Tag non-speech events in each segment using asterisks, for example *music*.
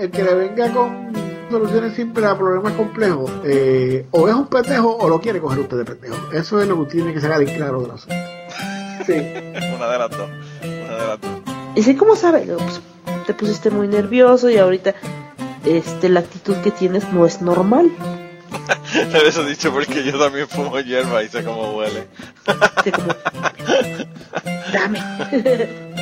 el que le venga con soluciones simples a problemas complejos, eh, o es un pendejo o lo quiere coger usted de pendejo. Eso es lo que tiene que sacar en claro de la asunto. Sí. De. Una de las dos. ¿Y sí, cómo sabe? No, pues, te pusiste muy nervioso y ahorita este, la actitud que tienes no es normal. *laughs* Eso dicho porque yo también fumo hierba y sé cómo huele. Sí, como, *laughs* Dame. *laughs*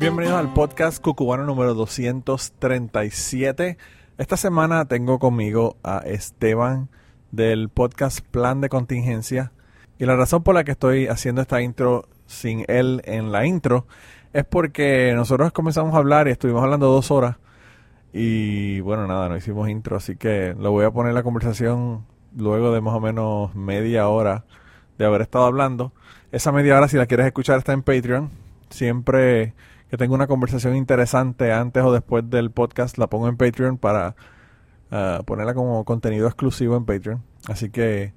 Bienvenidos al podcast Cucubano número 237. Esta semana tengo conmigo a Esteban del podcast Plan de Contingencia. Y la razón por la que estoy haciendo esta intro sin él en la intro es porque nosotros comenzamos a hablar y estuvimos hablando dos horas. Y bueno, nada, no hicimos intro, así que lo voy a poner la conversación luego de más o menos media hora de haber estado hablando. Esa media hora, si la quieres escuchar, está en Patreon. Siempre que tengo una conversación interesante antes o después del podcast, la pongo en Patreon para ah, ponerla como contenido exclusivo en Patreon. Así que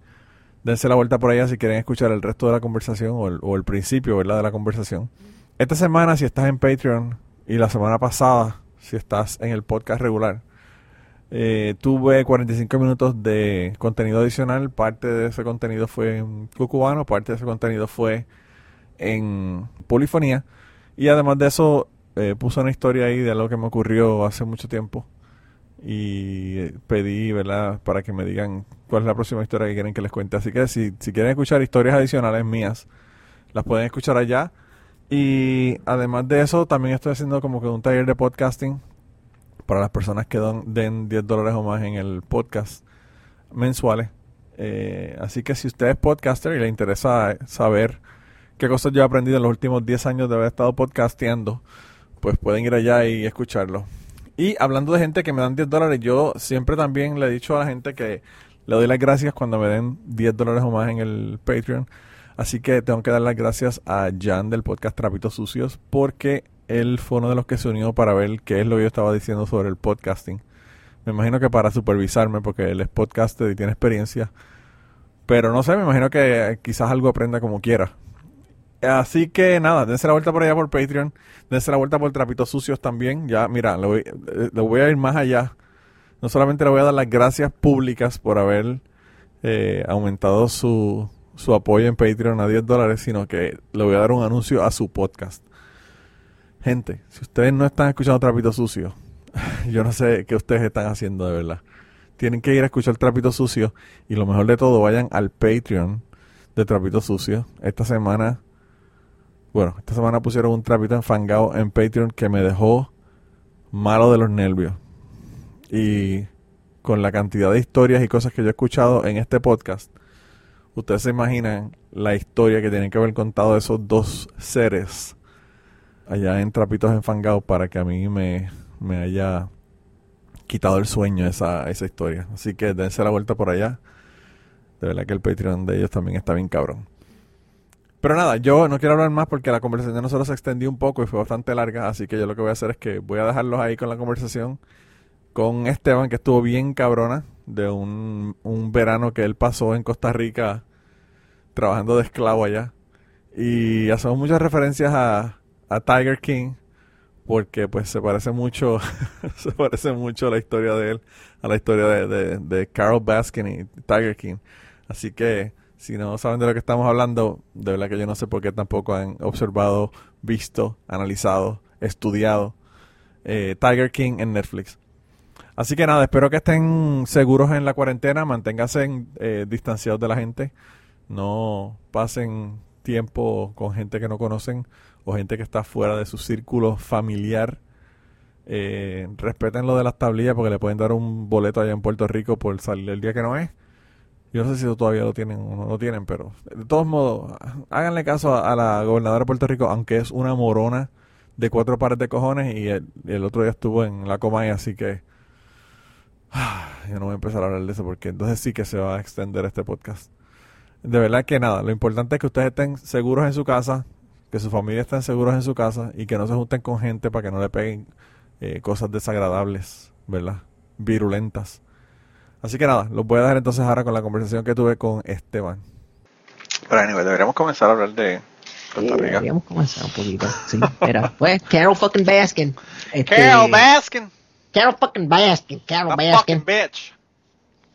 dense la vuelta por allá si quieren escuchar el resto de la conversación o el, o el principio ¿verdad? de la conversación. Esta semana, si estás en Patreon, y la semana pasada, si estás en el podcast regular, eh, tuve 45 minutos de contenido adicional. Parte de ese contenido fue en Cucubano, parte de ese contenido fue en Polifonía. Y además de eso, eh, puse una historia ahí de algo que me ocurrió hace mucho tiempo. Y eh, pedí, ¿verdad?, para que me digan cuál es la próxima historia que quieren que les cuente. Así que si, si quieren escuchar historias adicionales mías, las pueden escuchar allá. Y además de eso, también estoy haciendo como que un taller de podcasting para las personas que don- den 10 dólares o más en el podcast mensuales. Eh, así que si usted es podcaster y le interesa saber qué cosas yo he aprendido en los últimos 10 años de haber estado podcasteando, pues pueden ir allá y escucharlo. Y hablando de gente que me dan 10 dólares, yo siempre también le he dicho a la gente que le doy las gracias cuando me den 10 dólares o más en el Patreon. Así que tengo que dar las gracias a Jan del podcast Trapitos Sucios porque él fue uno de los que se unió para ver qué es lo que yo estaba diciendo sobre el podcasting. Me imagino que para supervisarme porque él es podcaster y tiene experiencia. Pero no sé, me imagino que quizás algo aprenda como quiera. Así que nada, dense la vuelta por allá por Patreon, dense la vuelta por Trapitos Sucios también. Ya, mira, le voy, le voy a ir más allá. No solamente le voy a dar las gracias públicas por haber eh, aumentado su, su apoyo en Patreon a 10 dólares, sino que le voy a dar un anuncio a su podcast. Gente, si ustedes no están escuchando Trapitos Sucios, *laughs* yo no sé qué ustedes están haciendo de verdad. Tienen que ir a escuchar Trapitos Sucios y lo mejor de todo, vayan al Patreon de Trapitos Sucios. Esta semana, bueno, esta semana pusieron un trapito enfangado en Patreon que me dejó malo de los nervios. Y con la cantidad de historias y cosas que yo he escuchado en este podcast, ustedes se imaginan la historia que tienen que haber contado esos dos seres allá en Trapitos Enfangados para que a mí me, me haya quitado el sueño esa, esa historia. Así que dense la vuelta por allá. De verdad que el Patreon de ellos también está bien cabrón. Pero nada, yo no quiero hablar más porque la conversación de nosotros se extendió un poco y fue bastante larga. Así que yo lo que voy a hacer es que voy a dejarlos ahí con la conversación con Esteban, que estuvo bien cabrona, de un, un verano que él pasó en Costa Rica trabajando de esclavo allá. Y hacemos muchas referencias a, a Tiger King, porque pues se parece mucho, *laughs* se parece mucho a la historia de él, a la historia de, de, de Carol Baskin y Tiger King. Así que si no saben de lo que estamos hablando, de verdad que yo no sé por qué tampoco han observado, visto, analizado, estudiado eh, Tiger King en Netflix. Así que nada, espero que estén seguros en la cuarentena, manténganse eh, distanciados de la gente, no pasen tiempo con gente que no conocen o gente que está fuera de su círculo familiar. Eh, respeten lo de las tablillas porque le pueden dar un boleto allá en Puerto Rico por salir el día que no es. Yo no sé si todavía lo tienen o no lo tienen, pero de todos modos, háganle caso a, la gobernadora de Puerto Rico, aunque es una morona de cuatro pares de cojones y el, y el otro día estuvo en la Comay, así que *sighs* yo no voy a empezar a hablar de eso porque entonces sí que se va a extender este podcast. De verdad que nada, lo importante es que ustedes estén seguros en su casa, que su familia estén seguros en su casa y que no se junten con gente para que no le peguen eh, cosas desagradables, ¿verdad? Virulentas. Así que nada, los voy a dejar entonces ahora con la conversación que tuve con Esteban. Pero anyway, deberíamos comenzar a hablar de, Costa Rica. Habíamos comenzado un poquito. Sí, era. Pues, Carol fucking Baskin. Este, Carol Baskin. Carol fucking Baskin. Carol The Baskin. fucking bitch.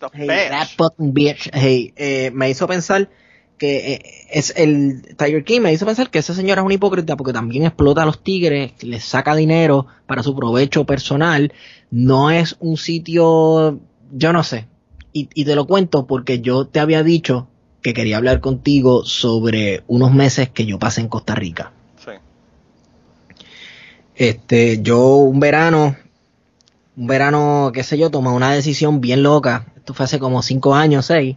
The Hey, bitch. that fucking bitch. Hey, eh, me hizo pensar que eh, es el Tiger King me hizo pensar que esa señora es una hipócrita porque también explota a los tigres, les saca dinero para su provecho personal. No es un sitio, yo no sé. Y, y te lo cuento porque yo te había dicho que quería hablar contigo sobre unos meses que yo pasé en Costa Rica. Sí. Este, yo un verano, un verano, qué sé yo, tomé una decisión bien loca. Esto fue hace como cinco años, seis.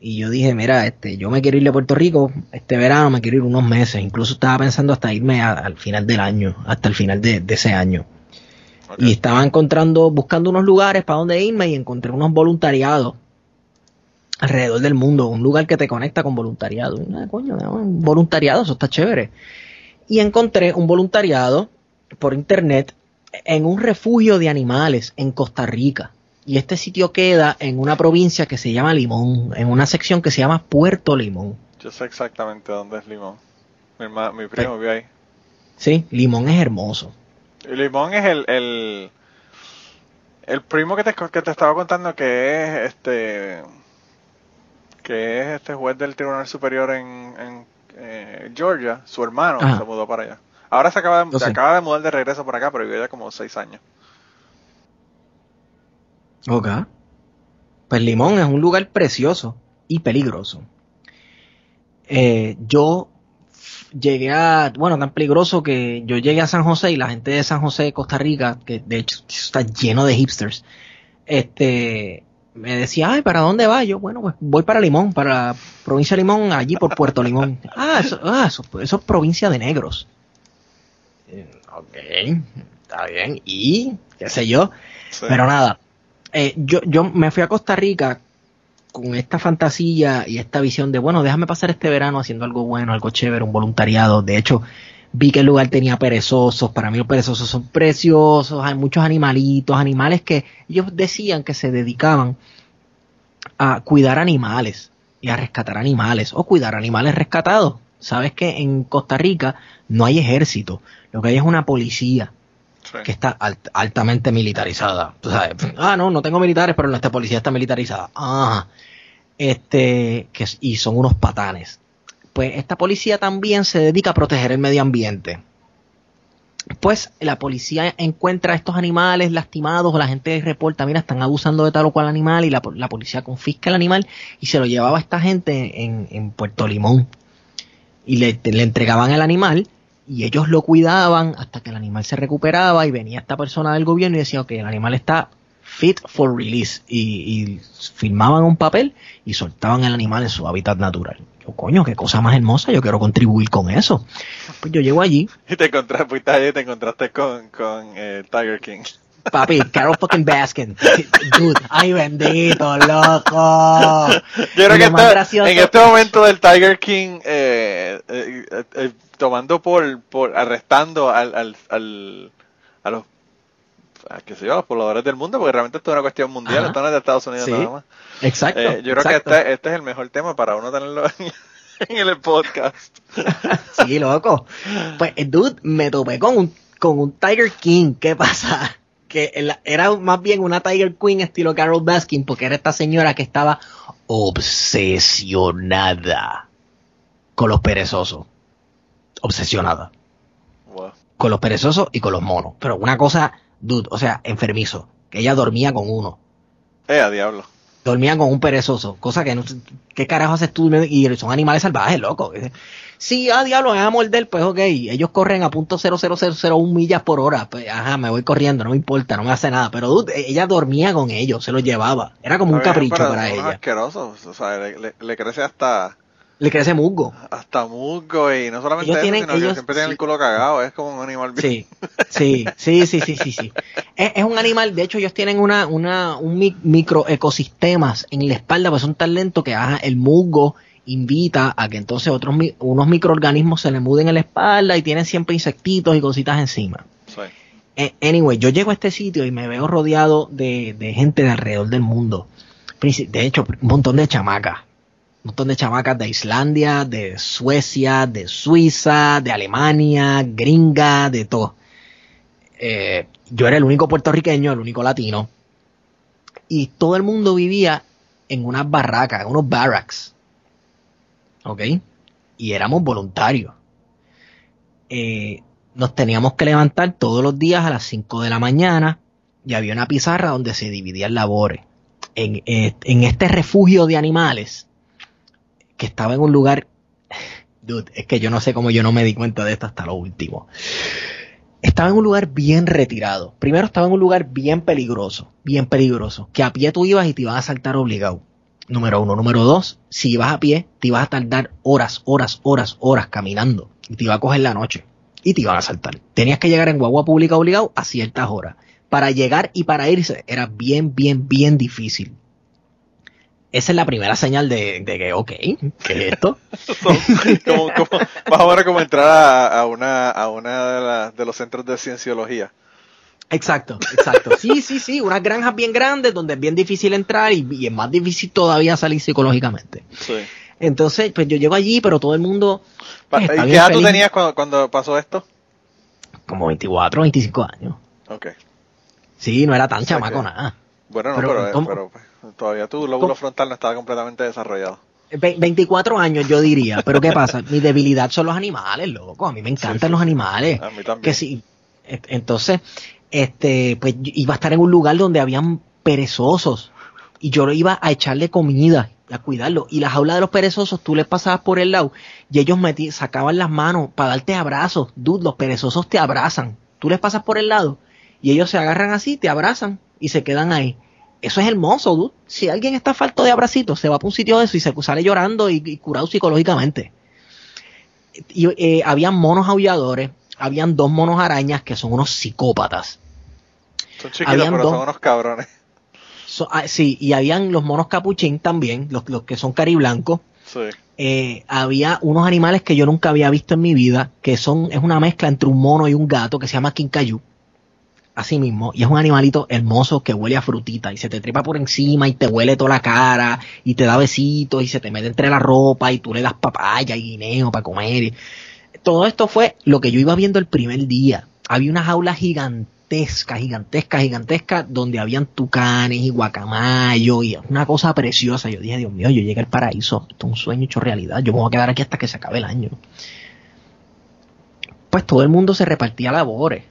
Y yo dije, mira, este, yo me quiero ir de Puerto Rico este verano, me quiero ir unos meses. Incluso estaba pensando hasta irme a- al final del año, hasta el final de, de ese año. Y estaba encontrando, buscando unos lugares para donde irme y encontré unos voluntariados alrededor del mundo, un lugar que te conecta con voluntariado. Y, ah, coño, un voluntariado, eso está chévere. Y encontré un voluntariado por internet en un refugio de animales en Costa Rica. Y este sitio queda en una provincia que se llama Limón, en una sección que se llama Puerto Limón. Yo sé exactamente dónde es Limón. Mi, primo vive ahí. Sí, Limón es hermoso. Limón es el, el, el primo que te, que te estaba contando que es este que es este juez del Tribunal Superior en, en eh, Georgia, su hermano Ajá. se mudó para allá. Ahora se acaba, de, se acaba de mudar de regreso por acá, pero vivió ya como seis años. Ok. Pues Limón es un lugar precioso y peligroso. Eh, yo llegué a, bueno, tan peligroso que yo llegué a San José y la gente de San José, Costa Rica, que de hecho está lleno de hipsters, este, me decía, ay, ¿para dónde va? Yo, bueno, pues voy para Limón, para la provincia de Limón, allí por Puerto Limón. *laughs* Ah, eso, ah, eso, eso es provincia de negros. Eh, Ok, está bien. Y, qué sé yo. Sí. Pero nada, eh, yo, yo me fui a Costa Rica con esta fantasía y esta visión de, bueno, déjame pasar este verano haciendo algo bueno, algo chévere, un voluntariado. De hecho, vi que el lugar tenía perezosos. Para mí los perezosos son preciosos. Hay muchos animalitos, animales que ellos decían que se dedicaban a cuidar animales y a rescatar animales o cuidar animales rescatados. Sabes que en Costa Rica no hay ejército, lo que hay es una policía Sí. que está alt- altamente militarizada. Tú sabes, ah, no, no tengo militares, pero nuestra policía está militarizada. Ajá. Este, que, y son unos patanes. Pues esta policía también se dedica a proteger el medio ambiente. Pues la policía encuentra a estos animales lastimados o la gente reporta, mira, están abusando de tal o cual animal y la, po- la policía confisca el animal y se lo llevaba a esta gente en, Puerto Limón. Y le, le entregaban el animal y ellos lo cuidaban hasta que el animal se recuperaba y venía esta persona del gobierno y decía, ok, el animal está fit for release y, y firmaban un papel y soltaban el animal en su hábitat natural. Yo, coño, qué cosa más hermosa, yo quiero contribuir con eso. Pues yo llego allí, Y *laughs* te encontraste, fuiste allí y te encontraste con, con eh, Tiger King. *laughs* papi, Carol fucking Baskin. Dude, ay bendito, loco. Yo creo que está- en este momento del Tiger King eh, eh, eh, tomando por, por arrestando al, al, al- a los a, qué sé yo, a los pobladores del mundo, porque realmente esto es una cuestión mundial, Ajá. esto no es de Estados Unidos Sí, nada más. Exacto. Eh, yo creo que este, este es el mejor tema para uno tenerlo en, *laughs* en el podcast. *laughs* Sí, loco. Pues, eh, dude, me topé con un, con un Tiger King. ¿Qué pasa? Que era más bien una Tiger Queen estilo Carol Baskin, porque era esta señora que estaba obsesionada con los perezosos. Obsesionada. Wow. Con los perezosos y con los monos. Pero una cosa, dude, o sea, enfermizo. Que ella dormía con uno. Eh, a diablo. dormían con un perezoso, cosa que no sé, ¿qué carajo haces tú? Y son animales salvajes, loco. Sí, ah, diablo, me van a morder, pues ok, ellos corren a punto 00001 millas por hora, pues ajá, me voy corriendo, no me importa, no me hace nada, pero dude, ella dormía con ellos, se los llevaba, era como un bien, capricho para ella, asquerosos, o sea, le, le- le crece hasta le crece musgo, hasta musgo y no solamente Ellos eso, tienen- sino que ellos- siempre tienen sí. el culo cagado, es como un animal bien- *laughs* sí, sí, sí, sí, sí, sí. Es, es un animal, de hecho ellos tienen una, una, un mi- micro ecosistemas en la espalda, pues son tan lentos que ajá, el musgo invita a que entonces otros mi- unos microorganismos se le muden en la espalda y tienen siempre insectitos y cositas encima. Sí. Eh, Anyway, yo llego a este sitio y me veo rodeado de, de gente de alrededor del mundo. De hecho, un montón de chamacas. Montón de chamacas de Islandia, de Suecia, de Suiza, de Alemania, gringa, de todo. Eh, yo era el único puertorriqueño, el único latino. Y todo el mundo vivía en unas barracas, en unos barracks. ¿Ok? Y éramos voluntarios. Eh, nos teníamos que levantar todos los días a las 5 de la mañana y había una pizarra donde se dividían labores. En, eh, en este refugio de animales, que estaba en un lugar, dude, es que yo no sé cómo yo no me di cuenta de esto hasta lo último. Estaba en un lugar bien retirado. Primero estaba en un lugar bien peligroso, bien peligroso, que a pie tú ibas y te ibas a saltar obligado. Número uno. Número dos, si ibas a pie, te ibas a tardar horas, horas, horas, horas caminando. Y te iba a coger la noche. Y te iban a saltar. Tenías que llegar en guagua pública obligado a ciertas horas. Para llegar y para irse era bien, bien, bien difícil. Esa es la primera señal de, de que, ok, ¿qué es esto? *laughs* como, como, más o menos como entrar a, a una, a una de, la, de los centros de cienciología. Exacto, exacto. Sí, sí, sí, unas granjas bien grandes donde es bien difícil entrar y, y es más difícil todavía salir psicológicamente. Sí. Entonces, pues yo llego allí, pero todo el mundo... Pues, ¿Y qué edad tú feliz. tenías cuando, cuando pasó esto? Como 24, 25 años. Ok. Sí, no era tan chamaco que- nada. Bueno, no, Pero, pero, ¿cómo? pero, pues, todavía tu lóbulo frontal no estaba completamente desarrollado. Ve- 24 años yo diría, pero ¿qué pasa? Mi debilidad son los animales, loco. A mí me encantan Sí, sí, los animales. A mí también. Que sí. Entonces, este, pues iba a estar en un lugar donde habían perezosos y yo iba a echarle comida a cuidarlo. Y la jaula de los perezosos, tú les pasabas por el lado y ellos metí, sacaban las manos para darte abrazos. Dude, los perezosos te abrazan. Tú les pasas por el lado y ellos se agarran así, te abrazan y se quedan ahí. Eso es hermoso, dude. Si alguien está falto de abracitos, se va para un sitio de eso y se sale llorando y, y curado psicológicamente. Y eh, habían monos aulladores, habían dos monos arañas que son unos psicópatas. Son chiquitos, habían pero dos- son unos cabrones. So- ah, sí, y habían los monos capuchín también, los, los que son cariblancos. Sí. Eh, había unos animales que yo nunca había visto en mi vida, que son, es una mezcla entre un mono y un gato que se llama quincayú. Así mismo, y es un animalito hermoso que huele a frutita y se te trepa por encima y te huele toda la cara y te da besitos y se te mete entre la ropa y tú le das papaya y guineo para comer. Todo esto fue lo que yo iba viendo el primer día. Había una jaula gigantesca, gigantesca, gigantesca, donde habían tucanes y guacamayo y una cosa preciosa. Yo dije, Dios mío, yo llegué al paraíso. Esto es un sueño hecho realidad. Yo me voy a quedar aquí hasta que se acabe el año. Pues todo el mundo se repartía labores.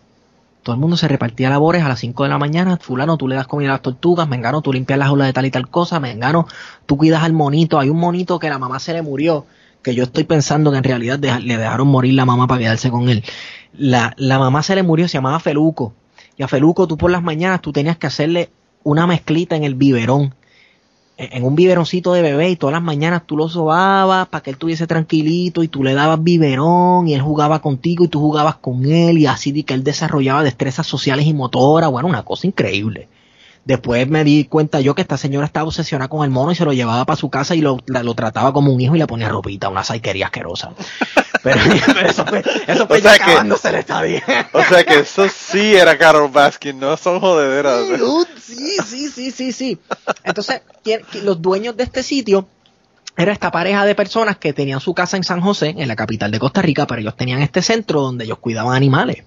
Todo el mundo se repartía labores a las 5 de la mañana. Fulano, tú le das comida a las tortugas. Mengano, tú limpias la jaula de tal y tal cosa. Mengano, tú cuidas al monito. Hay un monito que la mamá se le murió. Que yo estoy pensando que en realidad le dejaron morir la mamá para quedarse con él. La, la mamá se le murió, se llamaba Feluco. Y a Feluco tú por las mañanas tú tenías que hacerle una mezclita en el biberón. En un biberoncito de bebé y todas las mañanas tú lo sobabas para que él estuviese tranquilito y tú le dabas biberón y él jugaba contigo y tú jugabas con él y así de que él desarrollaba destrezas sociales y motoras. Bueno, una cosa increíble. Después me di cuenta yo que esta señora estaba obsesionada con el mono y se lo llevaba para su casa y lo, la- lo trataba como un hijo y le ponía ropita, una saiquería asquerosa. Pero, *laughs* pero eso fue, eso fue O sea que- la estadía. O sea que eso sí era Carol Baskin, no son jodederas. Sí, dude, sí, sí, sí, sí, sí. Entonces, ¿quién- qui- los dueños de este sitio era esta pareja de personas que tenían su casa en San José, en la capital de Costa Rica, pero ellos tenían este centro donde ellos cuidaban animales.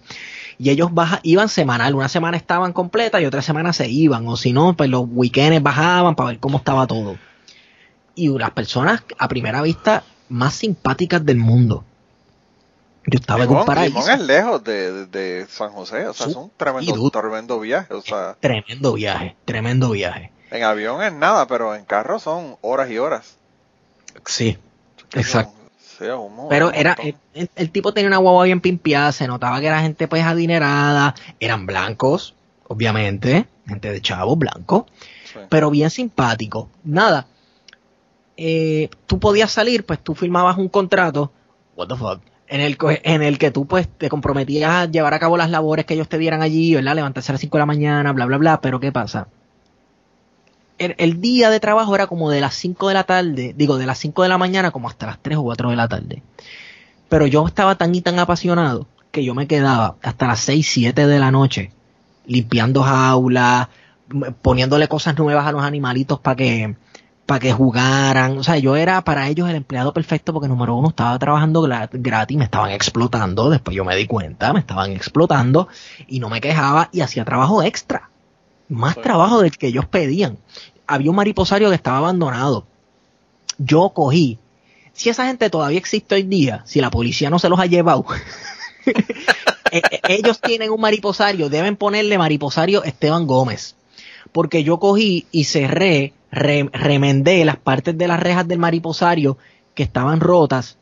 Y ellos baja, iban semanal, una semana estaban completas y otra semana se iban, o si no, pues los weekends bajaban para ver cómo estaba todo. Y las personas a primera vista más simpáticas del mundo. Yo estaba en un Limón, paraíso. Limón es lejos de, de- de San José, o sea, es un tremendo, tremendo viaje. O sea, Tremendo viaje, tremendo viaje. en avión es nada, pero en carro son horas y horas. Sí, exacto. Pero era, el, tipo tenía una guagua bien pimpeada, se notaba que era gente pues adinerada, eran blancos, obviamente, gente de chavos blancos, Sí. pero bien simpático. Nada, eh, tú podías salir, pues tú firmabas un contrato, what the fuck, en el, en el que tú pues te comprometías a llevar a cabo las labores que ellos te dieran allí, ¿verdad? Levantarse a las 5 de la mañana, bla, bla, bla, pero ¿qué pasa? El, el día de trabajo era como de las 5 de la tarde, digo, de las 5 de la mañana como hasta las 3 o 4 de la tarde. Pero yo estaba tan y tan apasionado que yo me quedaba hasta las 6, 7 de la noche limpiando jaulas, poniéndole cosas nuevas a los animalitos para que para que jugaran. O sea, yo era para ellos el empleado perfecto porque número uno estaba trabajando gra- gratis, me estaban explotando, después yo me di cuenta, me estaban explotando y no me quejaba y hacía trabajo extra. Más trabajo del que ellos pedían. Había un mariposario que estaba abandonado. Yo cogí. Si esa gente todavía existe hoy día, si la policía no se los ha llevado, *laughs* eh, eh, ellos tienen un mariposario, deben ponerle mariposario Esteban Gómez. Porque yo cogí y cerré, re- remendé las partes de las rejas del mariposario que estaban rotas,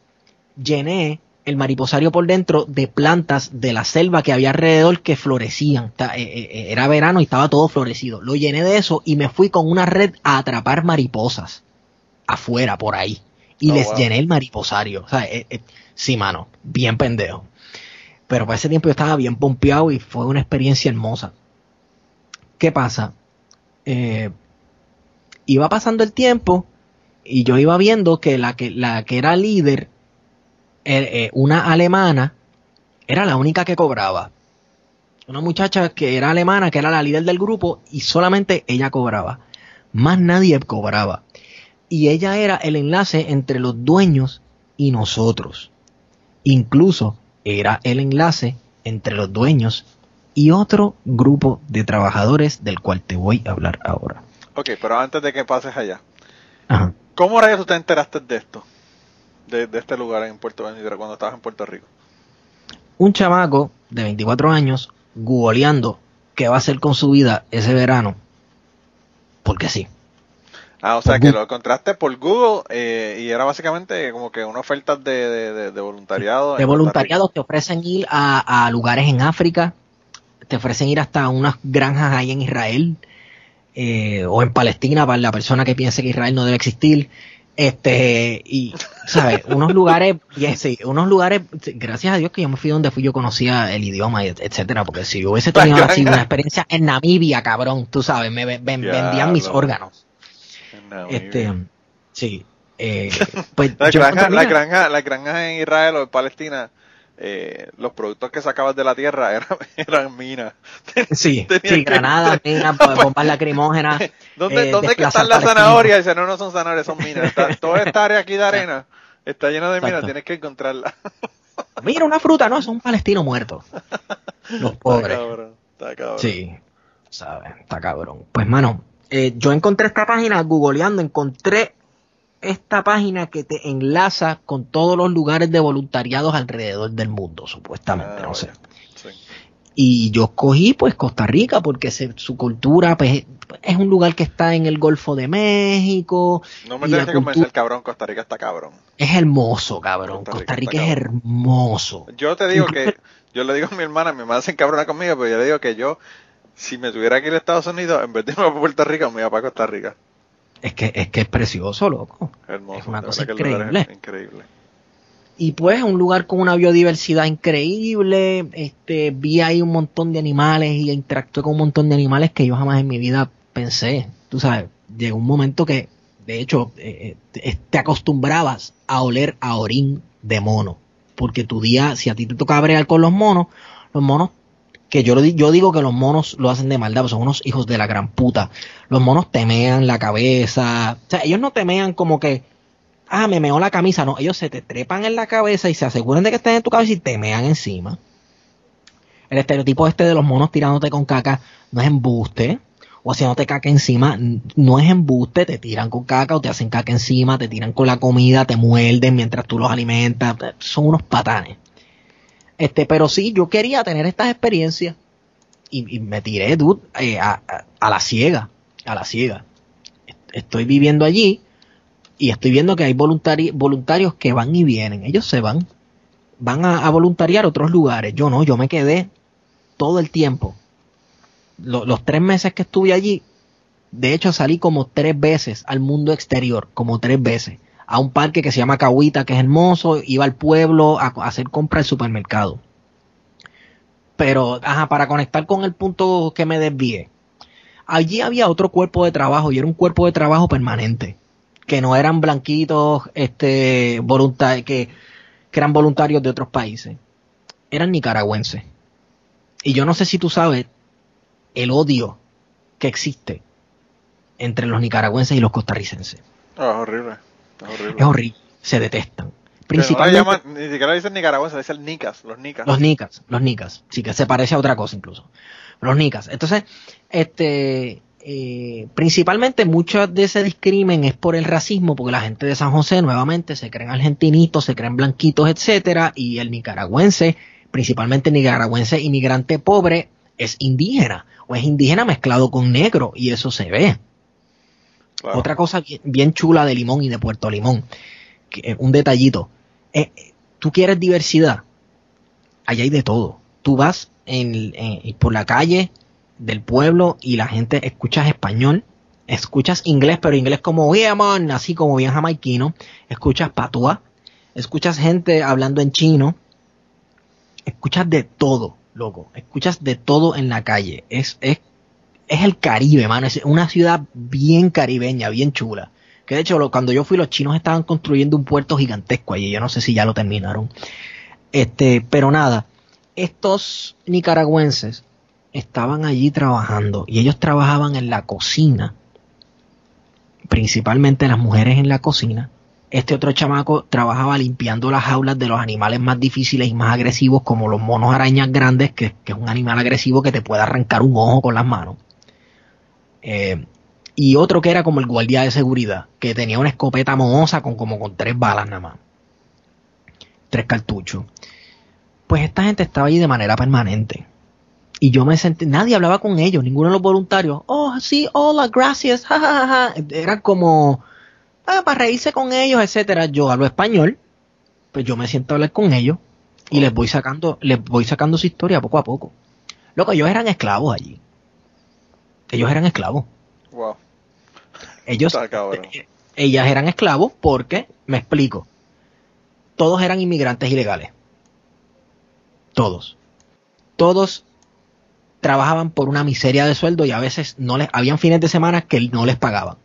llené el mariposario por dentro de plantas de la selva que había alrededor que florecían. Ta- eh, eh, Era verano y estaba todo florecido. Lo llené de eso y me fui con una red a atrapar mariposas afuera, por ahí. Y Oh, les wow. llené el mariposario. O sea, eh, eh, sí, mano, bien pendejo. Pero para ese tiempo yo estaba bien pompeado y fue una experiencia hermosa. ¿Qué pasa? Eh, iba pasando el tiempo y yo iba viendo que la que, la que era líder, eh, eh, una alemana, era la única que cobraba. Una muchacha que era alemana, que era la líder del grupo, y solamente ella cobraba. Más nadie cobraba. Y ella era el enlace entre los dueños y nosotros. Incluso era el enlace entre los dueños y otro grupo de trabajadores del cual te voy a hablar ahora. Ok, pero antes de que pases allá, Ajá. ¿cómo rayos tú te enteraste de esto? De, de este lugar en Puerto Ventura cuando estabas en Puerto Rico. Un chamaco de 24 años googleando qué va a hacer con su vida ese verano. Porque sí. Ah, o sea Por que Google. lo encontraste por Google eh, y era básicamente como que una oferta de, de, de- de voluntariado. De voluntariado te ofrecen ir a, a lugares en África, te ofrecen ir hasta unas granjas ahí en Israel eh, o en Palestina para la persona que piense que Israel no debe existir. Este, y, ¿sabes? unos lugares, bien, sí, unos lugares, gracias a Dios que yo me fui donde fui, yo conocía el idioma, etcétera, porque si yo hubiese tenido así una experiencia en Namibia, cabrón, tú sabes, me ven- ven- vendían mis órganos. Este, sí, eh, *laughs* pues La granja, la granja, la granja en Israel o en Palestina, eh, los productos que sacabas de la tierra *laughs* eran, eran minas. *laughs* Sí, *laughs* sí, granadas, minas, bombas lacrimógenas. ¿Dónde, eh, ¿dónde es que desplazar están las zanahorias? Dice, no, no son zanahorias, son minas. Está- toda esta área aquí de arena está llena de minas, tienes que encontrarla. Mira, una fruta, no, es un palestino muerto. Los Está pobres. cabrón, está cabrón. Sí, ¿sabes? Está cabrón. Pues, mano, eh, yo encontré esta página, googleando, encontré esta página que te enlaza con todos los lugares de voluntariados alrededor del mundo, supuestamente, Ah, no sé. Sí. Y yo escogí pues Costa Rica porque se- su cultura pues es un lugar que está en el Golfo de México. No me tienes que convencer, cabrón. Costa Rica está cabrón. Es hermoso, cabrón. Costa Costa Rica es hermoso. Yo te digo que, yo le digo a mi hermana, mi hermana se encabrona conmigo, pero yo le digo que yo, si me tuviera que ir a Estados Unidos, en vez de irme a Puerto Rico, me iba para Costa Rica. Es que, es que es precioso, loco. Hermoso. Es una cosa es increíble. increíble. Y pues un lugar con una biodiversidad increíble. Este, vi ahí un montón de animales y interactué con un montón de animales que yo jamás en mi vida pensé. Tú sabes, llegó un momento que, de hecho, eh, eh, te acostumbrabas a oler a orín de mono. Porque tu día, si a ti te toca bregar con los monos, los monos, que yo, yo digo que los monos lo hacen de maldad, pues son unos hijos de la gran puta. Los monos temean la cabeza. O sea, ellos no temean como que, ah, me meó la camisa. No, ellos se te trepan en la cabeza y se aseguran de que estén en tu cabeza y te mean encima. El estereotipo este de los monos tirándote con caca no es embuste. O haciéndote caca encima, no es embuste, te tiran con caca o te hacen caca encima, te tiran con la comida, te muerden mientras tú los alimentas. Son unos patanes. Este, pero sí, yo quería tener estas experiencias y, me tiré, dude, eh, a, la ciega, a la ciega. Est- Estoy viviendo allí y estoy viendo que hay voluntari- voluntarios que van y vienen. Ellos se van, van a, voluntariar a otros lugares. Yo no, yo me quedé todo el tiempo. Lo- los tres meses que estuve allí, de hecho salí como tres veces al mundo exterior, como tres veces. A un parque que se llama Cahuita, que es hermoso, iba al pueblo a, hacer compra al supermercado. Pero, ajá, para conectar con el punto que me desvié. Allí había otro cuerpo de trabajo y era un cuerpo de trabajo permanente. Que no eran blanquitos, este, que, eran voluntarios de otros países. Eran nicaragüenses. Y yo no sé si tú sabes el odio que existe entre los nicaragüenses y los costarricenses. Ah, horrible. Es horrible. Es horrible. Se detestan. No Principalmente llaman, ni siquiera dicen nicaragüenses, dicen nicas, los nicas. los nicas, los nicas. Sí, que se parece a otra cosa incluso. Los nicas. Entonces, este, eh, principalmente mucho de ese discrimen es por el racismo, porque la gente de San José nuevamente se creen argentinitos, se creen blanquitos, etcétera, y el nicaragüense, principalmente el nicaragüense inmigrante pobre, es indígena, o es indígena mezclado con negro, y eso se ve. Otra cosa bien, chula de Limón y de Puerto Limón, que, eh, un detallito. Eh, eh, Tú quieres diversidad, allá hay de todo. Tú vas en, en- por la calle del pueblo y la gente escuchas español, escuchas inglés, pero inglés como yeah así como bien jamaiquino, escuchas patua, escuchas gente hablando en chino, escuchas de todo, loco, escuchas de todo en la calle. Es, es, es el Caribe, mano, es una ciudad bien caribeña, bien chula. Que de hecho, cuando yo fui, los chinos estaban construyendo un puerto gigantesco allí. Yo no sé si ya lo terminaron. Este, pero nada, estos nicaragüenses estaban allí trabajando y ellos trabajaban en la cocina, principalmente las mujeres en la cocina. Este otro chamaco trabajaba limpiando las jaulas de los animales más difíciles y más agresivos, como los monos arañas grandes, que es un animal agresivo que te puede arrancar un ojo con las manos. Eh, y otro que era como el guardia de seguridad, que tenía una escopeta mohosa con como con tres balas nada más. Tres cartuchos. Pues esta gente estaba allí de manera permanente. Y yo me sentí, nadie hablaba con ellos, ninguno de los voluntarios. Oh, sí, hola, gracias, ja, ja, ja. Era como, ah, para reírse con ellos, etcétera. Yo hablo español, pues yo me siento a hablar con ellos y les voy sacando, les voy sacando su historia poco a poco. Loco, ellos eran esclavos allí. Ellos eran esclavos. Wow. Ellos, cabrón. eh, ellas eran esclavos porque, me explico, todos eran inmigrantes ilegales. Todos. Todos trabajaban por una miseria de sueldo y a veces no les, habían fines de semana que no les pagaban.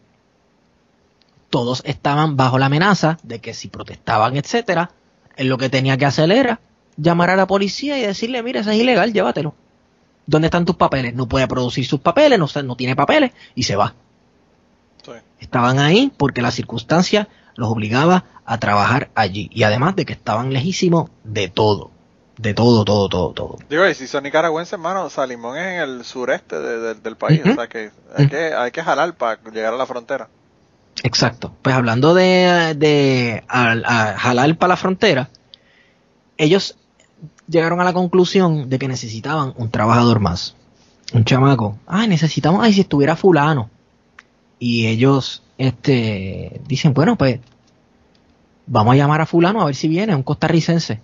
Todos estaban bajo la amenaza de que si protestaban, etcétera, él lo que tenía que hacer era llamar a la policía y decirle, mira, eso es ilegal, llévatelo. ¿Dónde están tus papeles? No puede producir sus papeles, no, no tiene papeles y se va. Sí. Estaban ahí porque la circunstancia los obligaba a trabajar allí. Y además de que estaban lejísimos de todo. De todo, todo, todo, todo. Digo, y si son nicaragüenses, hermano, Salimón es en el sureste de- de- del país, o sea que hay, que hay que jalar para llegar a la frontera. Exacto. Pues hablando de, de a, a jalar para la frontera, ellos llegaron a la conclusión de que necesitaban un trabajador más. Un chamaco. Ay, necesitamos, ay, si estuviera fulano. Y ellos, este, dicen, bueno, pues, vamos a llamar a fulano a ver si viene, un costarricense.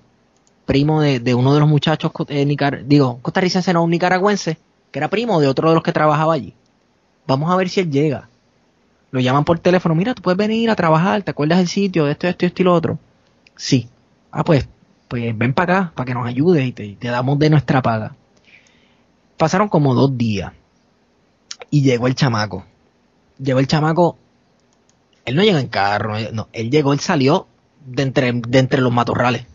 Primo de, de uno de los muchachos, eh, nicar- digo, costarricense no, un nicaragüense, que era primo de otro de los que trabajaba allí. Vamos a ver si él llega lo llaman por teléfono, mira, tú puedes venir a trabajar, ¿te acuerdas del sitio, de esto, esto, esto y lo otro? Sí. Ah, pues, pues ven para acá, para que nos ayudes y te, te damos de nuestra paga. Pasaron como dos días y llegó el chamaco. Llegó el chamaco, él no llegó en carro, no, él llegó, él salió de entre, de entre los matorrales.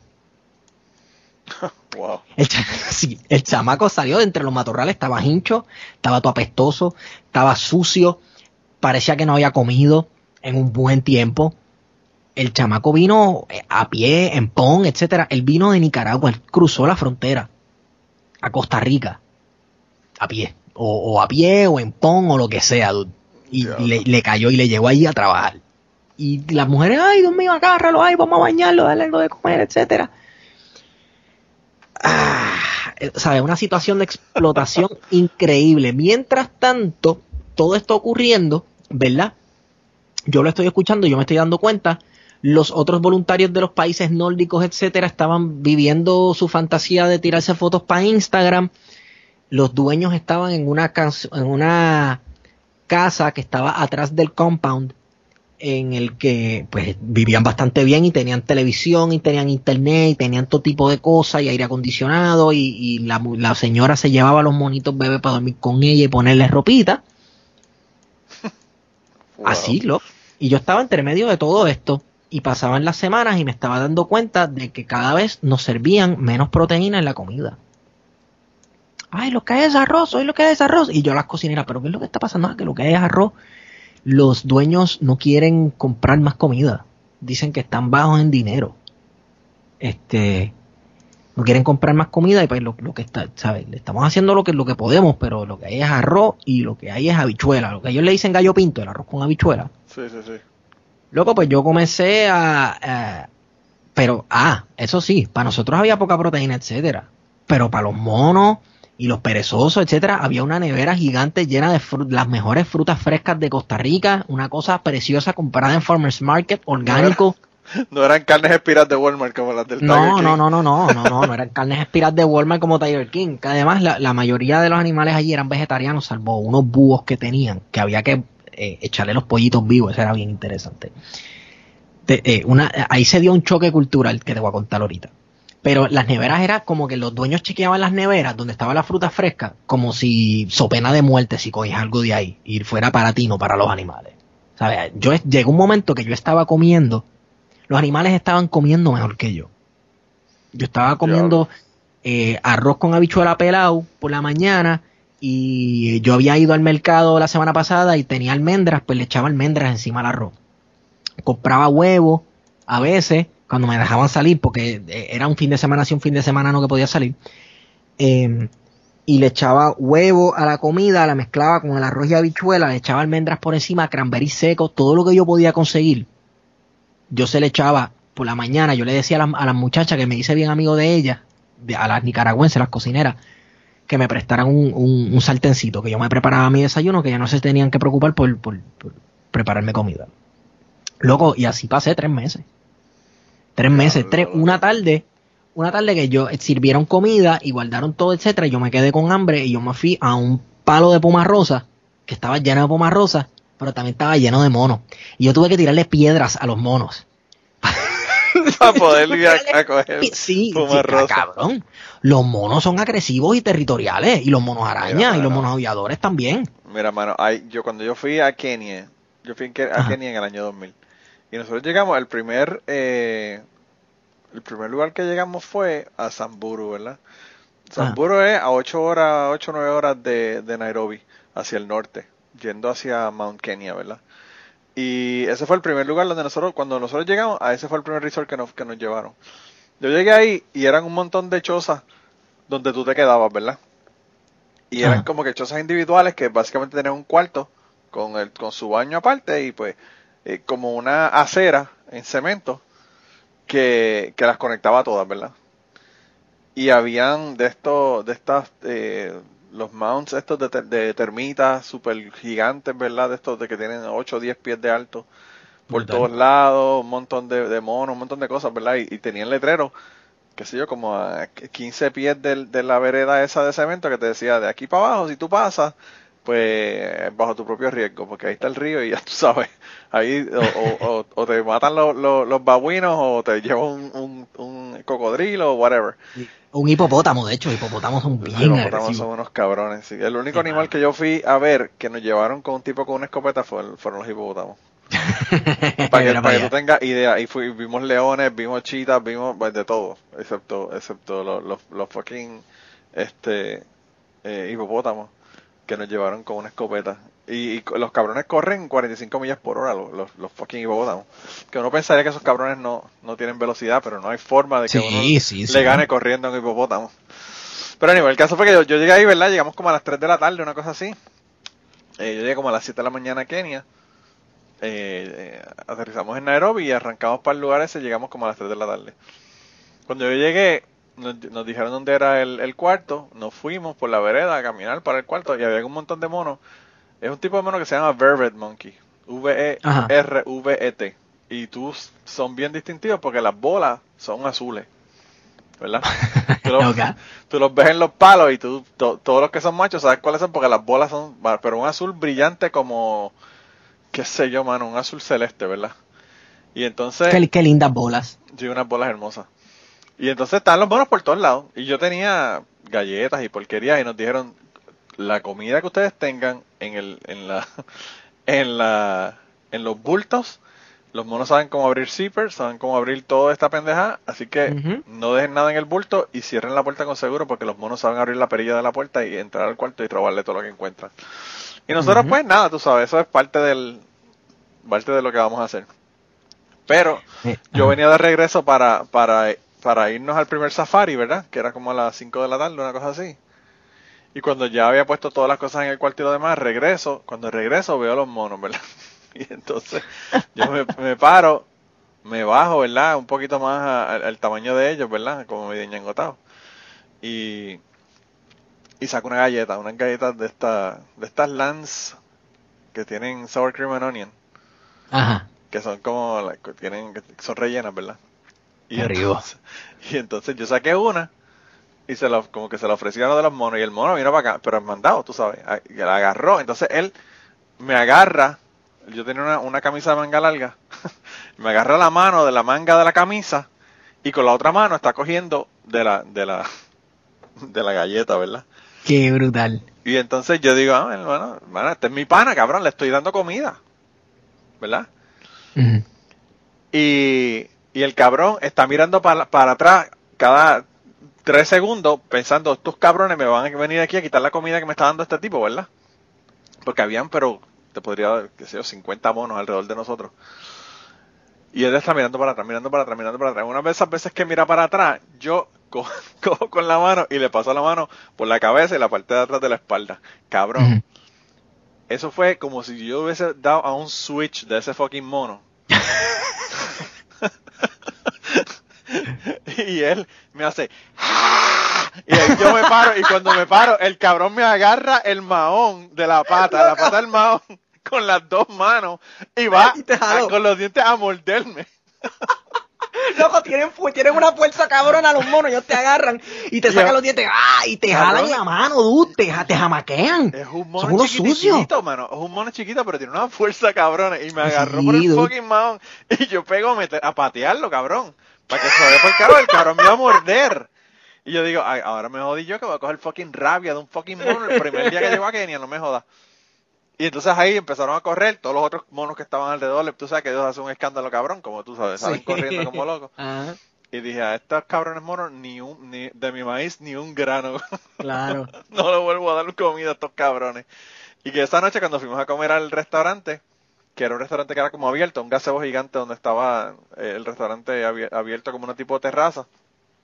*laughs* Wow. El, *laughs* sí, el chamaco salió de entre los matorrales, estaba hincho, estaba todo apestoso, estaba sucio, parecía que no había comido en un buen tiempo. El chamaco vino eh, a pie, en pon, etcétera. Él vino de Nicaragua, él cruzó la frontera a Costa Rica a pie, o, o a pie, o en pon, o lo que sea, dude. y le, le cayó y le llegó allí a trabajar. Y las mujeres, ay, Dios mío, agárralo, ay, vamos a bañarlo, darle algo de comer, etcétera. Ah, eh, ¿sabes? Una situación de explotación *laughs* increíble. Mientras tanto, todo esto ocurriendo, ¿verdad? Yo lo estoy escuchando, yo me estoy dando cuenta. Los otros voluntarios de los países nórdicos, etcétera, estaban viviendo su fantasía de tirarse fotos para Instagram. Los dueños estaban en una, en una casa que estaba atrás del compound en el que pues vivían bastante bien y tenían televisión y tenían internet y tenían todo tipo de cosas y aire acondicionado y, y la, señora se llevaba a los monitos bebés para dormir con ella y ponerle ropita *laughs* Wow. así lo y yo estaba entre medio de todo esto y pasaban las semanas y me estaba dando cuenta de que cada vez nos servían menos proteína en la comida ay lo que hay es arroz hoy lo que hay es arroz y yo las cocineras pero qué es lo que está pasando Ah, que lo que hay es arroz los dueños no quieren comprar más comida. Dicen que están bajos en dinero. Este, no quieren comprar más comida y pues lo, que está, ¿sabes? Le estamos haciendo lo que, lo que podemos, pero lo que hay es arroz y lo que hay es habichuela. Lo que ellos le dicen gallo pinto, el arroz con habichuela. Sí, sí, sí. Luego, pues yo comencé a, pero, ah, eso sí, para nosotros había poca proteína, etcétera. Pero para los monos y los perezosos, etcétera, había una nevera gigante llena de las mejores frutas frescas de Costa Rica, una cosa preciosa comprada en Farmers Market, orgánico. *laughs* No eran carnes espiras de Walmart como las del no, Tiger King. No, no, no, no, no, no, no eran carnes espiras de Walmart como Tiger King. Que además la, mayoría de los animales allí eran vegetarianos, salvo unos búhos que tenían, que había que eh, echarle los pollitos vivos, eso era bien interesante. Eh, una, ahí se dio un choque cultural que te voy a contar ahorita. Pero las neveras era como que los dueños chequeaban las neveras donde estaba la fruta fresca, como si so pena de muerte si cogías algo de ahí y fuera para ti, no para los animales. ¿Sabes? Yo llegó un momento que yo estaba comiendo los animales estaban comiendo mejor que yo. Yo estaba comiendo eh, arroz con habichuela pelado por la mañana y yo había ido al mercado la semana pasada y tenía almendras, pues le echaba almendras encima al arroz. Compraba huevos a veces cuando me dejaban salir porque eh, era un fin de semana, si un fin de semana no que podía salir. Em, y le echaba huevo a la comida, la mezclaba con el arroz y habichuela, le echaba almendras por encima, cranberry seco, todo lo que yo podía conseguir yo se le echaba por la mañana, yo le decía a las muchachas que me hice bien amigo de ellas, de, a las nicaragüenses, las cocineras, que me prestaran un, un, sartencito, que yo me preparaba mi desayuno, que ya no se tenían que preocupar por, por, prepararme comida. Loco, y así pasé tres meses. Tres meses, tres, una tarde, una tarde que yo sirvieron comida y guardaron todo, etcétera, y yo me quedé con hambre y yo me fui a un palo de poma rosa, que estaba lleno de poma rosa, pero también estaba lleno de monos. Y yo tuve que tirarle piedras a los monos. *laughs* Para poder *laughs* ir a, coger sí, cabrón. Los monos son agresivos y territoriales. Y los monos arañas y los monos aviadores también. Mira, mano, hay, yo cuando yo fui a Kenia, yo fui a Kenia en el año 2000. Y nosotros llegamos, el primer, eh, el primer lugar que llegamos fue a Samburu, ¿verdad? Samburu es a 8 horas, 8 o 9 horas de, de Nairobi, hacia el norte yendo hacia Mount Kenya, ¿verdad? Y ese fue el primer lugar donde nosotros, cuando nosotros llegamos, a ese fue el primer resort que nos, que nos llevaron. Yo llegué ahí y eran un montón de chozas donde tú te quedabas, ¿verdad? Y eran como que chozas individuales que básicamente tenían un cuarto con, el, con su baño aparte y pues eh, como una acera en cemento que, que las conectaba todas, ¿verdad? Y habían de estos, de estas eh, los mounts estos de, termitas super gigantes, ¿verdad? De estos de que tienen 8 o 10 pies de alto por todos lados, un montón de, monos, un montón de cosas, ¿verdad? Y, tenían letreros, qué sé yo, como a 15 pies de, la vereda esa de cemento que te decía, de aquí para abajo, si tú pasas, pues bajo tu propio riesgo, porque ahí está el río y ya *laughs* tú sabes, ahí o, te matan los, los, babuinos o te lleva un, un, cocodrilo o whatever. Un hipopótamo, de hecho, hipopótamos son bien Los hipopótamos son unos cabrones, sí. El único animal que yo fui a ver que nos llevaron con un tipo con una escopeta fueron los hipopótamos. *laughs* para, que, para que, tú tengas idea. Y vimos leones, vimos chitas, vimos pues, de todo, excepto excepto los, los, los fucking este, eh, hipopótamos que nos llevaron con una escopeta. Y, los cabrones corren 45 millas por hora, los, los, fucking hipopótamos. Que uno pensaría que esos cabrones no, no tienen velocidad, pero no hay forma de que uno le gane corriendo a un hipopótamo. Pero anyway, el caso fue que yo, llegué ahí, ¿verdad? Llegamos como a las 3 de la tarde, una cosa así. Eh, yo llegué como a las 7 de la mañana a Kenia. Eh, eh, aterrizamos en Nairobi y arrancamos para el lugar ese, llegamos como a las 3 de la tarde. Cuando yo llegué, nos, dijeron dónde era el, el, cuarto, nos fuimos por la vereda a caminar para el cuarto y había un montón de monos es un tipo de mono que se llama Vervet Monkey. V-E-R-V-E-T. Y tú son bien distintivos porque las bolas son azules. ¿Verdad? *laughs* Tú los, ves en los palos y tú, todos los que son machos, ¿sabes cuáles son? Porque las bolas son, pero un azul brillante como, qué sé yo, mano, un azul celeste, ¿verdad? Y entonces... Qué, qué lindas bolas. Sí, unas bolas hermosas. Y entonces están los monos por todos lados. Y yo tenía galletas y porquerías y nos dijeron, la comida que ustedes tengan en el en la *laughs* en la en los bultos los monos saben cómo abrir zippers, saben cómo abrir toda esta pendeja, así que no dejen nada en el bulto y cierren la puerta con seguro porque los monos saben abrir la perilla de la puerta y entrar al cuarto y robarle todo lo que encuentran. Y nosotros pues nada, tú sabes, eso es parte del, parte de lo que vamos a hacer. Pero yo venía de regreso para, para, para irnos al primer safari, ¿verdad? Que era como a las 5 de la tarde, una cosa así. Y cuando ya había puesto todas las cosas en el cuarto y lo demás, regreso. Cuando regreso veo los monos, ¿verdad? *laughs* Y entonces yo me, me paro, me bajo, ¿verdad? Un poquito más a- al, al tamaño de ellos, ¿verdad? Como medio ñangotado. Y, y saco una galleta, unas galletas de, esta, de estas Lance que tienen sour cream and onion Ajá. que son como que tienen que son rellenas, ¿verdad? Y entonces, *laughs* y entonces yo saqué una y se lo, como que se la ofrecí a uno de los monos y el mono vino para acá, pero es mandado, tú sabes, y la agarró, entonces él me agarra, yo tenía una, una camisa de manga larga, *laughs* me agarra la mano de la manga de la camisa y con la otra mano está cogiendo de la de la *laughs* de la galleta, ¿verdad? Qué brutal. Y entonces yo digo, ah, hermano, hermano, este es mi pana, cabrón, le estoy dando comida, ¿verdad? Y, y el cabrón está mirando para, para atrás cada tres segundos pensando, estos cabrones me van a venir aquí a quitar la comida que me está dando este tipo, ¿verdad? Porque habían, pero te podría dar, qué sé yo, 50 monos alrededor de nosotros. Y él está mirando para atrás, mirando para atrás, mirando para atrás. Una de esas veces que mira para atrás, yo co- *laughs* cojo con la mano y le paso la mano por la cabeza y la parte de atrás de la espalda. Cabrón. Eso fue como si yo hubiese dado a un switch de ese fucking mono. *laughs* y él me hace "Ah", y ahí yo me paro y cuando me paro el cabrón me agarra el mahón de la pata, la pata del mahón con las dos manos y va Y te jaló. a- con los dientes a morderme. *laughs* Loco, tienen, tienen una fuerza cabrona los monos, ellos te agarran y te sacan los dientes, ¡ah! Y te Cabrón. jalan la mano, dude, te, te jamaquean. Es un mono Son unos sucios. chiquitito, mano. Es un mono chiquito, pero tiene una fuerza cabrona. Y me agarró Sí, por el dude. fucking mahón. *laughs* Y yo pego a, meter- a patearlo, cabrón. Para que se vaya por el carro. El cabrón me iba a morder. Y yo digo, Ay, ahora me jodí yo que voy a coger fucking rabia de un fucking mono el primer día que *laughs* llego a Kenia, no me jodas. Y entonces ahí empezaron a correr todos los otros monos que estaban alrededor. Tú sabes que ellos hacen un escándalo cabrón, como tú sabes, salen Sí. corriendo como *laughs* locos. Ajá, Y dije, a estos cabrones monos, ni un, ni, de mi maíz, ni un grano. *laughs* claro. no le vuelvo a dar comida a estos cabrones. Y que esa noche cuando fuimos a comer al restaurante, que era un restaurante que era como abierto, un gazebo gigante donde estaba eh, el restaurante abi- abierto como una tipo de terraza,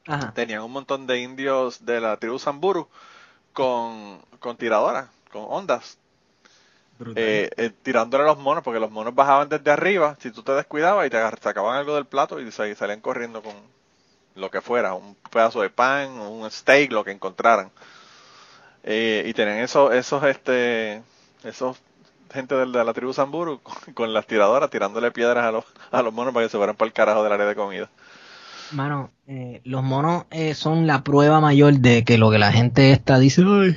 Ajá. tenían un montón de indios de la tribu Samburu con, con tiradoras, con ondas, eh, eh, tirándole a los monos, porque los monos bajaban desde arriba, si tú te descuidabas y te sacaban algo del plato y sal- salían corriendo con lo que fuera, un pedazo de pan, un steak, lo que encontraran. Eh, y tenían esos, esos, este, esos gente de, la tribu Samburu *laughs* con, con las tiradoras tirándole piedras a los, a los monos para que se fueran para el carajo del área de comida. Mano, eh, los monos eh, son la prueba mayor de que lo que la gente esta dice, ay,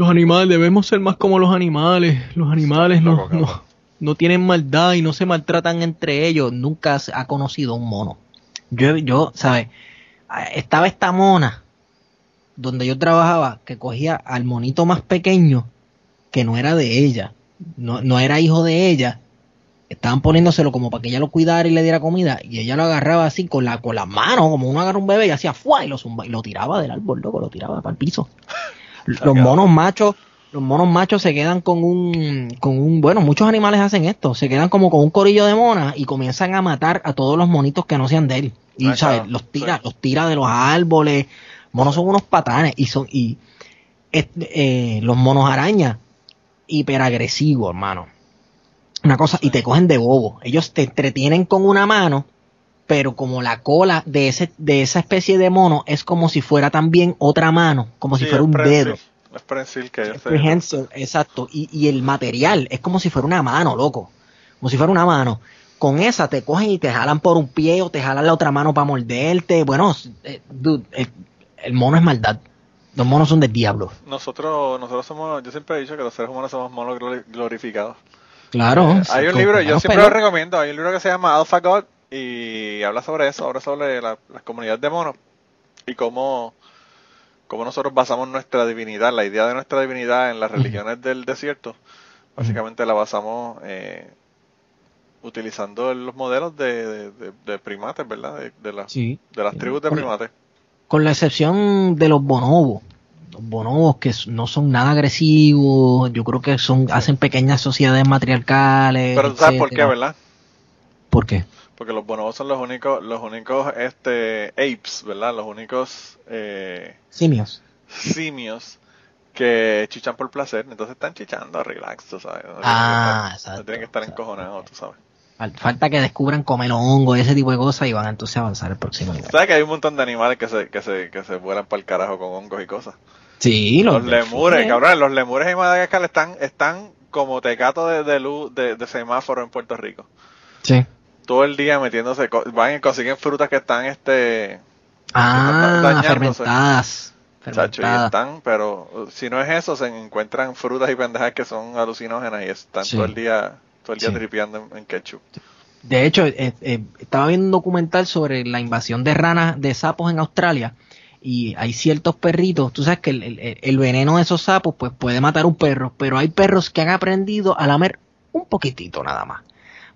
los animales, debemos ser más como los animales, los animales no, no, no tienen maldad y no se maltratan entre ellos, nunca se ha conocido un mono. Yo, yo, ¿sabes? Estaba esta mona donde yo trabajaba que cogía al monito más pequeño que no era de ella, no, no era hijo de ella, estaban poniéndoselo como para que ella lo cuidara y le diera comida y ella lo agarraba así con la con las manos como uno agarra un bebé y hacía fuá y lo zumba y lo tiraba del árbol loco lo tiraba para el piso los monos machos los monos machos se quedan con un con un bueno muchos animales hacen esto se quedan como con un corillo de monas y comienzan a matar a todos los monitos que no sean de él. Y Ah, sabes claro, los tira sí. los tira de los árboles. Monos son unos patanes y son y eh, los monos araña hiperagresivos hermano. Una cosa, y te cogen de bobo. Ellos te entretienen con una mano, pero como la cola de ese, de esa especie de mono es como si fuera también otra mano, como si fuera es un prensil, dedo. Es prensil que. Prehensile, exacto. Y, y el material es como si fuera una mano, loco. Como si fuera una mano. Con esa te cogen y te jalan por un pie o te jalan la otra mano para morderte. Bueno, eh, dude, el, el mono es maldad. Los monos son del diablo. Nosotros, nosotros somos, yo siempre he dicho que los seres humanos somos monos glori- glorificados. Claro. Eh, hay un libro, yo siempre lo recomiendo, hay un libro que se llama Alpha God y habla sobre eso, habla sobre la, las comunidades de monos y cómo, cómo nosotros basamos nuestra divinidad, la idea de nuestra divinidad en las religiones del desierto, básicamente la basamos eh, utilizando los modelos de, de- de- de primates, ¿verdad? De, Sí. de las tribus de primates. Con la excepción de los bonobos. los bonobos que no son nada agresivos, yo creo que son hacen pequeñas sociedades matriarcales. Pero tú sabes por qué, etcétera. ¿verdad? ¿Por qué? Porque los bonobos son los únicos, los únicos este, apes, ¿verdad? Los únicos eh, Simios. simios que chichan por placer. Entonces están chichando, relax, tú sabes. No Ah, estar, exacto, no tienen que estar exacto. encojonados, tú sabes. Fal- Falta que descubran comer hongo y ese tipo de cosas y van entonces a avanzar al próximo nivel. ¿Sabes que hay un montón de animales que se, que se, que se vuelan para el carajo con hongos y cosas? Sí, Los delfines. lemures, cabrón, los lemures en Madagascar están, están como tecatos de, de luz de, de semáforo en Puerto Rico. Sí. Todo el día metiéndose, van y consiguen frutas que están, este, Ah, fermentadas. chacho, y están, pero uh, si no es eso, se encuentran frutas y pendejas que son alucinógenas y están Sí. todo el día, todo el día Sí. tripeando en, en ketchup. De hecho, eh, eh, estaba viendo un documental sobre la invasión de ranas, de sapos en Australia. Y hay ciertos perritos, tú sabes que el, el- el veneno de esos sapos pues puede matar un perro, pero hay perros que han aprendido a lamer un poquitito nada más.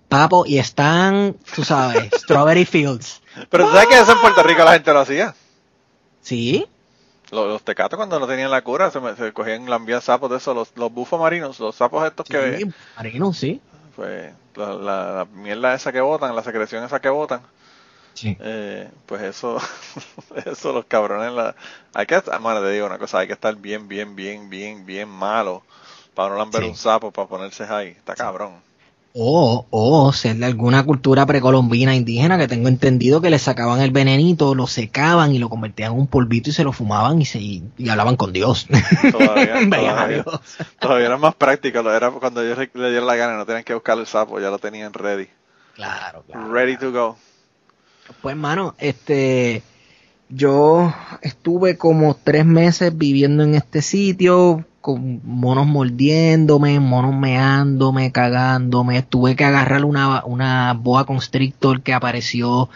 Papo, y están, tú sabes, *laughs* Strawberry Fields. Pero tú sabes que eso en Puerto Rico la gente lo hacía. ¿Sí? Los, los tecatos cuando no tenían la cura se, me- se cogían, lambían sapos de esos, los, los bufos marinos, los sapos estos que, Sí, marino, sí. pues, la, la, la mierda esa que botan, la secreción esa que botan, Sí. eh, pues eso, *laughs* eso los cabrones, la, hay que, mano, te digo una cosa, hay que estar bien, bien, bien, bien, bien malo para no lamber Sí. un sapo, para ponerse ahí, está cabrón. O, o ser de alguna cultura precolombina indígena que tengo entendido que le sacaban el venenito, lo secaban y lo convertían en un polvito y se lo fumaban y se y, hablaban con Dios. Todavía, *laughs* todavía, Dios. todavía era más práctico, lo era cuando ellos le le dieron la gana, no tenían que buscar el sapo, ya lo tenían ready, Claro, claro. ready to go. Pues, hermano, este, yo estuve como tres meses viviendo en este sitio, con monos mordiéndome, monos meándome, cagándome. Tuve que agarrar una, una boa constrictor que apareció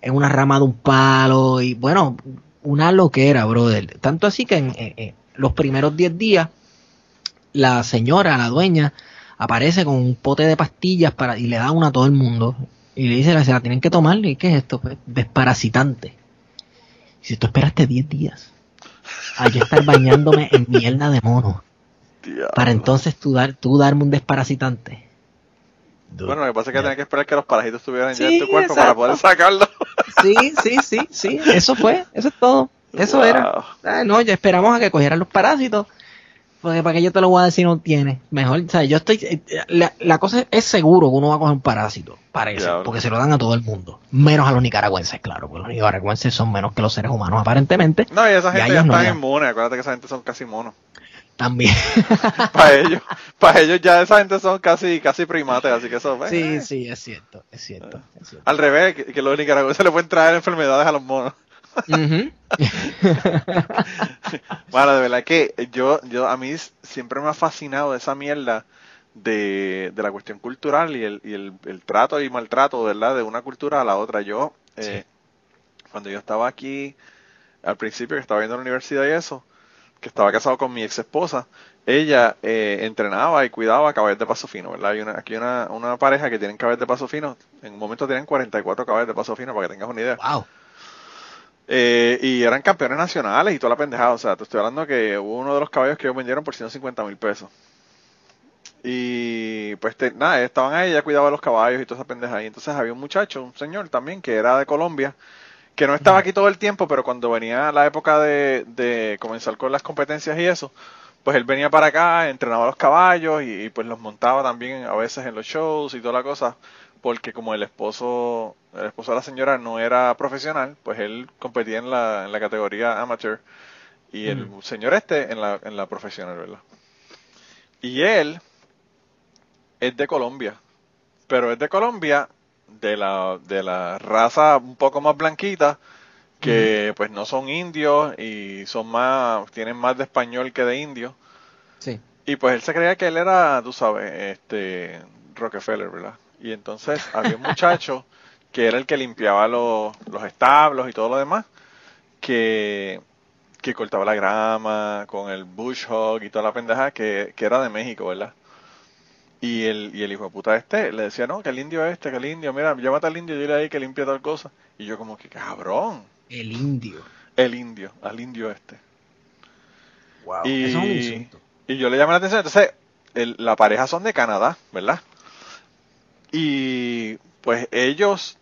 en una rama de un palo y bueno, una loquera, brother. Tanto así que en, los primeros 10 días, la señora, la dueña, aparece con un pote de pastillas para y le da una a todo el mundo. Y le dice, se la tienen que tomar. ¿Y qué es esto? Pues, desparasitante. Y si tú esperaste 10 días a yo estar bañándome en mierda de mono, Diablo. para entonces tú, dar, tú darme un desparasitante. Dude. Bueno, lo que pasa es que tenía que esperar que los parásitos estuvieran ya en Sí, tu cuerpo exacto. para poder sacarlo. Sí, sí, sí, sí, eso fue, eso es todo. Eso Wow. era. Ah, no, ya esperamos a que cogieran los parásitos. Porque para que yo te lo voy a decir no tiene. Mejor, o sea, yo estoy. eh, La, la cosa es seguro que uno va a coger un parásito. Parece. Diablo. Porque se lo dan a todo el mundo. Menos a los nicaragüenses, claro. Porque los nicaragüenses son menos que los seres humanos, aparentemente. No, y esa Y gente ya ellos no están le- inmunes. Acuérdate que esa gente son casi monos. También. *laughs* Para ellos, para ellos ya esa gente son casi, casi primates, así que eso. pues, sí, eh. sí, es cierto. Es cierto. Es cierto. Al revés, que, que los nicaragüenses le pueden traer enfermedades a los monos. Ujú. *laughs* Bueno, de verdad que yo, yo a mí siempre me ha fascinado esa mierda de, de la cuestión cultural y el, y el, el trato y maltrato, ¿verdad? De una cultura a la otra. Yo, eh, cuando yo estaba aquí, al principio que estaba viendo la universidad y eso, que estaba casado con mi ex esposa, ella eh, entrenaba y cuidaba caballos de paso fino, ¿verdad? Hay una, aquí una, una pareja que tienen caballos de paso fino, en un momento tienen 44 caballos de paso fino, para que tengas una idea. Wow. Eh, y eran campeones nacionales y toda la pendejada. O sea, te estoy hablando que hubo uno de los caballos que ellos vendieron por 150 mil pesos. Y pues te- nada, estaban ahí, ella cuidaba los caballos y toda esa pendeja. Y entonces había un muchacho, un señor también, que era de Colombia, que no estaba aquí todo el tiempo, pero cuando venía la época de, de comenzar con las competencias y eso, pues él venía para acá, entrenaba los caballos y, y, pues los montaba también a veces en los shows y toda la cosa, porque como el esposo, el esposo de la señora no era profesional, pues él competía en la, en la categoría amateur y el señor este en la, en la profesional, ¿verdad? Y él es de Colombia, pero es de Colombia de la, de la raza un poco más blanquita, que pues no son indios y son más, tienen más de español que de indio. Sí. Y pues él se creía que él era, tú sabes, este Rockefeller, ¿verdad? Y entonces había un muchacho que era el que limpiaba los, los establos y todo lo demás, que, que cortaba la grama con el bush hog y toda la pendeja, que, que era de México, ¿verdad? Y el, y el hijo de puta este le decía, no, que el indio este, que el indio, mira, llámate al indio y dile ahí que limpia tal cosa. Y yo como que, cabrón, El indio. el indio, al indio este. Wow, y, eso es un insulto. y yo le llamé la atención. Entonces, el- la pareja son de Canadá, ¿verdad? Y pues ellos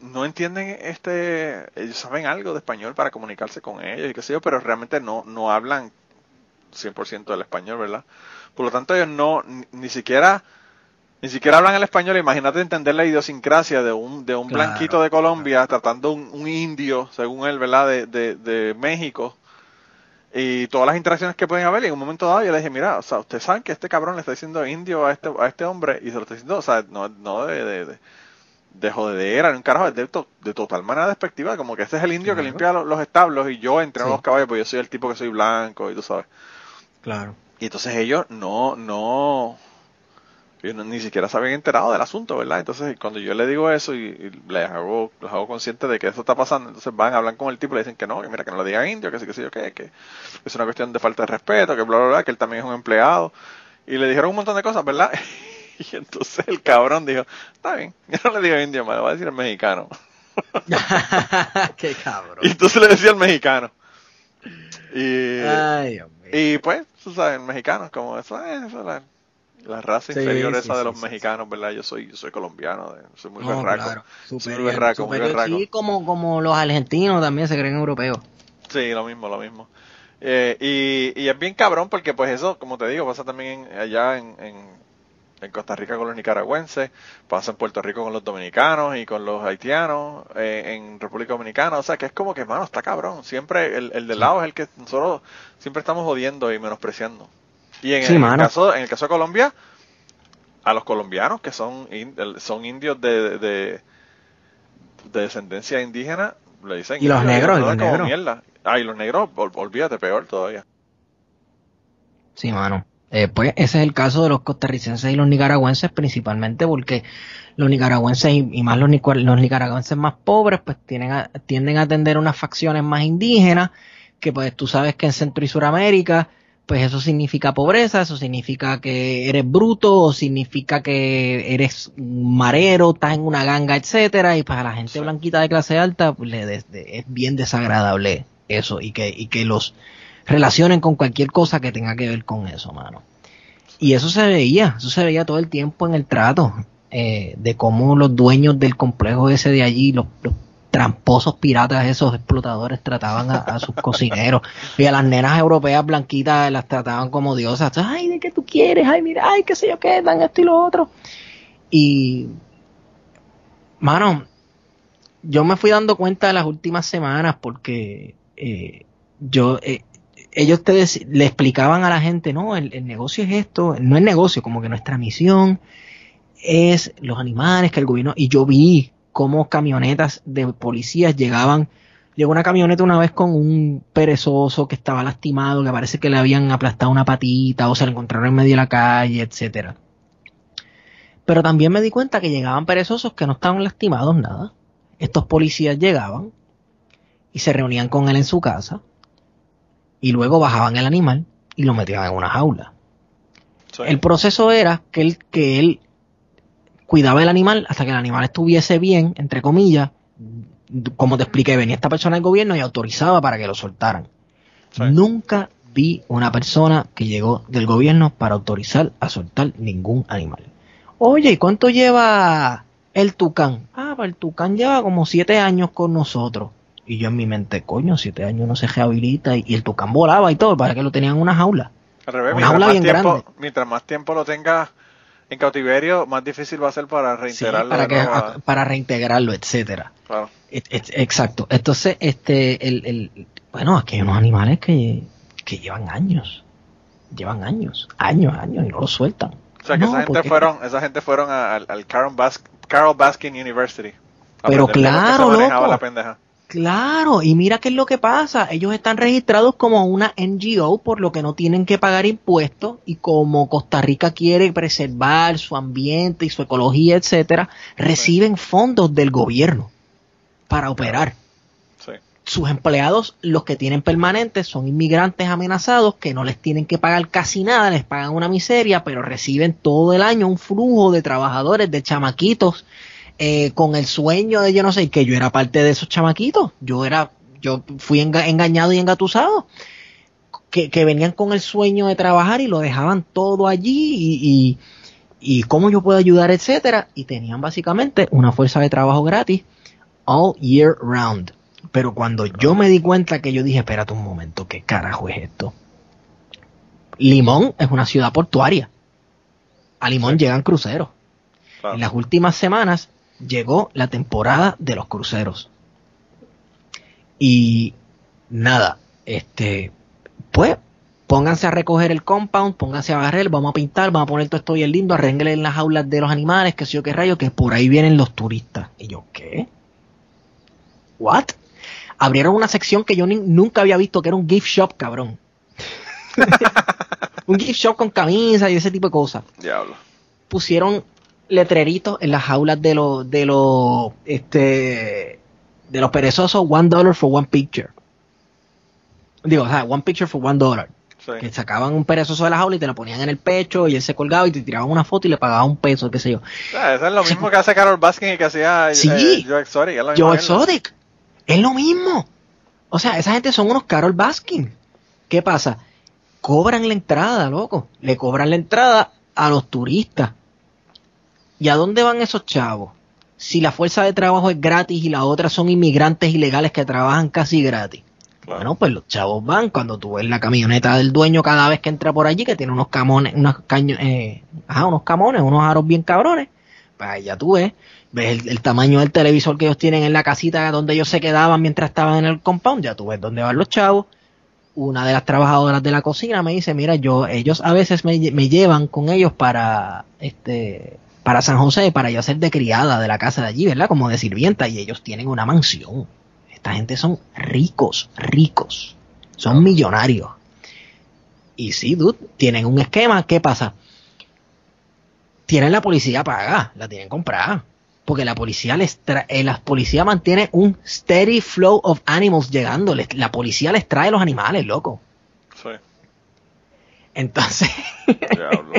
no entienden este, ellos saben algo de español para comunicarse con ellos y qué sé yo, pero realmente no, no hablan 100% del español, ¿verdad? Por lo tanto, ellos no, ni, ni siquiera, ni siquiera hablan el español. Imagínate entender la idiosincrasia de un, de un Claro, blanquito de Colombia tratando un, un indio, según él, ¿verdad? De, de, de México. Y todas las interacciones que pueden haber, y en un momento dado yo le dije, mira, o sea, ustedes saben que este cabrón le está diciendo indio a este, a este hombre, y se lo está diciendo, o sea, no, no de, de, de, de jodedera, un carajo, de, to- de total manera despectiva, como que este es el indio que limpia los, los establos, y yo entreno Sí. los caballos, pues yo soy el tipo que soy blanco, y tú sabes. Claro. Y entonces ellos no, no, no- ni siquiera se habían enterado del asunto, ¿verdad? Entonces cuando yo le digo eso y, y les hago, los hago conscientes de que eso está pasando, entonces van, hablan con el tipo y le dicen que no, que mira, que no le digan indio, que sí, que sí, que, que es una cuestión de falta de respeto, que bla, bla, bla, que él también es un empleado. Y le dijeron un montón de cosas, ¿verdad? *laughs* Y entonces el cabrón dijo, está bien, *laughs* yo no le digo indio, me lo va a decir el mexicano. *laughs* Qué cabrón. Y entonces le decía el mexicano. Y, Ay, Dios mío. y pues, tú sabes, el mexicano, como eso, eh, eso es la, raza Sí, inferior sí, esa de los mexicanos, ¿verdad? Yo soy, yo soy colombiano, de- soy muy No, berraco. claro. Soy Superior, muy berraco, muy superior. berraco. Sí, como, como los argentinos también se creen europeos. Sí, lo mismo, lo mismo. Eh, y, y es bien cabrón porque pues eso, como te digo, pasa también en- allá en, en, en Costa Rica con los nicaragüenses, pasa en Puerto Rico con los dominicanos y con los haitianos, eh, en República Dominicana, o sea que es como que, mano, está cabrón. Siempre el, el del lado es el que nosotros siempre estamos jodiendo y menospreciando. Y en, Sí, el, mano. caso, en el caso de Colombia, a los colombianos que son, in- son indios de, de, de descendencia indígena, le dicen Y los negros, y los negros. mierda. Ah, y los negros, ol- olvídate, peor todavía. Sí, mano. Eh, pues ese es el caso de los costarricenses y los nicaragüenses, principalmente porque los nicaragüenses y, y más los, los nicaragüenses más pobres, pues tienen a- tienden a atender unas facciones más indígenas, que pues tú sabes que en Centro y Suramérica, pues eso significa pobreza, eso significa que eres bruto, o significa que eres un marero, estás en una ganga, etcétera, y para la gente Sí. blanquita de clase alta, pues le de- es bien desagradable eso, y que, y que los relacionen con cualquier cosa que tenga que ver con eso, mano. Y eso se veía, eso se veía todo el tiempo en el trato, eh, de cómo los dueños del complejo ese de allí, los, los tramposos piratas, esos explotadores, trataban a, sus cocineros. Y a las nenas europeas blanquitas las trataban como diosas. Ay, ¿de qué tú quieres? Ay, mira, ay, qué sé yo qué, dan esto y lo otro. Y, mano, yo me fui dando cuenta de las últimas semanas porque eh, yo, eh, ellos te le explicaban a la gente, no, el, el negocio es esto, no es negocio, como que nuestra misión es los animales que el gobierno, y yo vi cómo camionetas de policías llegaban, llegó una camioneta una vez con un perezoso que estaba lastimado, que parece que le habían aplastado una patita o se lo encontraron en medio de la calle, etcétera. Pero también me di cuenta que llegaban perezosos que no estaban lastimados nada. Estos policías llegaban y se reunían con él en su casa y luego bajaban el animal y lo metían en una jaula. Sí. El proceso era que él, que él cuidaba el animal hasta que el animal estuviese bien, entre comillas. Como te expliqué, venía esta persona del gobierno y autorizaba para que lo soltaran. Sí. Nunca vi una persona que llegó del gobierno para autorizar a soltar ningún animal. Oye, ¿y cuánto lleva el tucán? Ah, pues el tucán lleva como siete años con nosotros. Y yo en mi mente, coño, siete años no se rehabilita. Y, y el tucán volaba y todo, para que lo tenían en una jaula. Al revés, Una mientras jaula más, bien tiempo, grande. mientras más tiempo lo tengas en cautiverio, más difícil va a ser para Sí, reintegrarlo. para, que, a- reintegrarlo, etcétera. claro. Et- et- Exacto. Entonces, este, el, el, bueno, aquí hay unos animales que, que llevan años. Llevan años, años, años y no los sueltan. O sea que No, esa gente porque- fueron, esa gente fueron al, al Carol, Bas- Carol Baskin University. Pero claro, loco. la pendeja. Claro, y mira qué es lo que pasa. Ellos están registrados como una NGO, por lo que no tienen que pagar impuestos. Y como Costa Rica quiere preservar su ambiente y su ecología, etcétera, reciben fondos del gobierno para operar. Sí. sus empleados, los que tienen permanentes, son inmigrantes amenazados que no les tienen que pagar casi nada, les pagan una miseria, pero reciben todo el año un flujo de trabajadores, de chamaquitos, eh, con el sueño de yo no sé, que yo era parte de esos chamaquitos, yo era, yo fui enga- engañado y engatusado. que, que venían con el sueño de trabajar y lo dejaban todo allí y, y, y cómo yo puedo ayudar, etcétera, y tenían básicamente una fuerza de trabajo gratis all year round. Pero cuando yo me di cuenta que yo dije, espérate un momento, ¿qué carajo es esto? Limón es una ciudad portuaria. A Limón llegan cruceros. Claro. En las últimas semanas llegó la temporada de los cruceros. Y nada, este, pues pónganse a recoger el compound, pónganse a barrer, vamos a pintar, vamos a poner todo esto bien lindo, arréglenle en las jaulas de los animales, que sé yo qué rayo, que por ahí vienen los turistas. Y yo, ¿qué? ¿What? Abrieron una sección que yo ni- nunca había visto, que era un gift shop, cabrón. *laughs* un gift shop con camisas y ese tipo de cosas Diablo. pusieron letreritos en las jaulas de los de los este de los perezosos one dollar for one picture. Digo o sea one picture for one dollar. Sí. que sacaban un perezoso de la jaula y te lo ponían en el pecho y él se colgaba y te tiraban una foto y le pagaban un peso qué sé yo. Ah, eso es lo mismo que hace Carol Baskin y que hacía eh, Sí. Joe Exotic. es la misma Joe. Exotic. Es lo mismo. O sea esa gente son unos Carol Baskin. Qué pasa cobran la entrada loco. Le cobran la entrada a los turistas ¿Y a dónde van esos chavos? Si la fuerza de trabajo es gratis y las otras son inmigrantes ilegales que trabajan casi gratis. Claro. Bueno, pues los chavos van cuando tú ves la camioneta del dueño cada vez que entra por allí, que tiene unos camones, unos caño, eh, ajá, unos camones, unos aros bien cabrones. Pues ahí ya tú ves, ves el, el tamaño del televisor que ellos tienen en la casita donde ellos se quedaban mientras estaban en el compound, ya tú ves dónde van los chavos. Una de las trabajadoras de la cocina me dice, mira, yo, ellos a veces me, me llevan con ellos para, este, para San José, para yo ser de criada de la casa de allí, ¿verdad? Como de sirvienta, y ellos tienen una mansión. Esta gente son ricos, ricos. Son millonarios. Y sí, dude, tienen un esquema. ¿Qué pasa? Tienen la policía paga, la tienen comprada. Porque la policía les tra- eh, la policía mantiene un steady flow of animals llegándoles. La policía les trae los animales, loco. Sí. Entonces, *laughs* Diablo.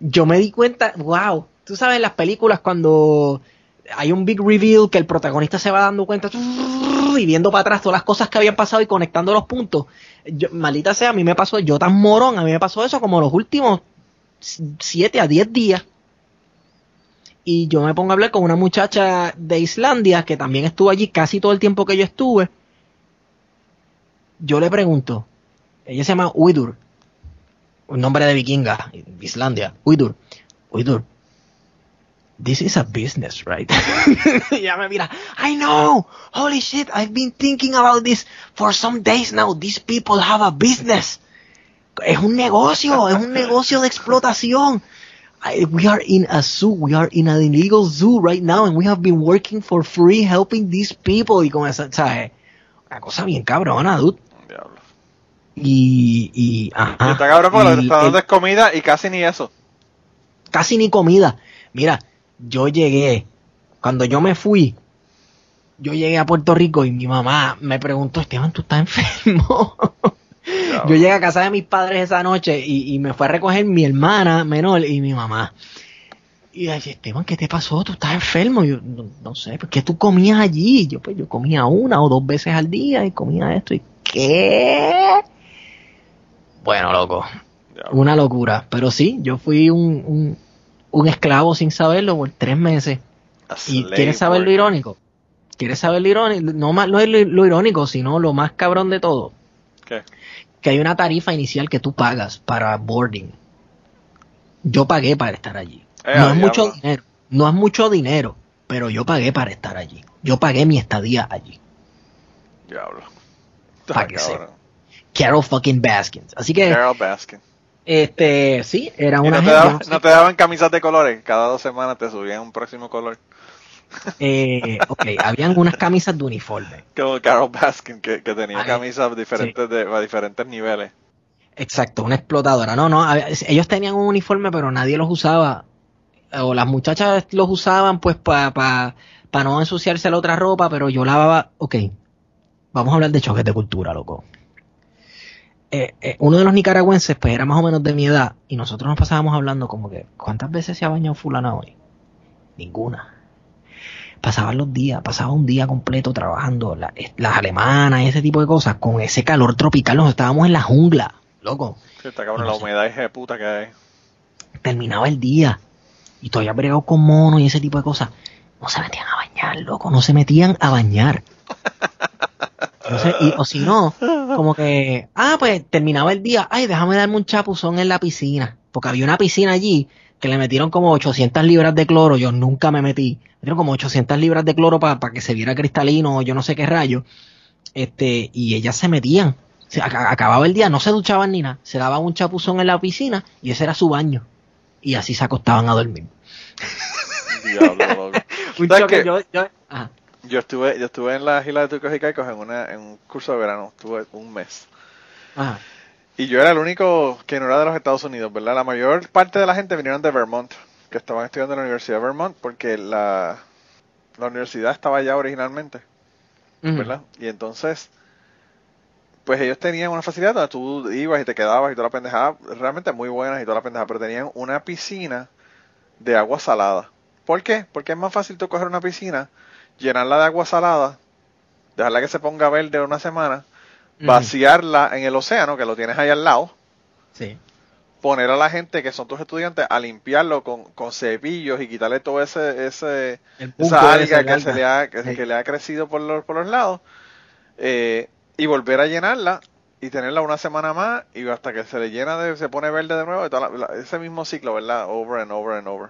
Yo me di cuenta, wow, tú sabes en las películas cuando hay un big reveal que el protagonista se va dando cuenta y viendo para atrás todas las cosas que habían pasado y conectando los puntos. Yo, maldita sea, a mí me pasó, yo tan morón, a mí me pasó eso como los últimos 7 a 10 días. Y yo me pongo a hablar con una muchacha de Islandia que también estuvo allí casi todo el tiempo que yo estuve. Yo le pregunto, ella se llama Uidur, un nombre de vikinga, Islandia, Uidur, Uidur, this is a business, right? *laughs* y ella me mira, I know, holy shit, I've been thinking about this for some days now, these people have a business. Es un negocio, es un negocio de explotación. We are in a zoo, we are in an illegal zoo right now, and we have been working for free helping these people. Y con ¿sabes? Una cosa bien cabrona, dude. Y, y, ajá. está cabrón porque lo que te Y está dando el- es comida y casi ni eso. casi ni comida. Mira, yo llegué, cuando yo me fui, yo llegué a Puerto Rico y mi mamá me preguntó, Esteban, ¿tú estás enfermo? *laughs* Yo llegué a casa de mis padres esa noche y, y me fue a recoger mi hermana menor y mi mamá. Y dije, Esteban, ¿qué te pasó? ¿Tú estás enfermo? Y yo, no, no sé, ¿por qué tú comías allí? Y yo, pues yo comía una o dos veces al día y comía esto y ¿qué? Bueno, loco, una locura. Pero sí, yo fui un, un, un esclavo sin saberlo por tres meses. A ¿Y quieres saber lo irónico? ¿Quieres saber lo irónico? No, más, no es lo, lo irónico, sino lo más cabrón de todo. ¿Qué? Que hay una tarifa inicial que tú pagas para boarding. Yo pagué para estar allí. Eh, no es mucho dinero. No es mucho dinero. Pero yo pagué para estar allí. Yo pagué mi estadía allí. Diablo. Pa' Ah, que cabrón. Carol fucking Baskins. Así que, Carol Baskin. este, sí, era una no te, daban, no te daban camisas de colores. Cada dos semanas te subían un próximo color. Eh, ok, *laughs* habían unas camisas de uniforme. Como Carol Baskin, que, que tenía camisas diferentes de, a diferentes niveles. Exacto, una explotadora. No, no, ellos tenían un uniforme, pero nadie los usaba. O las muchachas los usaban, pues, para pa, pa no ensuciarse la otra ropa, pero yo lavaba. Ok, vamos a hablar de choques de cultura, loco. Eh, eh, uno de los nicaragüenses, pues, era más o menos de mi edad, y nosotros nos pasábamos hablando como que, ¿cuántas veces se ha bañado fulana hoy? Ninguna. pasaban los días, pasaba un día completo trabajando, la- es- las alemanas y ese tipo de cosas, con ese calor tropical, nos estábamos en la jungla, loco. Sí, está cabrón la humedad hija de puta que hay. Terminaba el día y todavía bregado con monos y ese tipo de cosas. No se metían a bañar, loco, no se metían a bañar. *laughs* No sé, y- o si no, como que, ah, pues terminaba el día, ay, déjame darme un chapuzón en la piscina, porque había una piscina allí que le metieron como 800 libras de cloro, yo nunca me metí, metieron como 800 libras de cloro para que se viera cristalino, o yo no sé qué rayo, este, y ellas se metían, se, aca- acababa el día, no se duchaban ni nada, se daban un chapuzón en la piscina y ese era su baño, y así se acostaban a dormir. Diablo, loco. *laughs* Un ¿Sabes choque, qué? yo, yo, ajá, Yo estuve, yo estuve en la isla de Turcos y Caicos en, una, en un curso de verano, estuve un mes. ajá, Y yo era el único que no era de los Estados Unidos, ¿verdad? La mayor parte de la gente vinieron de Vermont, que estaban estudiando en la Universidad de Vermont, porque la, la universidad estaba allá originalmente. ¿verdad? Y entonces, pues ellos tenían una facilidad donde tú ibas y te quedabas y toda la pendejada, realmente muy buenas y toda la pendejada, pero tenían una piscina de agua salada. ¿Por qué? Porque es más fácil tú coger una piscina, llenarla de agua salada, dejarla que se ponga verde una semana, vaciarla en el océano, que lo tienes ahí al lado, Sí. poner a la gente que son tus estudiantes a limpiarlo con, con cepillos y quitarle todo ese, ese esa alga que se le ha, que, Sí. que le ha crecido por los, por los lados eh, y volver a llenarla y tenerla una semana más y hasta que se le llena de, se pone verde de nuevo y toda la- la- ese mismo ciclo, ¿verdad? Over and over and over.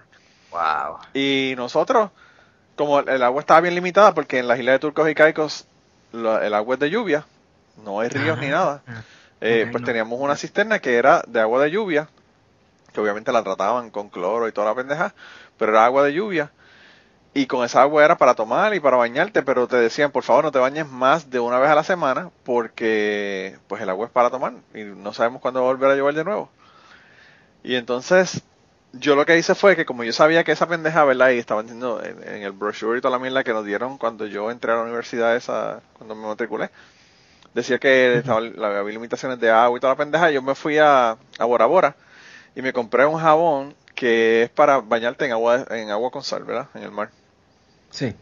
Wow. Y nosotros, como el, agua estaba bien limitada porque en las islas de Turcos y Caicos la- el agua es de lluvia, no hay ríos ni nada. ah. Eh, pues no. teníamos una cisterna que era de agua de lluvia, que obviamente la trataban con cloro y toda la pendeja, pero era agua de lluvia. Y con esa agua era para tomar y para bañarte, pero te decían, por favor, no te bañes más de una vez a la semana, porque pues el agua es para tomar y no sabemos cuándo va a volver a llover de nuevo. Y entonces, yo lo que hice fue que como yo sabía que esa pendeja, ¿verdad? Y estaban diciendo en, en el brochure y toda la mierda que nos dieron cuando yo entré a la universidad esa, cuando me matriculé, decía que estaba, había limitaciones de agua y toda la pendeja, yo me fui a, a Bora Bora y me compré un jabón que es para bañarte en agua, en agua con sal, ¿verdad? En el mar. Sí.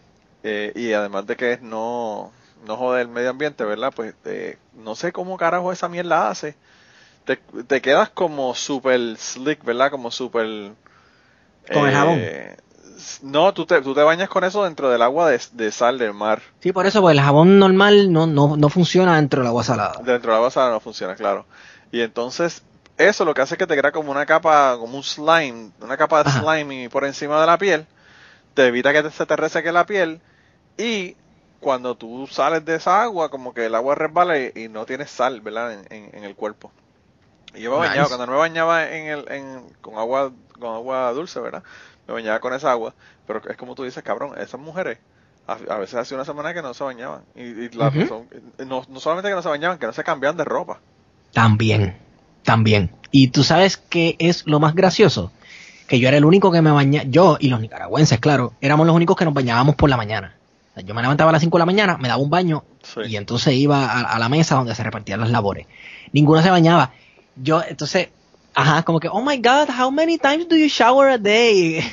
Eh, y además de que es no, no jode el medio ambiente, ¿verdad? Pues eh, no sé cómo carajo esa mierda hace. Te, te quedas como super slick, ¿verdad? Como super... ¿Con el jabón? No, tú te, tú te bañas con eso dentro del agua de, de sal del mar. Sí, por eso, pues el jabón normal no, no, no funciona dentro del agua salada. Dentro del agua salada no funciona, claro. Y entonces, eso lo que hace es que te crea como una capa, como un slime, una capa de Ajá. slime por encima de la piel. Te evita que te- se te reseque la piel. Y cuando tú sales de esa agua, como que el agua resbala y, y no tienes sal, ¿verdad? En, en- en el cuerpo. Y yo me Nice. bañaba, cuando no me bañaba en el, en, con agua, con agua dulce, ¿verdad? Me bañaba con esa agua. Pero es como tú dices, cabrón, esas mujeres, a, a veces hace una semana que no se bañaban. Y, la no, no solamente que no se bañaban, que no se cambiaban de ropa. También, también. Y tú sabes qué es lo más gracioso? Que yo era el único que me bañaba, yo y los nicaragüenses, claro, éramos los únicos que nos bañábamos por la mañana. O sea, yo me levantaba a las 5 de la mañana, me daba un baño Sí. y entonces iba a, a la mesa donde se repartían las labores. Ninguno se bañaba. Yo, entonces, ajá, como que, oh my god, how many times do you shower a day?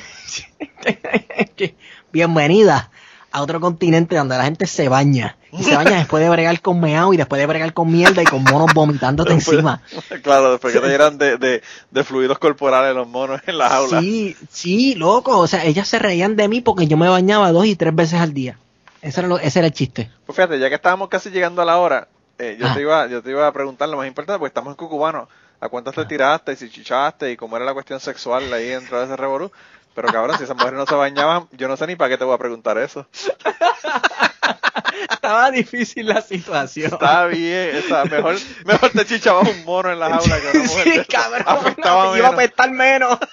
*laughs* Bienvenida a otro continente donde la gente se baña. Y se baña después de bregar con meao y después de bregar con mierda y con monos vomitándote Después- encima. claro, después que te llenan de, de, de fluidos corporales los monos en las aulas. Sí, sí, loco. O sea, ellas se reían de mí porque yo me bañaba dos y tres veces al día. Ese era, lo- ese era el chiste. Pues fíjate, ya que estábamos casi llegando a la hora, eh, yo, Ah. te iba, yo te iba a preguntar lo más importante, porque estamos en Cucubano. ¿A cuántas te tiraste y si chichaste y cómo era la cuestión sexual ahí dentro de ese revolú? Pero cabrón, si esas mujeres no se bañaban, yo no sé ni para qué te voy a preguntar eso. *laughs* Estaba difícil la situación. Está bien, está, mejor, mejor te chichabas un mono en la jaula que una mujer. Sí, cabrón. Afectaba iba a menos. apestar menos. *laughs*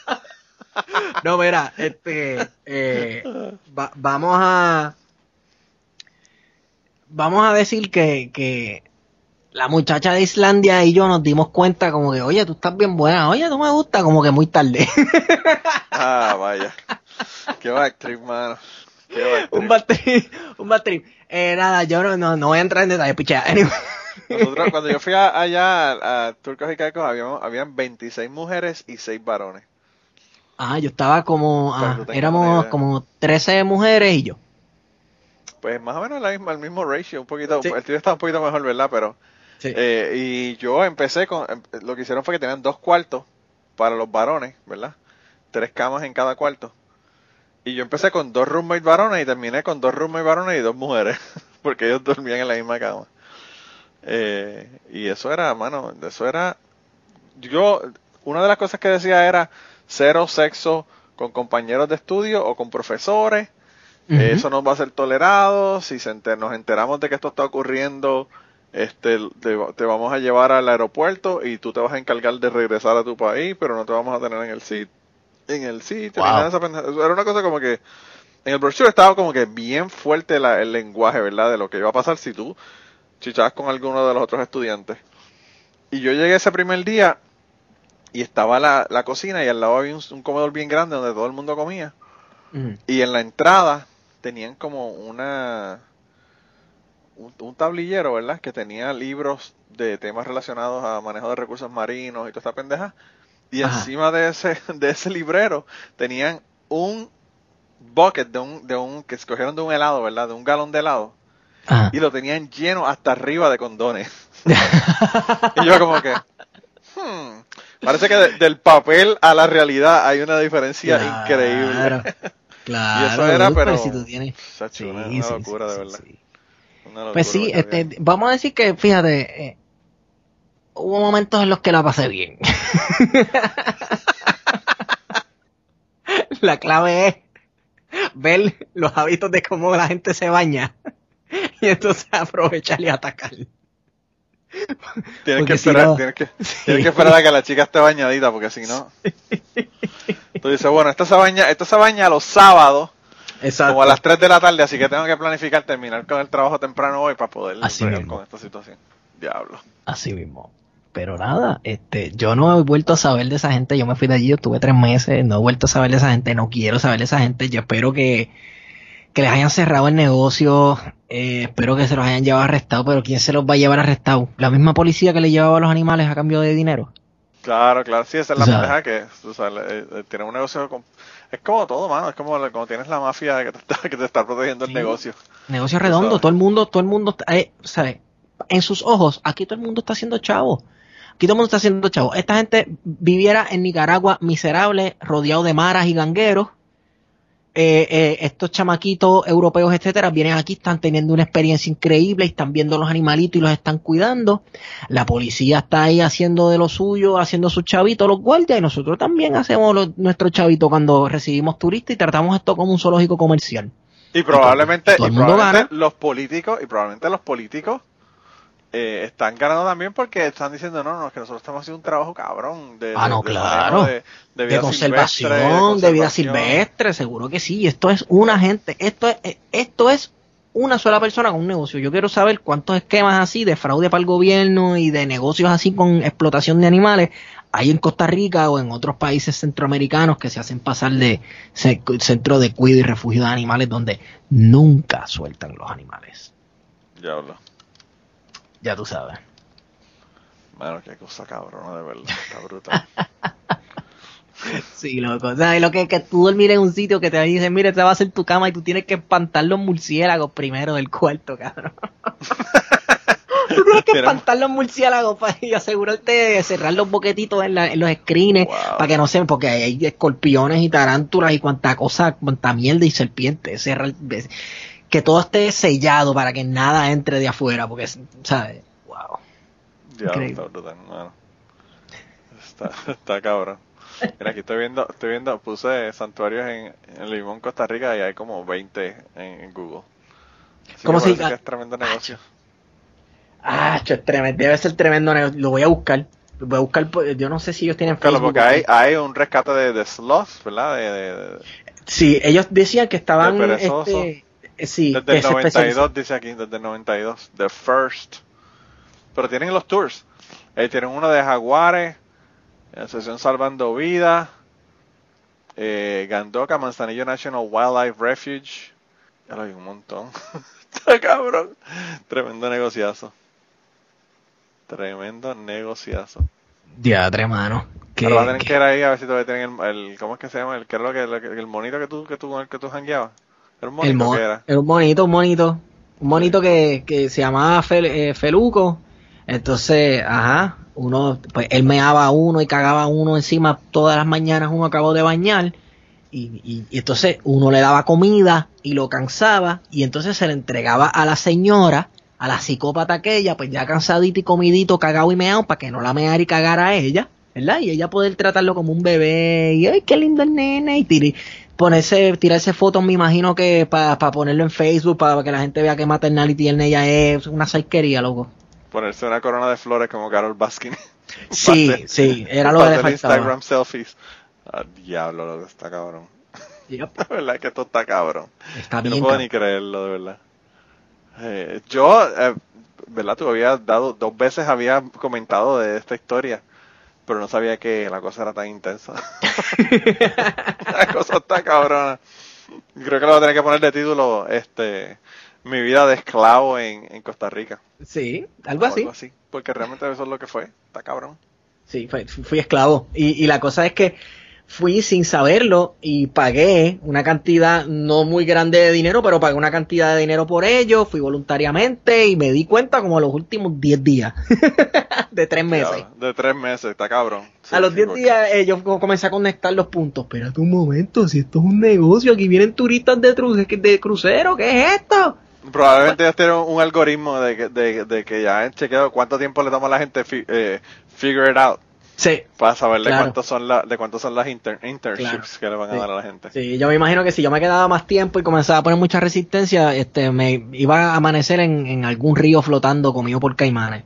No, mira, este, eh, va- vamos a, vamos a decir que, que la muchacha de Islandia y yo nos dimos cuenta como que, oye, tú estás bien buena, oye, tú me gusta, como que muy tarde. *laughs* Ah, vaya. Qué actriz, mano. Qué un un. Eh, nada, yo no, no, no voy a entrar en detalle, pichea. Anyway. *laughs* Nosotros, cuando yo fui a- allá a, a Turcos y Caicos, habíamos, habían 26 mujeres y 6 varones. Ah, yo estaba como, ah, éramos como 13 mujeres y yo. pues más o menos la misma, el mismo ratio, un poquito, Sí. el tuyo está un poquito mejor, ¿verdad? Pero, Sí. eh, y yo empecé con, em- lo que hicieron fue que tenían dos cuartos para los varones, ¿verdad? Tres camas en cada cuarto. Y yo empecé con dos roommates varones y terminé con dos roommates varones y dos mujeres, *laughs* porque ellos dormían en la misma cama. Eh, y eso era, mano, eso era, yo, una de las cosas que decía era cero sexo con compañeros de estudio o con profesores, eso no va a ser tolerado. Si se enter- nos enteramos de que esto está ocurriendo, este, te, te vamos a llevar al aeropuerto y tú te vas a encargar de regresar a tu país, pero no te vamos a tener en el sitio. En el sitio, Wow. Era una cosa como que en el brochure estaba como que bien fuerte la- el lenguaje, ¿verdad? De lo que iba a pasar si tú chichabas con alguno de los otros estudiantes. Y yo llegué ese primer día y estaba la, la cocina y al lado había un, un comedor bien grande donde todo el mundo comía. Y en la entrada tenían como una un, un tablillero, ¿verdad? Que tenía libros de temas relacionados a manejo de recursos marinos y toda esta pendeja. Y Ajá. encima de ese *laughs* de ese librero tenían un bucket de un de un que escogieron de un helado, ¿verdad? De un galón de helado Ajá. y lo tenían lleno hasta arriba de condones. *laughs* y yo como que hmm, parece que de- del papel a la realidad hay una diferencia increíble. Claro, *laughs* Y eso era, pero- si tú tienes... Sí, una, sí, una sí, locura, sí, de verdad. Sí. Locura, Pues sí, este, vamos a decir que, fíjate, eh, hubo momentos en los que la pasé bien. *laughs* la clave es ver los hábitos de cómo la gente se baña y entonces aprovechar y atacar. Tienes que si esperar, no- tienes que, *laughs* tienes que esperar a que la chica esté bañadita, porque si no. *laughs* Tú dices, bueno, esta se baña, esta se baña los sábados, Exacto. como a las 3 de la tarde, así que tengo que planificar terminar con el trabajo temprano hoy para poder Así con esta situación. Diablo. Así mismo. Pero nada, este, yo no he vuelto a saber de esa gente, yo me fui de allí, yo estuve tres meses, no he vuelto a saber de esa gente, no quiero saber de esa gente, yo espero que, que les hayan cerrado el negocio, eh, espero que se los hayan llevado arrestados, pero ¿quién se los va a llevar arrestados? ¿La misma policía que le llevaba a los animales a cambio de dinero? Claro, claro, sí, esa es la O sea- pendeja que sabes, eh, tiene un negocio. Es como todo, mano. Es como como tienes la mafia que te está, que te está protegiendo el negocio. Negocio redondo, todo el mundo, todo el mundo, eh, ¿sabes? En sus ojos, aquí todo el mundo está haciendo chavo. Aquí todo el mundo está haciendo chavo. Esta gente viviera en Nicaragua miserable, rodeado de maras y gangueros. Eh, eh, estos chamaquitos europeos, etcétera, vienen aquí, están teniendo una experiencia increíble y están viendo los animalitos y los están cuidando. La policía está ahí haciendo de lo suyo, haciendo sus chavitos, los guardias, y nosotros también hacemos nuestro chavito cuando recibimos turistas y tratamos esto como un zoológico comercial. Y probablemente, y probablemente los políticos, y probablemente los políticos eh, están ganando también porque están diciendo, no, no, es que nosotros estamos haciendo un trabajo cabrón de, Ah, de- no, de claro. de, de de vida conservación, silvestre, de vida conservación. silvestre, seguro que sí. Esto es una gente, esto es, eh, esto es una sola persona con un negocio. Yo quiero saber cuántos esquemas así de fraude para el gobierno y de negocios así con explotación de animales hay en Costa Rica o en otros países centroamericanos que se hacen pasar de ce- centro de cuido y refugio de animales donde nunca sueltan los animales. Diablo. Ya tú sabes. Mano, qué cosa cabrona, de verdad. Está brutal. *laughs* Sí, loco. O sea, lo que, que tú dormir en un sitio que te dicen, mire, esta va a ser tu cama y tú tienes que espantar los murciélagos primero del cuarto, cabrón. *laughs* tú tienes que espantar los murciélagos para y asegurarte de cerrar los boquetitos en, la- en los screens Wow. para que no se, porque hay escorpiones y tarántulas y cuanta cosa, cuanta mierda y serpientes. Cerrar, que todo esté sellado para que nada entre de afuera, porque, ¿sabes? Wow. Increíble. está brutal. *laughs* Está, está cabrón. Mira, aquí estoy viendo, estoy viendo, puse santuarios en, en Limón, Costa Rica y hay como 20 en, en Google. Así ¿Cómo que se que es tremendo negocio. Ah, es tremendo, debe ser tremendo negocio. Lo voy a buscar. Lo voy a buscar, por- yo no sé si ellos tienen Claro, Facebook. porque hay, hay un rescate de, de sloths, ¿verdad? De, de- de- Sí, ellos decían que estaban. De. Este, sí, desde el se especializan- 92, dice aquí, desde el 92. The first. Pero tienen los tours. Eh, tienen uno de jaguares, Asociación Salvando Vida, eh, Gandoca, Manzanillo National Wildlife Refuge. Ya lo vi un montón. *laughs* Está cabrón. Tremendo negociazo. Tremendo negociazo. Diadre, mano. Que, Pero vas a tener que- que ir ahí a ver si todavía tienen el, el- ¿cómo es que se llama? El, ¿qué es lo que, lo que- el monito que tú, que tú, con el que tú jangueabas? Era un El monito mo- que era. era un monito, un monito. Un monito que, que se llamaba Fel- eh, Feluco. Entonces, ajá, uno, pues él meaba a uno y cagaba a uno encima todas las mañanas, uno acabó de bañar. Y, y- y entonces uno le daba comida y lo cansaba y entonces se le entregaba a la señora, a la psicópata aquella, pues ya cansadito y comidito, cagado y meado, para que no la meara y cagara a ella, ¿verdad? Y ella poder tratarlo como un bebé y ay, qué lindo el nene y tiri- ponerse, tirarse fotos, me imagino que para ponerlo en Facebook, para que la gente vea que maternal y tiene ella es una saiquería, loco. Ponerse una corona de flores como Carol Baskin. *laughs* Sí, Pa' sí, era lo pa' que le faltaba. Instagram selfies. Ah, diablo, lo que está cabrón. Yep, *laughs* La verdad es que esto está cabrón. está Yo no puedo cabrón. ni creerlo, de verdad. Eh, yo, eh, ¿verdad? Tú habías dado, dos veces había comentado de esta historia, pero no sabía que la cosa era tan intensa. *laughs* *laughs* la cosa está cabrona. Creo que lo voy a tener que poner de título, este, mi vida de esclavo en, en Costa Rica. Sí, algo O así. Porque realmente eso es lo que fue. Está cabrón. Sí, fue- fui esclavo. Y, y la cosa es que fui sin saberlo y pagué una cantidad no muy grande de dinero, pero pagué una cantidad de dinero por ello, fui voluntariamente y me di cuenta como a los últimos 10 días *laughs* de tres meses. De tres meses, está cabrón. Sí, a los sí, 10 porque- días eh, yo co- comencé a conectar los puntos. Espérate un momento, si esto es un negocio, aquí vienen turistas de, tru- de crucero, ¿qué es esto? Probablemente ya tienen un algoritmo de que, de, de que ya han chequeado cuánto tiempo le toma a la gente fi- eh, figure it out Sí. para saber de Claro. cuántos son la, de cuántos son las inter- internships Claro. que le van a Sí. dar a la gente. Sí, yo me imagino que si yo me quedaba más tiempo y comenzaba a poner mucha resistencia, este, me iba a amanecer en, en algún río flotando comido por caimanes.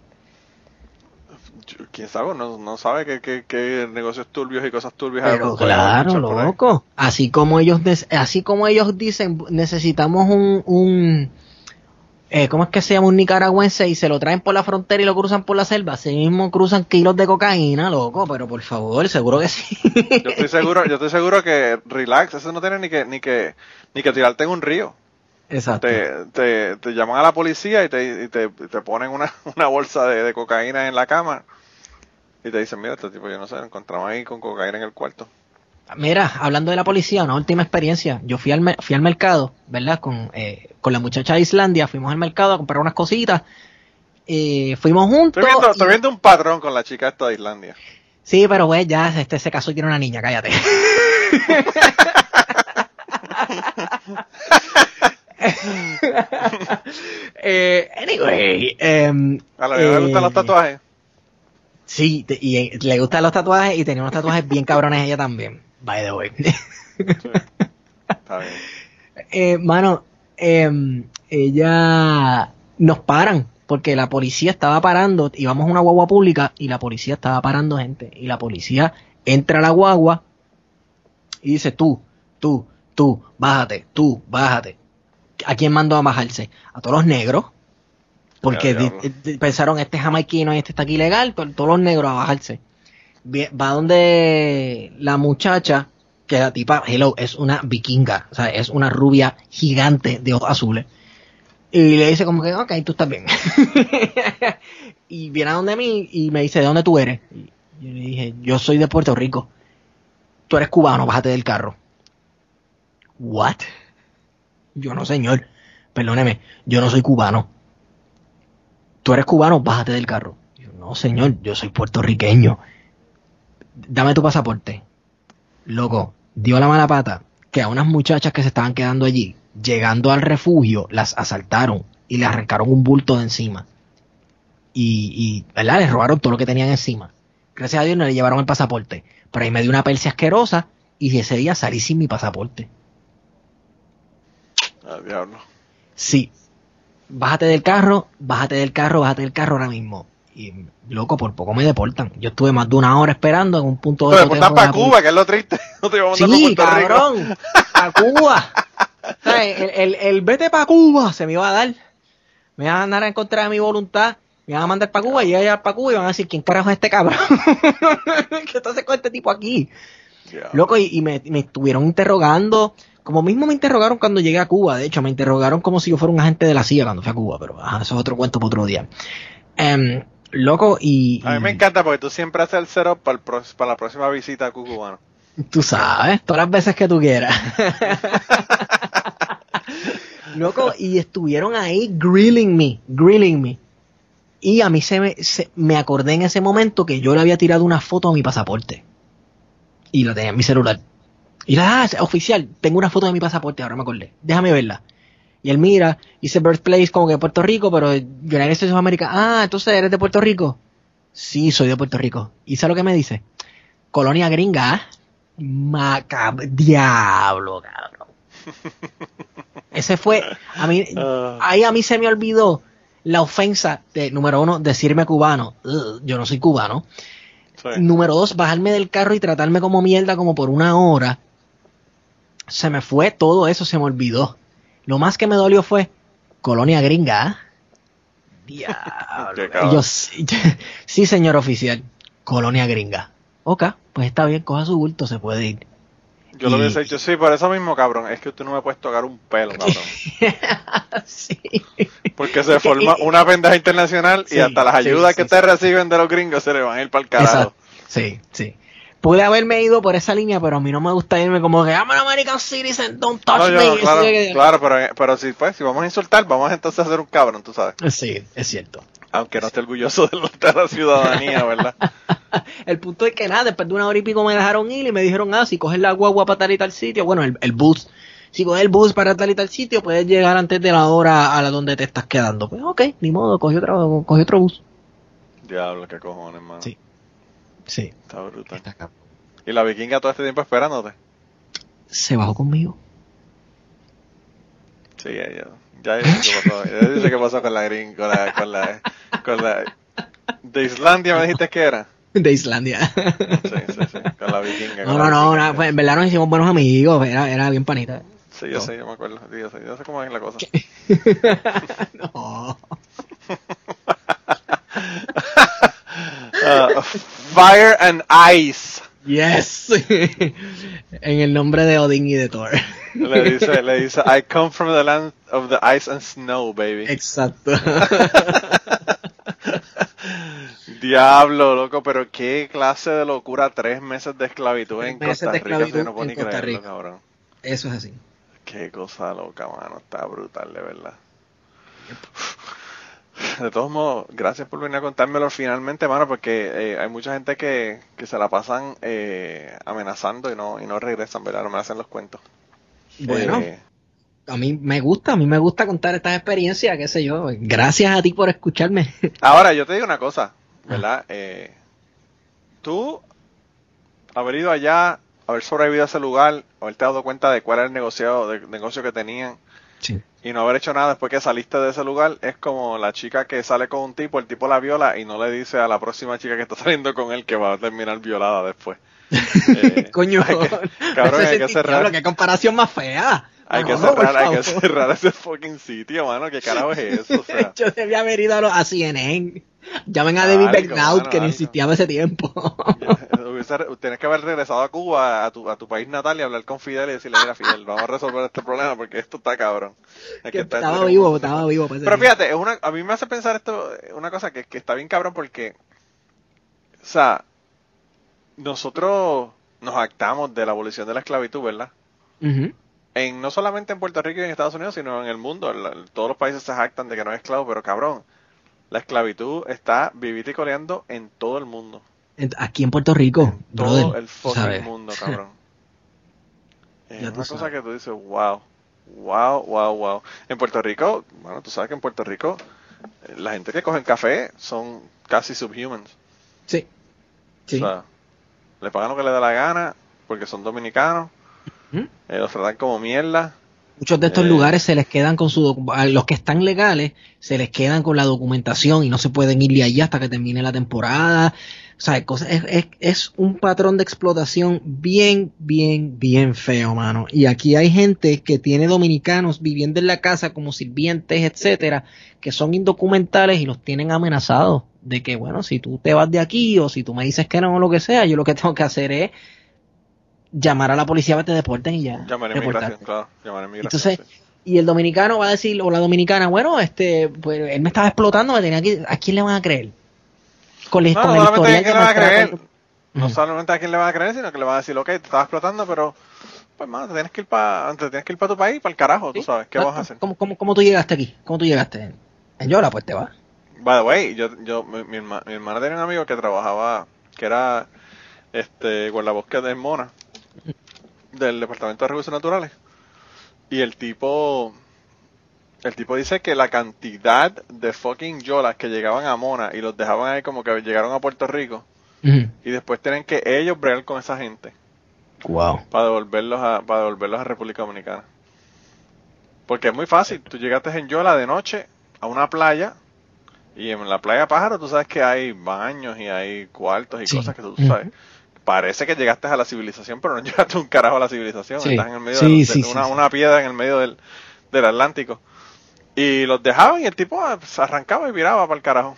Quién sabe, no, no sabe qué qué- qué negocios turbios y cosas turbias Pero claro, loco. Así como ellos, así como ellos dicen, necesitamos un, un eh, ¿cómo es que se llama un nicaragüense y se lo traen por la frontera y lo cruzan por la selva? Así mismo cruzan kilos de cocaína, loco. Pero por favor, seguro que sí. Yo estoy seguro, yo estoy seguro que relax, eso no tiene ni que ni que ni que tirarte en un río. Exacto. Te, te, te llaman a la policía y te, y te, te ponen una, *laughs* una bolsa de, de cocaína en la cama y te dicen, mira, este tipo, yo no sé, lo encontramos ahí con cocaína en el cuarto. Mira, hablando de la policía, una última experiencia. Yo fui al, fui al mercado, ¿verdad? Con, eh, con la muchacha de Islandia, fuimos al mercado a comprar unas cositas. Eh, fuimos juntos. Estoy viendo, estoy y- viendo un patrón con la chica esta de Islandia. Sí, pero güey, ya este se casó y tiene una niña, cállate. *laughs* eh, anyway, em, A la verdad le gustan eh, los tatuajes. Sí, y eh, le gustan los tatuajes y tenía unos tatuajes bien cabrones ella también, by the way. Está bien. Eh, mano, em, ella nos paran porque la policía estaba parando, íbamos a una guagua pública y la policía estaba parando gente y la policía entra a la guagua y dice tú, tú, tú, bájate, tú, bájate. ¿A quién mandó a bajarse? A todos los negros. Porque Ya, di- pensaron, este es jamaiquino y este está aquí ilegal, to- todos los negros a bajarse. Va donde la muchacha, que la tipa, hello, es una vikinga, o sea, es una rubia gigante de ojos azules. Y le dice como que, ok, tú estás bien. *laughs* y viene a donde mí y me dice, ¿de dónde tú eres? Y yo le dije, yo soy de Puerto Rico. Tú eres cubano, bájate del carro. What? Yo no, señor. Perdóneme, yo no soy cubano. Tú eres cubano, bájate del carro. Yo, no, señor, yo soy puertorriqueño. Dame tu pasaporte. Loco, dio la mala pata que a unas muchachas que se estaban quedando allí, llegando al refugio, las asaltaron y le arrancaron un bulto de encima. Y, y ¿verdad? Les robaron todo lo que tenían encima. Gracias a Dios no le llevaron el pasaporte. Pero ahí me dio una persia asquerosa y ese día salí sin mi pasaporte. Ah, diablo. Sí. Bájate del carro, bájate del carro, bájate del carro ahora mismo. Y loco, por poco me deportan. Yo estuve más de una hora esperando en un punto de Te cotejo mandan de para Cuba, que es lo triste. *laughs* No te a Sí, para cabrón. A Cuba. *laughs* El, el, el vete para Cuba se me iba a dar. Me iban a andar en contra de mi voluntad. Me iban a mandar para Cuba y allá para Cuba y van a decir, ¿quién carajo es este cabrón? *laughs* ¿Qué está haciendo con este tipo aquí? Loco, y, y me, me estuvieron interrogando. Como mismo me interrogaron cuando llegué a Cuba. De hecho, me interrogaron como si yo fuera un agente de la CIA cuando fui a Cuba. Pero ajá, eso es otro cuento para otro día. Em, loco, y, A mí me encanta porque tú siempre haces el setup para, el pro- para la próxima visita a Cucubano. *laughs* tú sabes, todas las veces que tú quieras. *laughs* Loco, y estuvieron ahí grilling me, grilling me. Y a mí se me, se- me acordé en ese momento que yo le había tirado una foto a mi pasaporte. Y la tenía en mi celular. Y la, ah, oficial, tengo una foto de mi pasaporte, ahora me acordé. Déjame verla. Y él mira, dice birthplace como que Puerto Rico, pero United States of America. Ah, entonces eres de Puerto Rico. Sí, soy de Puerto Rico. ¿Y sabe lo que me dice? Colonia gringa. Macab diablo, cabrón. *laughs* Ese fue, a mí, Ah. ahí a mí se me olvidó la ofensa de, número uno, decirme cubano. Ugh, yo no soy cubano. Sí. Número dos, bajarme del carro y tratarme como mierda como por una hora. Se me fue todo eso, se me olvidó. Lo más que me dolió fue colonia gringa. Diablo. Y cabrón. yo, sí, *laughs* sí, señor oficial, colonia gringa. Ok, pues está bien, coja su bulto, se puede ir. Yo lo hubiese dicho, sí, por eso mismo, cabrón. Es que tú no me puedes tocar un pelo, cabrón. *laughs* sí. Porque se forma *laughs* una pendeja internacional y hasta las ayudas sí, que sí. te reciben de los gringos se le van a ir para el carajo. Exacto. Sí, sí. Pude haberme ido por esa línea, pero a mí no me gusta irme como que I'm an American citizen, don't touch No, yo me. claro, que- claro, pero, pero si, pues, si vamos a insultar, vamos entonces a hacer un cabrón, tú sabes. Sí, es cierto. Aunque no esté orgulloso de, de la ciudadanía, ¿verdad? *laughs* El punto es que nada, después de una hora y pico me dejaron ir y me dijeron, ah, si coges la guagua para tal y tal sitio, bueno, el, el bus, si coges el bus para tal y tal sitio, puedes llegar antes de la hora a la donde te estás quedando. Pues ok, ni modo, cogí otro, cogí otro bus. Diablo, qué cojones, hermano. Sí. Sí. Está brutal. Y la vikinga todo este tiempo esperándote. Se bajó conmigo. Sí, ya, ya, ya dice qué pasó. Ya dice qué pasó con la gring, con la, con la, con la, de Islandia me dijiste que era. De Islandia. Sí, sí, sí, con la vikinga. No, no, no, vikinga. no, pues, en verdad nos hicimos buenos amigos, era, era bien panita. Sí, yo sé, yo me acuerdo. Sí, yo sé, yo sé cómo es la cosa. *laughs* no. *laughs* Uh, fire and Ice. Yes. *laughs* en el nombre de Odin y de Thor. Le dice, le dice, I come from the land of the ice and snow, baby. Exacto. *laughs* Diablo, loco, pero qué clase de locura, tres meses de esclavitud Tres en meses Costa de Rica, esclavitud no puedo en ni Costa creerlo, Rica. cabrón. Eso es así. Qué cosa loca, mano, está brutal, de verdad. De todos modos, gracias por venir a contármelo finalmente, mano, porque eh, hay mucha gente que, que se la pasan eh, amenazando y no, y no regresan, ¿verdad? No me hacen los cuentos. Bueno, Eh, a mí me gusta, a mí me gusta contar estas experiencias, qué sé yo. Gracias a ti por escucharme. *laughs* Ahora, yo te digo una cosa, ¿verdad? Eh, tú, haber ido allá, haber sobrevivido a ese lugar, haberte dado cuenta de cuál era el negociado, de, negocio que tenían Sí. y no haber hecho nada después que saliste de ese lugar, es como la chica que sale con un tipo, el tipo la viola y no le dice a la próxima chica que está *laughs* saliendo con él que va a terminar violada después. *laughs* Eh, Coño, hay que- cabrón, hay que cerrar. diablo, qué comparación más fea. Hay que No, cerrar, hay que cerrar ese fucking sitio, mano. ¿Qué carajo es eso? O *laughs* sea, Yo debía haber ido a, los- a CNN. Llamen a David mano, que algo. necesitaba ese tiempo. Tienes que haber regresado a Cuba, a tu, a tu país natal y hablar con Fidel y decirle, mira Fidel, vamos a resolver este problema porque esto está cabrón. Es Que está- estaba vivo, estaba vivo. para ese Pero fíjate, es una, a mí me hace pensar esto, una cosa que, que está bien cabrón porque, o sea, nosotros nos actamos de la abolición de la esclavitud, ¿verdad? En, no solamente en Puerto Rico y en Estados Unidos, sino en el mundo. Todos los países se jactan de que no es esclavo, pero cabrón, la esclavitud está vivita y coleando en todo el mundo. Aquí en Puerto Rico, todo brother, el fucking mundo, *laughs* cabrón. Es Ya una cosa sabes. que tú dices, wow, wow, wow, wow. En Puerto Rico, bueno, tú sabes que en Puerto Rico eh, la gente que cogen café son casi subhumans. Sí. Sí. O sea, le pagan lo que le da la gana porque son dominicanos, eh, los tratan como mierda. Muchos de estos Eh. lugares se les quedan con su a los que están legales se les quedan con la documentación y no se pueden ir de allí hasta que termine la temporada. O sea, cosas, es, es, es un patrón de explotación bien, bien, bien feo, mano. Y aquí hay gente que tiene dominicanos viviendo en la casa como sirvientes, etcétera, que son indocumentales y los tienen amenazados de que, bueno, si tú te vas de aquí o si tú me dices que no o lo que sea, yo lo que tengo que hacer es llamar a la policía para que te deporten y ya. Llamar a inmigración, claro, llamar a inmigración. Entonces, sí. y el dominicano va a decir, o la dominicana, bueno, este, pues él me estaba explotando, me tenía que, ¿a quién le van a creer? Con, la- No, con no el solamente a quién le van a creer, no solamente a quién le van a creer, sino que le van a decir, ok, te estaba explotando, pero pues mano, te tienes que ir para tienes que ir para tu país, para el carajo, tú Sí, sabes, ¿qué vas a hacer? ¿Cómo, cómo, cómo tú llegaste aquí? ¿Cómo tú llegaste? En, Yola, pues te vas. By the way, yo, yo, mi, mi herma- mi hermana tenía un amigo que trabajaba, que era este guardabosque de Mona, del Departamento de Recursos Naturales. Y el tipo, el tipo dice que la cantidad de fucking yolas que llegaban a Mona y los dejaban ahí como que llegaron a Puerto Rico y después tienen que ellos bregar con esa gente Wow. para devolverlos a, para devolverlos a República Dominicana. Porque es muy fácil, tú llegaste en Yola de noche a una playa y en la playa Pájaro tú sabes que hay baños y hay cuartos y Sí. cosas que tú sabes. Parece que llegaste a la civilización, pero no *laughs* llegaste un carajo a la civilización. Sí. Estás en el medio Sí, de, sí, una, piedra en el medio del, del Atlántico. Y los dejaban y el tipo ah, se arrancaba y viraba para el carajo.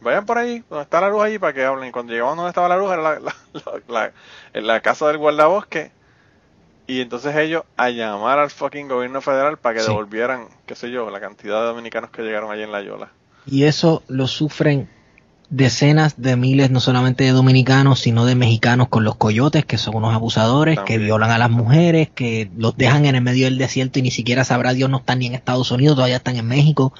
Vayan por ahí, donde está la luz allí para que hablen. Y cuando llegaban donde estaba la luz era *laughs* la, la, en la casa del guardabosque. Y entonces ellos a llamar al fucking gobierno federal para que devolvieran, qué sé yo, la cantidad de dominicanos que llegaron allí en la Yola. Y eso lo sufren decenas de miles, no solamente de dominicanos, sino de mexicanos con los coyotes, que son unos abusadores, También. que violan a las mujeres, que los dejan en el medio del desierto y ni siquiera sabrá Dios, no están ni en Estados Unidos, todavía están en México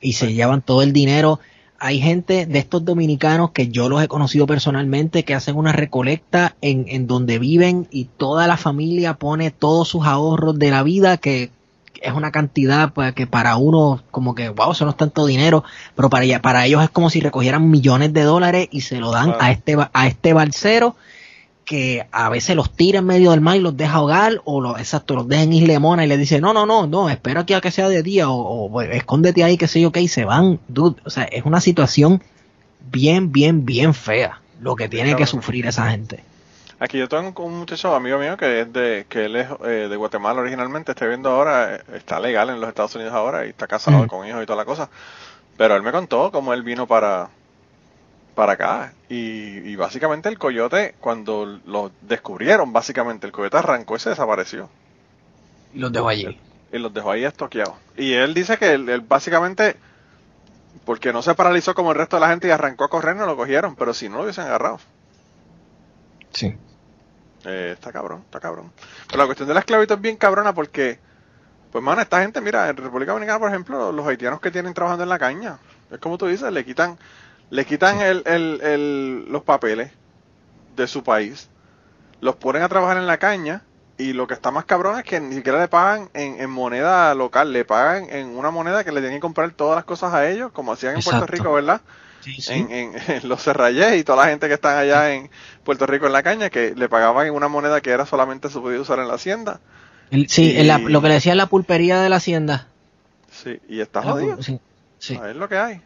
y se llevan todo el dinero. Hay gente de estos dominicanos que yo los he conocido personalmente que hacen una recolecta en, en donde viven y toda la familia pone todos sus ahorros de la vida que es una cantidad pues, que para uno como que wow eso no es tanto dinero pero para ella, para ellos es como si recogieran millones de dólares y se lo dan a este a este balsero que a veces los tira en medio del mar y los deja ahogar o los exacto los deja en Isla Mona y les dice no no no no espera aquí a que sea de día o, o, pues, escóndete ahí que sé yo qué y se van dude o sea es una situación bien bien bien fea lo que tiene que sufrir esa gente Aquí yo tengo un muchacho, amigo mío, que es de, que él es eh, de Guatemala originalmente, estoy viendo ahora, eh, está legal en los Estados Unidos ahora y está casado Mm. con hijos y toda la cosa. Pero él me contó cómo él vino para, para acá. Y, y básicamente el coyote, cuando lo descubrieron, básicamente el coyote arrancó y se desapareció. y los dejo allí Y los dejó ahí estoqueados. Y él dice que él, él básicamente, porque no se paralizó como el resto de la gente y arrancó a correr, no lo cogieron. Pero si no lo hubiesen agarrado. Sí Eh, está cabrón, está cabrón. Pero la cuestión de la esclavitud es bien cabrona porque, pues, mano, esta gente, mira, en República Dominicana, por ejemplo, los haitianos que tienen trabajando en la caña, es como tú dices, le quitan, le quitan el, el, el- los papeles de su país, los ponen a trabajar en la caña y lo que está más cabrón es que ni siquiera le pagan en, en moneda local, le pagan en una moneda que le tienen que comprar todas las cosas a ellos, como hacían en Puerto. Rico, ¿verdad? sí, en, en, en los Serrayés y toda la gente que están allá en Puerto Rico en la caña, que le pagaban en una moneda que era solamente se podía usar en la hacienda. El- sí Y- en la- lo que le decía la pulpería de la hacienda Sí, y está La jodido. sí, sí. Es lo que hay.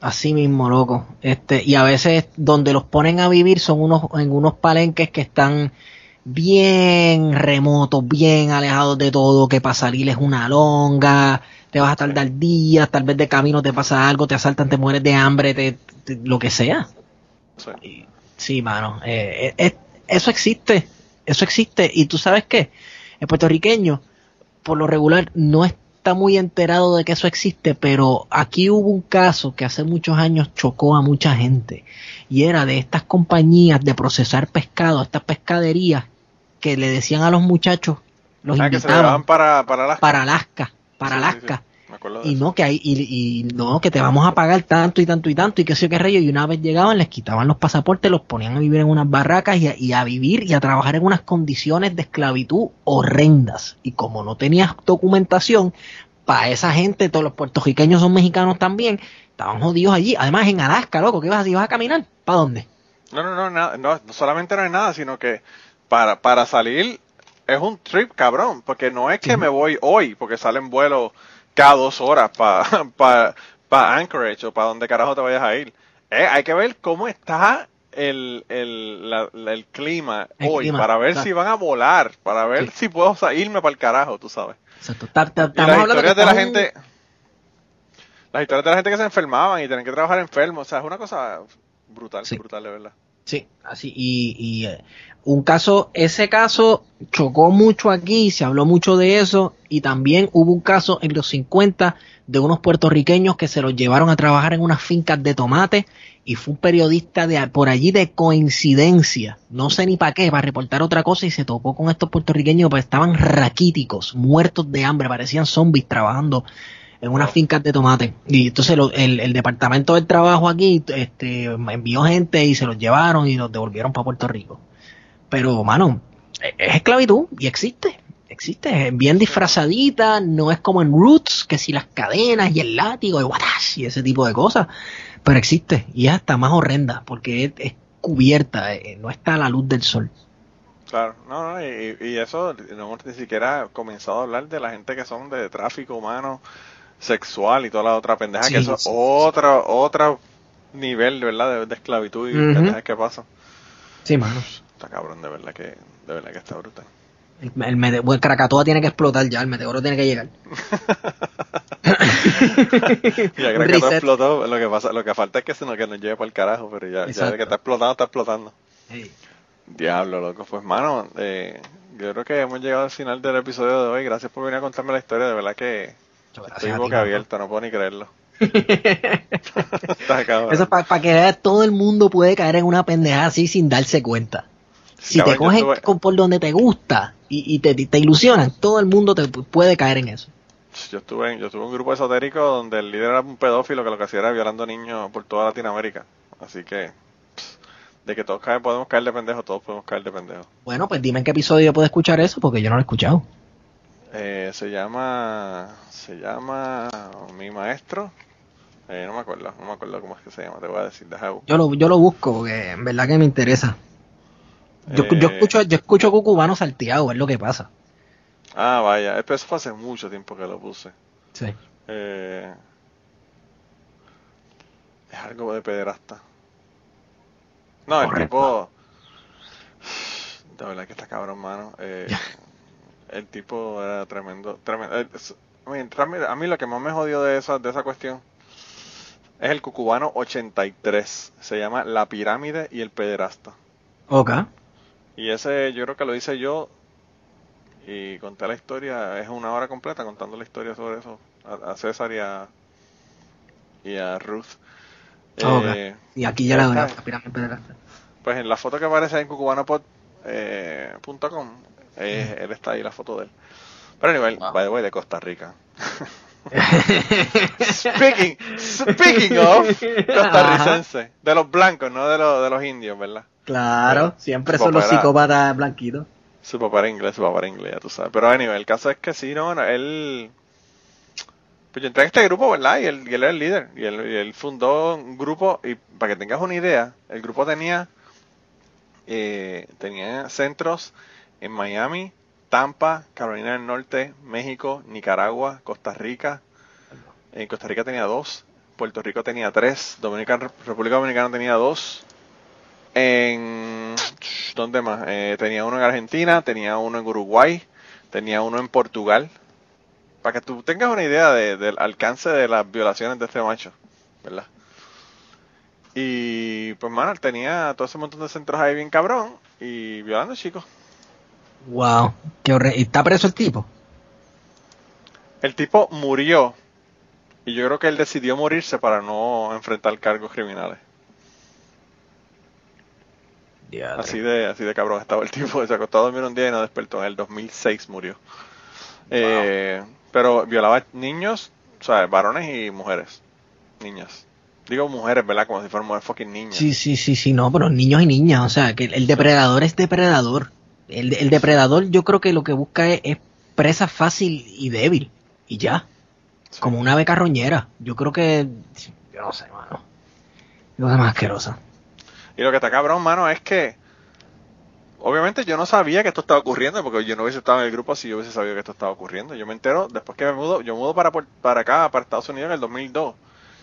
Así mismo, loco. Este, y a veces donde los ponen a vivir son unos, en unos palenques que están bien remotos, bien alejados de todo, que para salir es una longa, te vas a tardar días, tal vez de camino te pasa algo, te asaltan, te mueres de hambre, te, te- lo que sea. Sí. Sí, mano, eh, eh, eh, eso existe, eso existe. Y tú sabes qué, el puertorriqueño, por lo regular, no está muy enterado de que eso existe, pero aquí hubo un caso que hace muchos años chocó a mucha gente. Y era de estas compañías de procesar pescado, estas pescaderías, que le decían a los muchachos, los Ah, que se le invitaban para, para las... para Alaska, para Sí, Alaska. sí. Y no, que hay, y, y no, que te vamos a pagar tanto y tanto y tanto y que sé yo qué rollo. Y una vez llegaban, les quitaban los pasaportes, los ponían a vivir en unas barracas y a, y a vivir y a trabajar en unas condiciones de esclavitud horrendas. Y como no tenías documentación, para esa gente, todos los puertorriqueños son mexicanos también, estaban jodidos allí. Además, en Alaska, loco, ¿qué vas a hacer? ¿Vas a caminar? ¿Para dónde? No, no, no, nada, no, no solamente no es nada, sino que para, para salir es un trip cabrón, porque no es que Sí. me voy hoy, porque salen vuelos cada dos horas para *laughs* pa, pa Anchorage o para donde carajo te vayas a ir. Eh, hay que ver cómo está el, el, la- la- el clima El hoy, clima, para ver claro. si van a volar, para ver Sí. si puedo sa- irme para el carajo, tú sabes. Exacto. Ta- ta- Y Estamos las historias de la gente, las historias de la gente que se enfermaban y tenían que trabajar enfermos, o sea, es una cosa brutal, Sí. brutal de verdad. Sí, así. Y, y eh, un caso, ese caso chocó mucho aquí, se habló mucho de eso. Y también hubo un caso en los 50 de unos puertorriqueños que se los llevaron a trabajar en unas fincas de tomate. Y fue un periodista de por allí de coincidencia, no sé ni para qué, para reportar otra cosa y se topó con estos puertorriqueños, pues estaban raquíticos, muertos de hambre, parecían zombies trabajando en unas fincas de tomate. Y entonces lo- el, el departamento del trabajo aquí este, envió gente y se los llevaron y los devolvieron para Puerto Rico. Pero, mano, es es esclavitud y existe. Existe, bien disfrazadita, no es como en Roots, que si las cadenas y el látigo y guatash y ese tipo de cosas, pero existe y es hasta más horrenda porque es, cubierta, eh, no está a la luz del sol. Claro, no, no, y, y eso no hemos ni siquiera comenzado a hablar de la gente que son de tráfico humano, sexual y toda la otra pendeja, Sí, que eso es sí, sí. otro, nivel, ¿verdad? De, de esclavitud y Ujú. pendejas que pasa. Sí, mano. Está cabrón, de verdad que, de verdad que está brutal. El, el mete- bueno, Krakatoa tiene que explotar ya, el meteoro tiene que llegar. *laughs* Ya reset. explotó, lo que pasa, lo que falta es que se nos, que nos lleve para el carajo, pero ya, ya que está explotando, está explotando. Hey. Diablo, loco. Pues, mano, eh, yo creo que hemos llegado al final del episodio de hoy. Gracias por venir a contarme la historia. De verdad que estoy boca abierta, no puedo ni creerlo. *laughs* Eso para que veas, todo el mundo puede caer en una pendeja así sin darse cuenta. Si Cabrón, te cogen estuve- con- por donde te gusta y, y te, te ilusionan, todo el mundo te pu- puede caer en eso. Yo estuve, en, yo estuve en un grupo esotérico donde el líder era un pedófilo que lo que hacía era violando niños por toda Latinoamérica. Así que, pss, de que todos caen, podemos caer de pendejo, todos podemos caer de pendejo. Bueno, pues dime en qué episodio yo puedo escuchar eso porque yo no lo he escuchado. Eh, se llama, se llama Mi Maestro. Eh, no me acuerdo, no me acuerdo cómo es que se llama, te voy a decir. Yo lo, yo lo busco porque en verdad que me interesa. Yo, Eh, yo escucho, yo escucho cucubano salteado, es lo que pasa. Ah, vaya, pero eso fue hace mucho tiempo que lo puse. Sí. Eh, es algo de pederasta. No, el Correcto. tipo. *sighs* De verdad que está cabrón, mano. Eh, el tipo era tremendo. tremendo. Eh, a mí- lo que más me jodió de esa, de esa cuestión es el cucubano 83. Se llama La Pirámide y el Pederasta. Ok. Y ese yo creo que lo hice yo y conté la historia, es una hora completa contando la historia sobre eso a, a César y a, y a Ruth. Ok. Eh, Y aquí ya la doy ya a está. pirámide pederasta. Pues en la foto que aparece en cucubanopod.com, eh, él está ahí la foto de él. Pero a nivel, Wow. by the way, de Costa Rica. *laughs* speaking, speaking of costarricense, de los blancos, no de los, de los indios, ¿verdad? Claro, siempre Su son los era- psicópatas blanquitos. Su papá era inglés, su papá era inglés, ya tú sabes. Pero anyway, el caso es que sí, no, no, él... Pues yo entré en este grupo, ¿verdad? Y él, y él era el líder. Y él, y él fundó un grupo, y para que tengas una idea, el grupo tenía, eh, tenía centros en Miami, Tampa, Carolina del Norte, México, Nicaragua, Costa Rica. En Costa Rica tenía dos, Puerto Rico tenía tres, Dominicana, República Dominicana tenía dos. En ¿dónde más? Eh, tenía uno en Argentina, tenía uno en Uruguay, tenía uno en Portugal. Para que tú tengas una idea de- del alcance de las violaciones de este macho, ¿verdad? Y pues, mano, tenía todo ese montón de centros ahí bien cabrón y violando chicos. Wow, qué horrible. ¿Y está preso el tipo? El tipo murió y yo creo que él decidió morirse para no enfrentar cargos criminales. Así de, así de cabrón estaba el tipo. *laughs* Se acostó a dormir un día y no despertó. En el 2006 murió. Eh, pero violaba niños, o sea, varones y mujeres. Niñas. Digo mujeres, ¿verdad? Como si fueran mujeres fucking niñas. Sí, sí, sí, sí, no, pero niños y niñas, o sea, que el, el depredador es depredador. El, el depredador yo creo que lo que busca es, es presa fácil y débil, y ya, Sí. como una ave carroñera. Yo creo que, yo no sé, mano, cosa más asquerosa. Y lo que está cabrón, mano, es que obviamente yo no sabía que esto estaba ocurriendo porque yo no hubiese estado en el grupo si yo hubiese sabido que esto estaba ocurriendo. Yo me entero después que me mudo, yo mudo para, para acá, para Estados Unidos en el 2002.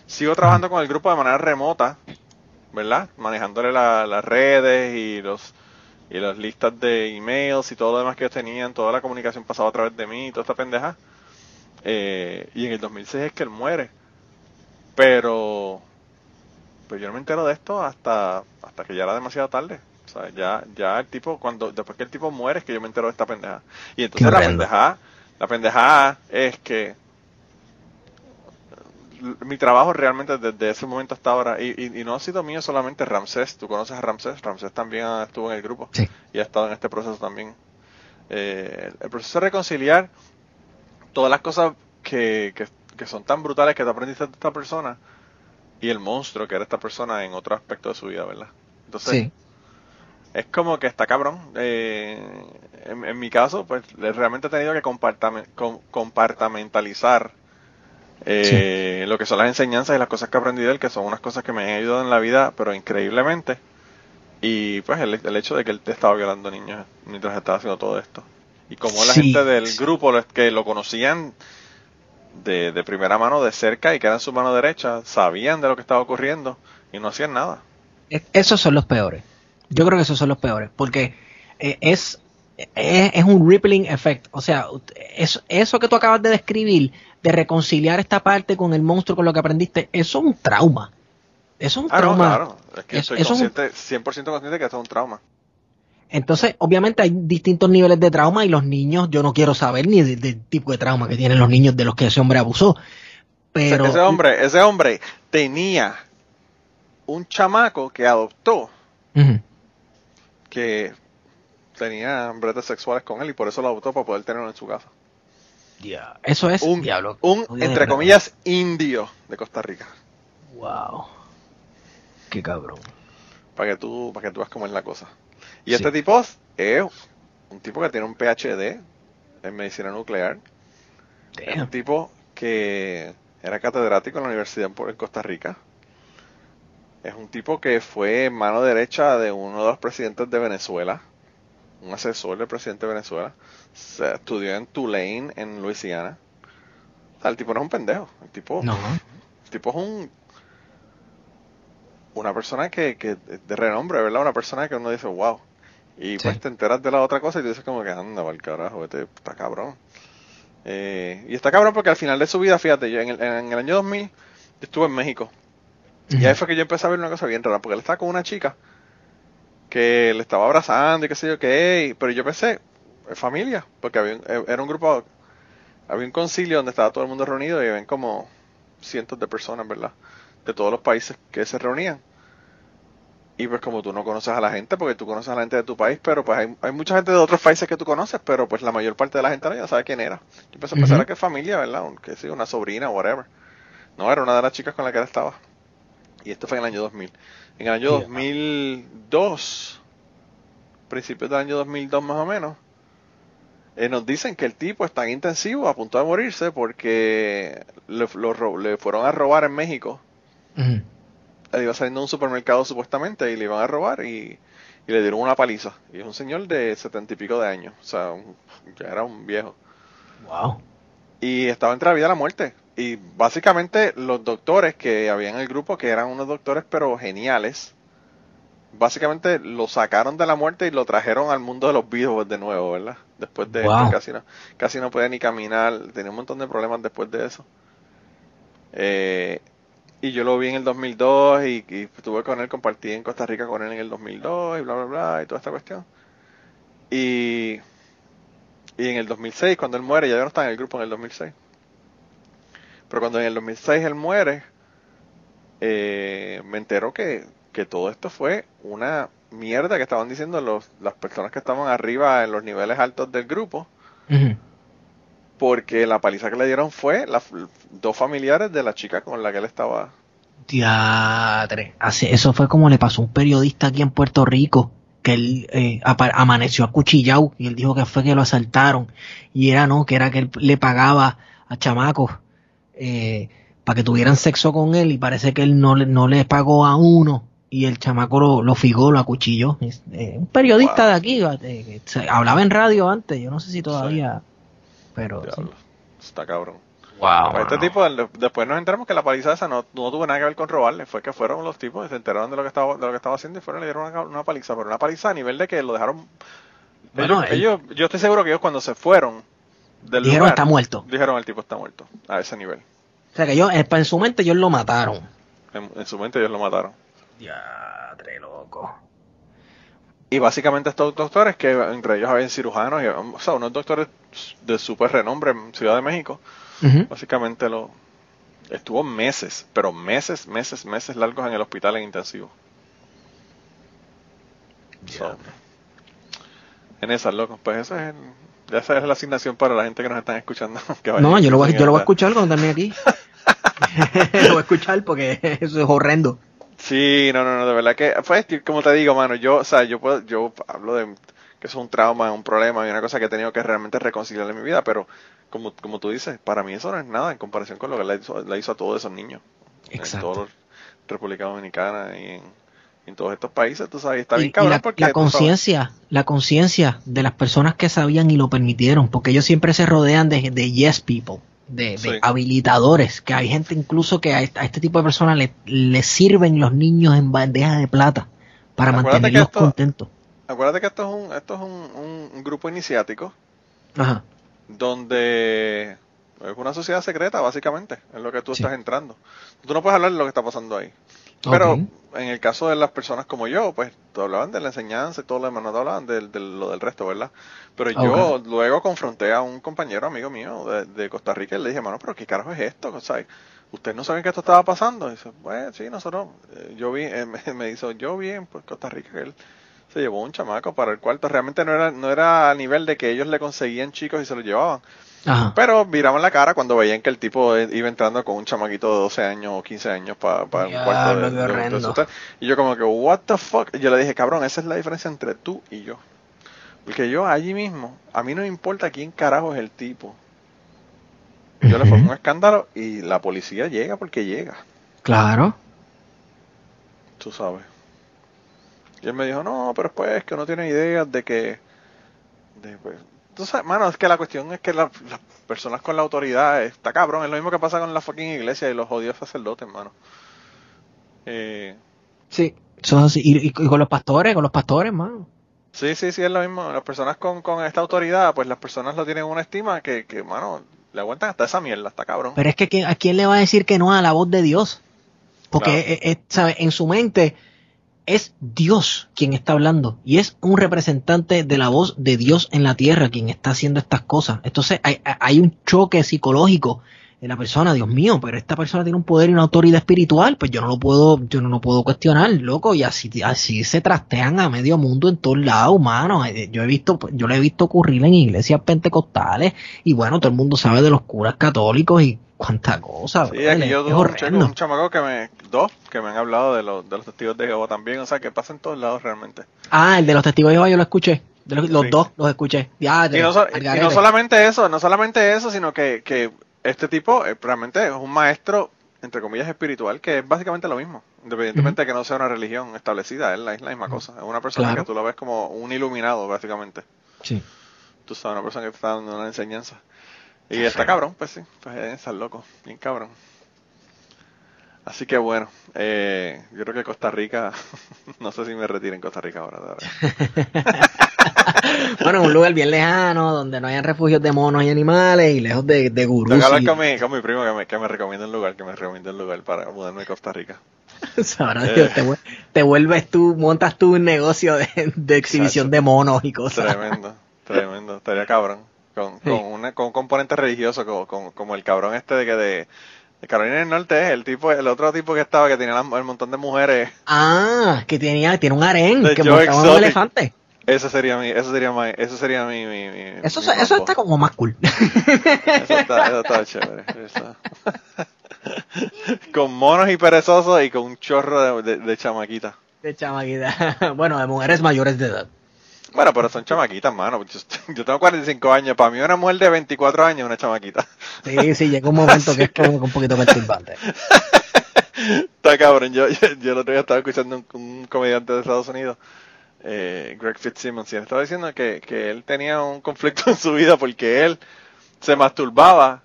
Sigo trabajando con el grupo de manera remota, ¿verdad? Manejándole la- las redes y los y las listas de emails y todo lo demás que ellos tenían, toda la comunicación pasaba a través de mí y toda esta pendeja. Eh, y en el 2006 es que él muere. Pero pero yo no me entero de esto hasta, hasta que ya era demasiado tarde. O sea, ya, ya el tipo, cuando, después que el tipo muere es que yo me entero de esta pendeja. Y entonces la horrendo. pendejada, la pendejada es que mi trabajo realmente desde ese momento hasta ahora, y, y, y no ha sido mío solamente Ramsés, tú conoces a Ramsés, Ramsés también estuvo en el grupo Sí. y ha estado en este proceso también. Eh, el proceso de reconciliar todas las cosas que, que, que son tan brutales que te aprendiste de esta persona y el monstruo que era esta persona en otro aspecto de su vida, ¿verdad? Entonces, Sí. es como que está cabrón. Eh, en, en mi caso, pues realmente he tenido que compartame- com- compartamentalizar eh, lo que son las enseñanzas y las cosas que aprendí de él, que son unas cosas que me han ayudado en la vida, pero increíblemente. Y pues el, el hecho de que él te estaba violando niños mientras estaba haciendo todo esto. Y como la gente del grupo que lo conocían de, de primera mano, de cerca, y que eran su mano derecha, sabían de lo que estaba ocurriendo y no hacían nada. E- Esos son los peores. Yo creo que esos son los peores. Porque eh, es, es, es un rippling effect. O sea, eso, eso que tú acabas de describir, de reconciliar esta parte con el monstruo, con lo que aprendiste, eso es un trauma. Eso es un Ah, no, trauma. claro. Es que Es- un- consciente, 100% consciente de que esto es un trauma. Entonces, obviamente hay distintos niveles de trauma y los niños, yo no quiero saber ni de- del tipo de trauma que tienen los niños de los que ese hombre abusó. O sea, Pero ese hombre, ese hombre tenía un chamaco que adoptó que tenía bretes sexuales con él y por eso lo adoptó para poder tenerlo en su casa. Eso es Un, diablo. un entre comillas, indio de Costa Rica. Wow. Qué cabrón. Para que tú, para que tú veas cómo es la cosa. Y Sí. este tipo es un tipo que tiene un PhD en medicina nuclear. Es un tipo que era catedrático en la universidad en Costa Rica. Es un tipo que fue mano derecha de uno de los presidentes de Venezuela, un asesor del presidente de Venezuela. Se estudió en Tulane, en Luisiana. O sea, el tipo no es un pendejo. El tipo, No. el tipo es un una persona que, que de renombre, ¿verdad? Una persona que uno dice, wow. Y pues te enteras de la otra cosa y tú dices como que anda, el carajo, este está cabrón. Eh, y está cabrón porque al final de su vida, fíjate, yo en el, en el año 2000 yo estuve en México. Y ahí fue que yo empecé a ver una cosa bien rara, porque él estaba con una chica que le estaba abrazando y qué sé yo qué, pero yo pensé, es familia, porque había un- eh, era un grupo, había un concilio donde estaba todo el mundo reunido y ven como cientos de personas, ¿verdad? De todos los países que se reunían. Y pues como tú no conoces a la gente, porque tú conoces a la gente de tu país, pero pues hay, hay mucha gente de otros países que tú conoces, pero pues la mayor parte de la gente no ya sabe quién era. Yo empecé a pensar Ujú. que es familia, ¿verdad? Un- Que sí, una sobrina, whatever. No, era una de las chicas con la que él estaba. Y esto fue en el año 2000. En el año Sí. 2002, principios del año 2002 más o menos, eh, nos dicen que el tipo es tan intensivo, a punto de morirse, porque le, lo le fueron a robar en México. Ujú. Él iba saliendo de un supermercado supuestamente y le iban a robar y, y le dieron una paliza. Y es un señor de setenta y pico de años, o sea, un- ya era un viejo. Wow. Y estaba entre la vida y la muerte. Y básicamente los doctores que había en el grupo, que eran unos doctores pero geniales, básicamente lo sacaron de la muerte y lo trajeron al mundo de los vivos de nuevo, ¿verdad? Después de Wow. esto casi no, casi no podía ni caminar, tenía un montón de problemas después de eso. Eh, y yo lo vi en el 2002 y, y estuve con él, compartí en Costa Rica con él en el 2002 y bla, bla, bla, y toda esta cuestión. Y, y en el 2006, cuando él muere, ya yo no estaba en el grupo en el 2006. Pero cuando en el 2006 él muere, eh, me entero que, que todo esto fue una mierda que estaban diciendo los, las personas que estaban arriba en los niveles altos del grupo, porque la paliza que le dieron fue las dos familiares de la chica con la que él estaba. Diatre. Así- eso fue como le pasó a un periodista aquí en Puerto Rico, que él eh, amaneció acuchillado y él dijo que fue que lo asaltaron. Y era no, que era que él le pagaba a chamacos eh, para que tuvieran sexo con él y parece que él no le, no le pagó a uno y el chamaco lo, lo figó, lo acuchilló. Es, eh, un periodista Wow. de aquí, eh, que se- hablaba en radio antes, yo no sé si todavía, pero... sí. Está cabrón. Wow. Este tipo, después nos enteramos que la paliza esa no, no tuvo nada que ver con robarle, fue que fueron los tipos y se enteraron de lo que estaba, de lo que estaba haciendo y fueron y le dieron una, una paliza, pero una paliza a nivel de que lo dejaron. Bueno, ellos, él- ellos- yo estoy seguro que ellos cuando se fueron del Dijeron lugar, está muerto. dijeron el tipo está muerto, a ese nivel. O sea que ellos, en su mente ellos lo mataron. En, en su mente ellos lo mataron. Diadre, loco. Y básicamente estos doctores, que entre ellos habían cirujanos, y, o sea, unos doctores de súper renombre en Ciudad de México, básicamente lo estuvo meses, pero meses, meses, meses largos en el hospital en intensivo. So, en esas, locos, pues eso es, el- esa es la asignación para la gente que nos están escuchando. *laughs* que No, yo lo, voy, en yo lo voy a escuchar cuando termine aquí. *laughs* *laughs* lo voy a escuchar porque eso es horrendo. Sí, no, no, no, de verdad que, pues, como te digo, mano, yo, o sea, yo puedo, yo hablo de que eso es un trauma, un problema y una cosa que he tenido que realmente reconciliar en mi vida, pero como, como tú dices, para mí eso no es nada en comparación con lo que le hizo, a todos esos niños. En Exacto. toda República Dominicana y en, en todos estos países, tú sabes, está bien y cabrón la, porque la conciencia, la conciencia de las personas que sabían y lo permitieron, porque ellos siempre se rodean de, de yes people, de, de Sí. habilitadores, que hay gente incluso que a este, a este tipo de personas le, le sirven los niños en bandeja de plata para Acuérdate mantenerlos esto- contentos. Acuérdate que esto es un, esto es un, grupo iniciático Ajá. donde es una sociedad secreta, básicamente, en lo que tú Sí. estás entrando. Tú no puedes hablar de lo que está pasando ahí. Pero. En el caso de las personas como yo, pues te hablaban de la enseñanza y todo lo demás, no te hablaban de, de lo del resto, ¿verdad? Pero yo luego confronté a un compañero amigo mío de, de Costa Rica y le dije, mano, pero ¿qué carajo es esto? O sea, ¿Ustedes no saben que esto estaba pasando? Y dice, pues sí, nosotros, eh, yo vi, eh, *laughs* me, me hizo, yo vi en pues, Costa Rica que él se llevó un chamaco para el cuarto. Realmente no era, no era a nivel de que ellos le conseguían chicos y se los llevaban. Ajá. Pero miraban la cara cuando veían que el tipo iba entrando con un chamaquito de 12 años o 15 años para un Diablo, cuarto de, de- de. Y yo como que, what the fuck? Y yo le dije, cabrón, esa es la diferencia entre tú y yo. Porque yo allí mismo, a mí no me importa quién carajo es el tipo. Yo le pongo un escándalo y la policía llega porque llega, Claro. tú sabes. Y él me dijo, no, pero pues es que no tiene idea de que... De, pues, sabes, mano, es que la cuestión es que la- las personas con la autoridad está cabrón. Es lo mismo que pasa con la fucking iglesia y los jodidos sacerdotes, mano. Eh, Sí. Eso es así. Y, con los pastores, con los pastores, mano. sí, sí, sí, es lo mismo. Las personas con, con esta autoridad, pues las personas lo tienen una estima que, que, mano, le aguantan hasta esa mierda, está cabrón. Pero es que ¿quién- ¿a quién le va a decir que no a la voz de Dios? Porque Claro. eh, eh, ¿sabe? en su mente es Dios quien está hablando y es un representante de la voz de Dios en la tierra quien está haciendo estas cosas. Entonces hay, hay un choque psicológico en la persona, Dios mío, pero esta persona tiene un poder y una autoridad espiritual, pues yo no lo puedo, yo no lo puedo cuestionar, loco, y así, así se trastean a medio mundo en todos lados, mano. Eh, Yo he visto, yo lo he visto ocurrir en iglesias pentecostales, y bueno, todo el mundo sabe de los curas católicos y cuánta cosa. Sí, aquí yo tuve un, chamaco que me, dos, que me han hablado de, los de los testigos de Jehová también, o sea, que pasa en todos lados realmente. Ah, el de los testigos de Jehová yo lo escuché. Los, dos los escuché. Ya, Y no, so- y no solamente eso, no solamente eso, sino que, que este tipo eh, realmente es un maestro, entre comillas, espiritual, que es básicamente lo mismo, independientemente de que no sea una religión establecida, es la, es la misma cosa. Es una persona Claro. que tú la ves como un iluminado, básicamente. Sí. Tú sabes, una persona que está dando una enseñanza. Y está cabrón, pues sí, pues es estar loco, bien cabrón. Así que bueno, eh, yo creo que Costa Rica, *laughs* no sé si me retiro en Costa Rica ahora. *laughs* bueno, un lugar bien lejano, donde no hayan refugios de monos y animales y lejos de, de gurús. Tengo que hablar con mi, con mi primo que me, que me recomienda un lugar, que me recomienda un lugar para mudarme a Costa Rica. *laughs* Sabrá Eh. Te, vuel- te vuelves tú, montas tú un negocio de, de exhibición Chacho. de monos y cosas. Tremendo, tremendo, estaría cabrón. Con, Sí. con, una, con un componente religioso, como, como, como el cabrón este de que de, de Carolina del Norte, el tipo, el otro tipo que estaba, que tenía el montón de mujeres. Ah, que tenía, tiene un harén, De que montaba un elefante. Ese sería mi, eso sería mi, eso sería mi, mi, mi- Eso, mi eso está como más cool. Eso está, eso está chévere. eso. *laughs* con monos y perezosos y con un chorro de, de, de chamaquitas. de chamaquita. *laughs* Bueno, de mujeres mayores de edad. Bueno, pero son chamaquitas, mano. Yo, *laughs* tengo 45 años. Para mí una mujer de 24 años es una chamaquita. Sí, sí, llega un momento que es *laughs* como un poquito perturbante. Está cabrón. Yo, yo, yo el otro día estaba escuchando un, un comediante de Estados Unidos, eh, Greg Fitzsimmons, y él estaba diciendo que, que él tenía un conflicto *laughs* en su vida porque él se masturbaba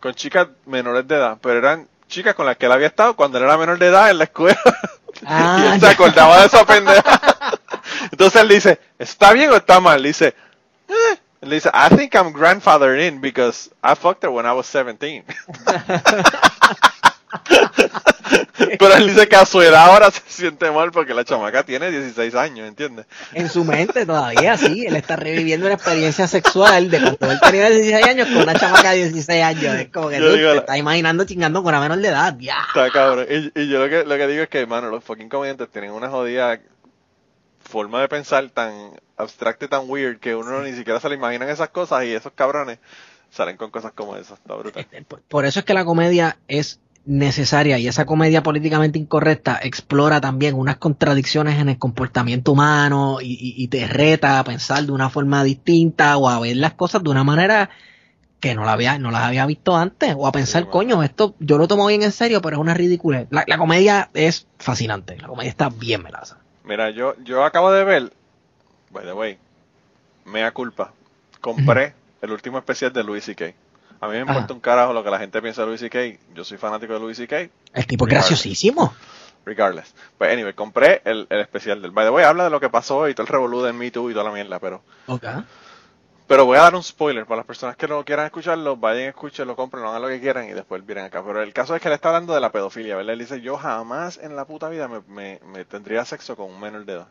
con chicas menores de edad, pero eran chicas con las que él había estado cuando él era menor de edad en la escuela. y Ah, él se acordaba de esa pendeja. Entonces él dice, ¿está bien o está mal? Le dice, eh. Él dice, I think I'm grandfathered in because I fucked her when I was 17. *laughs* Pero él dice que a su edad ahora se siente mal porque la chamaca tiene 16 años, ¿entiendes? En su mente todavía, sí. Él está reviviendo una experiencia sexual de cuando él tenía 16 años con una chamaca de 16 años. Es como que tú digo, te la- estás imaginando chingando con una menor de edad. Ya. Está cabrón. Y, y yo lo que, lo que digo es que, mano, los fucking comediantes tienen una jodida forma de pensar tan abstracta y tan weird que uno ni siquiera se le imaginan esas cosas y esos cabrones salen con cosas como esas. Está brutal. Por- Por eso es que la comedia es necesaria y esa comedia políticamente incorrecta explora también unas contradicciones en el comportamiento humano y, y- y te reta a pensar de una forma distinta o a ver las cosas de una manera que no, la había, no las había visto antes o a pensar, Sí, coño, esto yo lo tomo bien en serio, pero es una ridícula. La, la comedia es fascinante, la comedia está bien melaza. Mira, yo, yo acabo de ver, by the way, mea culpa, compré *laughs* el último especial de Louis C.K. A mí me importa Ajá. un carajo lo que la gente piensa de Louis C.K. Yo soy fanático de Louis C.K. El tipo es graciosísimo. Regardless. Pues anyway, compré el, el especial del By the way, habla de lo que pasó y todo el revolú del Me Too y toda la mierda, pero Ok. Pero voy a dar un spoiler para las personas que no quieran escucharlo, vayan, escúchenlo, compren, hagan lo que quieran y después vienen acá. Pero el caso es que él está hablando de la pedofilia, ¿verdad? Él dice, yo jamás en la puta vida me, me- me tendría sexo con un menor de edad.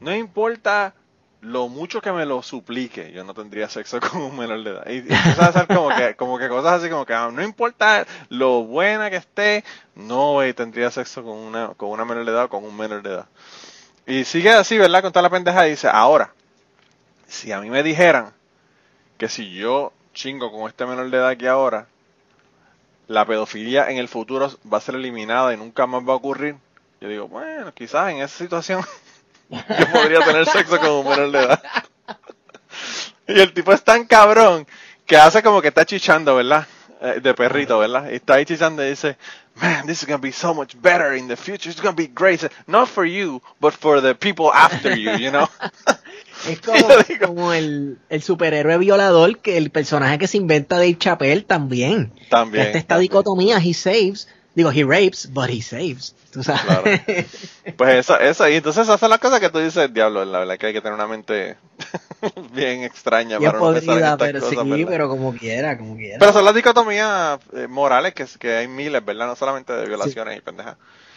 No importa lo mucho que me lo suplique, yo no tendría sexo *laughs* con un menor de edad. Y, y empieza a hacer como que, como que cosas así como que ah, no importa lo buena que esté, no güey, tendría sexo con una, con una menor de edad o con un menor de edad. Y sigue así, ¿verdad? Con toda la pendeja y dice, ahora, si a mí me dijeran que si yo chingo con este menor de edad aquí ahora, la pedofilia en el futuro va a ser eliminada y nunca más va a ocurrir, yo digo, bueno, quizás en esa situación *laughs* yo podría tener sexo con un menor de edad. *laughs* y el tipo es tan cabrón que hace como que está chichando, ¿verdad? Eh, de perrito, ¿verdad? Y está ahí chichando y dice, man, this is going to be so much better in the future. It's going to be great. Not for you, but for the people after you, you know? *laughs* Es *laughs* como, como el, el superhéroe violador, que el personaje que se inventa Dave Chappelle también. También. Esta, dicotomía, he saves, digo, he rapes, but he saves. Tú sabes. Claro. *laughs* Pues esa, esa, y entonces esas son las cosas que tú dices, diablo, la verdad que hay que tener una mente *laughs* bien extraña Bien para no pensar en podrida, estas pero cosas, sí, ¿verdad? pero como quiera, como quiera. Pero son las dicotomías eh, morales que, que hay miles, ¿verdad? No solamente de violaciones y pendejas.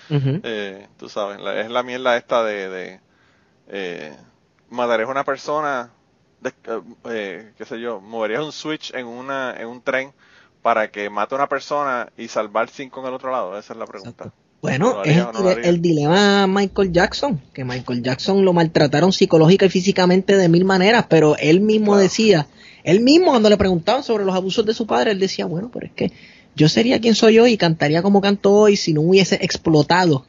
Eh, tú sabes, la- es la mierda esta de, de eh, matarías a una persona, de- eh, eh, qué sé yo, moverías un switch en una en un tren para que mate a una persona y salvar cinco en el otro lado. Esa es la pregunta. Exacto. Bueno, ¿Lo es el, no el dilema Michael Jackson, que Michael Jackson lo maltrataron psicológica y físicamente de mil maneras, pero él mismo decía, él mismo cuando le preguntaban sobre los abusos de su padre, él decía, bueno, pero es que yo sería quien soy hoy y cantaría como canto hoy si no hubiese explotado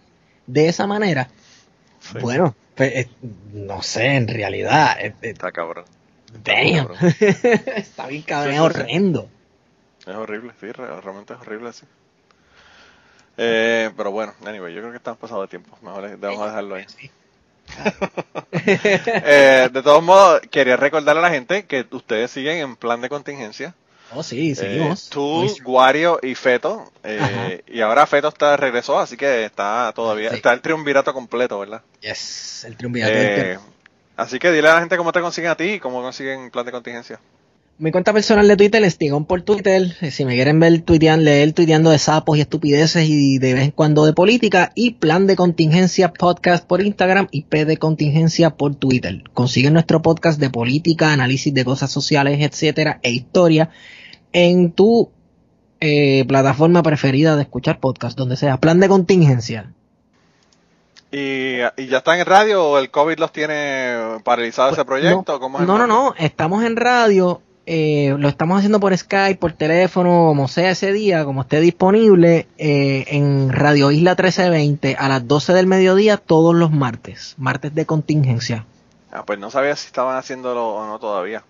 de esa manera. Sí, Bueno, no sé, en realidad, eh, eh, Está cabrón. Está damn. cabrón. *laughs* está bien cabrón, Sí, es sí, sí. horrendo. Es horrible, sí, re- realmente es horrible así. Eh, pero bueno, anyway, yo creo que estamos pasados de tiempo. Mejor a dejarlo ahí. *laughs* Eh, de todos modos, quería recordarle a la gente que ustedes siguen en plan de contingencia. Oh, sí, Eh, seguimos. tú, Muy- Guario y Feto. eh, y ahora Feto está regresó, así que está todavía, Sí. está el triunvirato completo, ¿verdad? Yes, el triunvirato Eh, así que dile a la gente cómo te consiguen a ti y cómo consiguen plan de contingencia. Mi cuenta personal de Twitter, Estigón por Twitter. Eh, Si me quieren ver tuiteando, leer tuiteando de sapos y estupideces y de vez en cuando de política. Y Plan de Contingencia Podcast por Instagram y P de Contingencia por Twitter. Consiguen nuestro podcast de política, análisis de cosas sociales, etcétera, e historia en tu eh, plataforma preferida de escuchar podcast, donde sea. Plan de Contingencia. ¿Y, y ya están en radio o el COVID los tiene paralizado ese proyecto? No, ¿Cómo es no, no, no, estamos en radio, eh, lo estamos haciendo por Skype, por teléfono, como sea ese día, como esté disponible, eh, en Radio Isla 1320 a las 12 del mediodía todos los martes, martes de contingencia. Ah, pues no sabía si estaban haciéndolo o no todavía.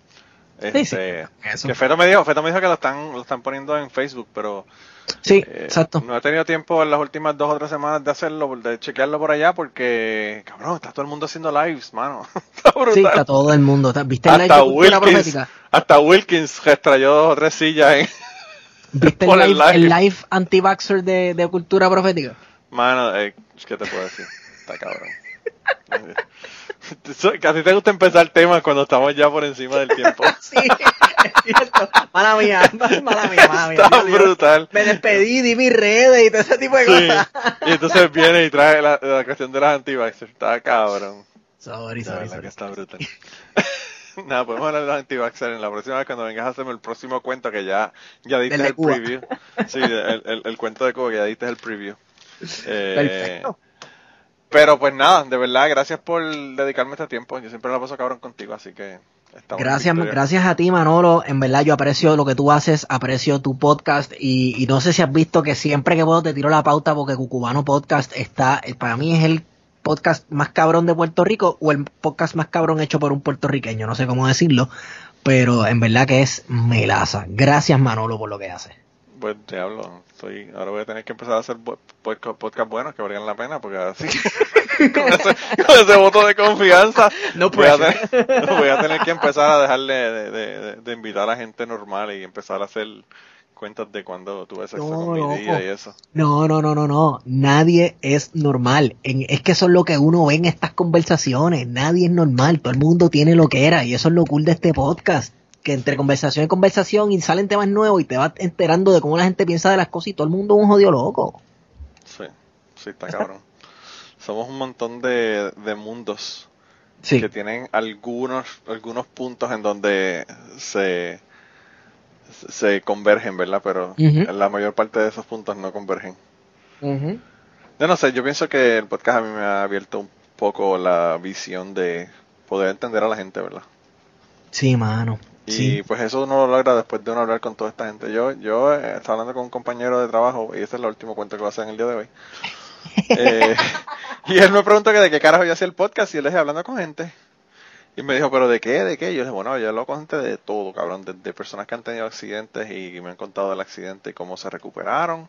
Sí, sí, Este, eso. que Feto me dijo, Feto me dijo que lo están, lo están poniendo en Facebook, pero Sí, eh, exacto. no he tenido tiempo en las últimas dos o tres semanas de hacerlo, de chequearlo por allá, porque, cabrón, está todo el mundo haciendo lives, mano. *laughs* está brutal. Sí, está todo el mundo. ¿Viste el live hasta cultura Wilkins, profética? hasta Wilkins extrayó dos o tres sillas en, *laughs* ¿Viste por el el live, el live. live anti-vaxxer de, de cultura profética? Mano, eh, ¿qué te puedo decir? Está cabrón. *laughs* Ti te gusta empezar temas cuando estamos ya por encima del tiempo. *laughs* Sí, es cierto. Mala mía, mala mía, mala mía. Está brutal. Me despedí, di mis redes y todo ese tipo de Sí. cosas. Y entonces viene y trae la, la cuestión de las anti-vaxxers. Está cabrón. Sorry, sorry, verdad sorry. que está brutal. *laughs* Nada, podemos hablar de los anti-vaxxers en la próxima vez cuando vengas a hacerme el próximo cuento que ya, ya diste el Cuba. preview. Sí, el, el, el cuento de Cuba que ya diste el preview. Eh, Perfecto. Pero pues nada, de verdad, gracias por dedicarme este tiempo. Yo siempre la paso cabrón contigo, así que Gracias, gracias a ti, Manolo. En verdad, yo aprecio lo que tú haces, aprecio tu podcast y, y no sé si has visto que siempre que puedo te tiro la pauta porque Cucubano Podcast está, eh, para mí es el podcast más cabrón de Puerto Rico o el podcast más cabrón hecho por un puertorriqueño, no sé cómo decirlo, pero en verdad que es melaza. Gracias, Manolo, por lo que haces. Pues diablo, estoy, ahora voy a tener que empezar a hacer podcast, podcast buenos que valgan la pena, porque así, *laughs* con, ese, con ese voto de confianza, No voy, a tener, voy a tener que empezar a dejarle de, de- de- de invitar a gente normal y empezar a hacer cuentas de cuando tuve sexo No, con mi tía y eso. No, no, no, no, no. Nadie es normal. En- es que eso es lo que uno ve en estas conversaciones. Nadie es normal. Todo el mundo tiene lo que era. Y eso es lo cool de este podcast. Que entre conversación y conversación y salen temas nuevos y te vas enterando de cómo la gente piensa de las cosas y todo el mundo es un jodido loco. Sí, sí, está cabrón. *laughs* Somos un montón de, de mundos Sí. que tienen algunos algunos puntos en donde se se convergen, ¿verdad? Pero la mayor parte de esos puntos no convergen. Ujú. Yo no sé, yo pienso que el podcast a mí me ha abierto un poco la visión de poder entender a la gente, ¿verdad? Sí, mano. Y Sí. pues eso uno lo logra después de uno hablar con toda esta gente. Yo yo eh, estaba hablando con un compañero de trabajo y este es el último cuento que voy a hacer en el día de hoy. *laughs* Eh, y él me preguntó que de qué carajo yo hacía el podcast y yo le dije hablando con gente. Y me dijo, ¿pero de qué? ¿De qué? Y yo le dije, bueno, yo hablo con gente de todo, cabrón. De, de personas que han tenido accidentes y me han contado del accidente y cómo se recuperaron.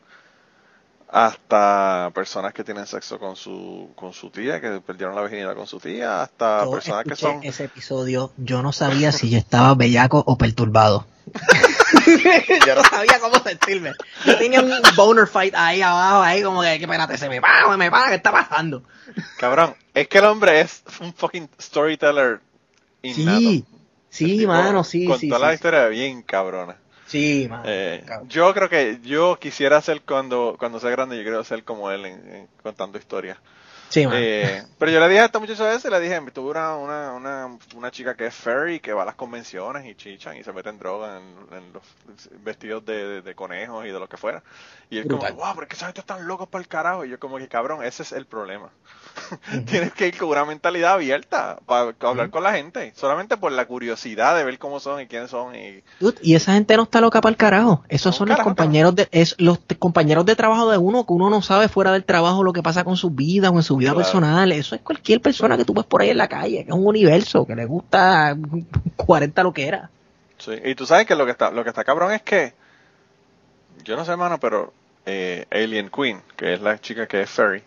Hasta personas que tienen sexo con su, con su tía, que perdieron la virginidad con su tía. Hasta Yo personas que son... ese episodio, yo no sabía si yo estaba bellaco o perturbado. *laughs* yo no sabía cómo sentirme. Yo tenía un boner fight ahí abajo, ahí como que, que espérate, se me para, me para, ¿qué está pasando? Cabrón, es que el hombre es un fucking storyteller innato. Sí, sí, tipo mano, sí, Contó sí. la sí, historia bien cabrona. Sí, mano. Eh, yo creo que yo quisiera ser cuando cuando sea grande, yo quiero ser como él en- en- contando historias. Sí. Eh, pero yo le dije a esta muchacha ese, le dije, tuve una, una, una, una chica que es furry, que va a las convenciones y chichan y se mete en droga en, en los vestidos de, de- de conejos y de lo que fuera. Y él Brutal. como, wow, pero es que gente están locos para el carajo. Y yo como que, cabrón, ese es el problema. Tienes que ir con una mentalidad abierta para hablar con la gente, solamente por la curiosidad de ver cómo son y quiénes son. Y Dude, y esa gente no está loca para el carajo. Esos son los compañeros de es los compañeros de trabajo de uno que uno no sabe fuera del trabajo lo que pasa con su vida o en su vida Claro. personal. Eso es cualquier persona que tú ves por ahí en la calle, que es un universo, que le gusta *laughs* 40 lo que era. Sí, y tú sabes que lo que está, lo que está cabrón es que, yo no sé, mano, pero eh, Alien Queen, que es la chica que es furry,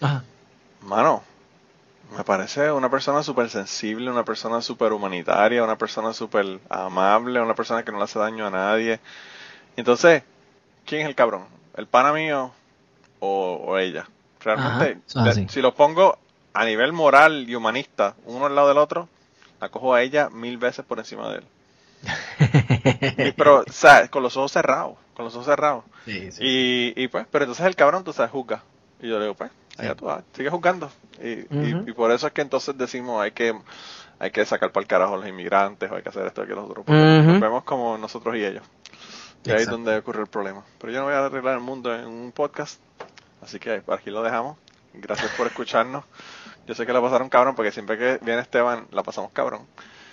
Ajá. Mano, me parece una persona súper sensible, una persona súper humanitaria, una persona súper amable, una persona que no le hace daño a nadie. Entonces, ¿quién es el cabrón? ¿El pana mío o, o ella? Realmente, Ajá, si los pongo a nivel moral y humanista, uno al lado del otro, la cojo a ella mil veces por encima de él. Y- pero, o sea, con los ojos cerrados, con los ojos cerrados. Sí, sí. Y, y pues, pero entonces el cabrón, tú sabes, juzga. Y yo le digo, pues, allá tú vas, sigue juzgando. Y, y- y por eso es que entonces decimos, hay que hay que sacar para el carajo a los inmigrantes, o hay que hacer esto, hay que lo otro. Porque nos vemos como nosotros y ellos. Y ahí es donde ocurre el problema. Pero yo no voy a arreglar el mundo en un podcast. Así que aquí lo dejamos. Gracias por escucharnos. Yo sé que la pasaron cabrón, porque siempre que viene Esteban, la pasamos cabrón.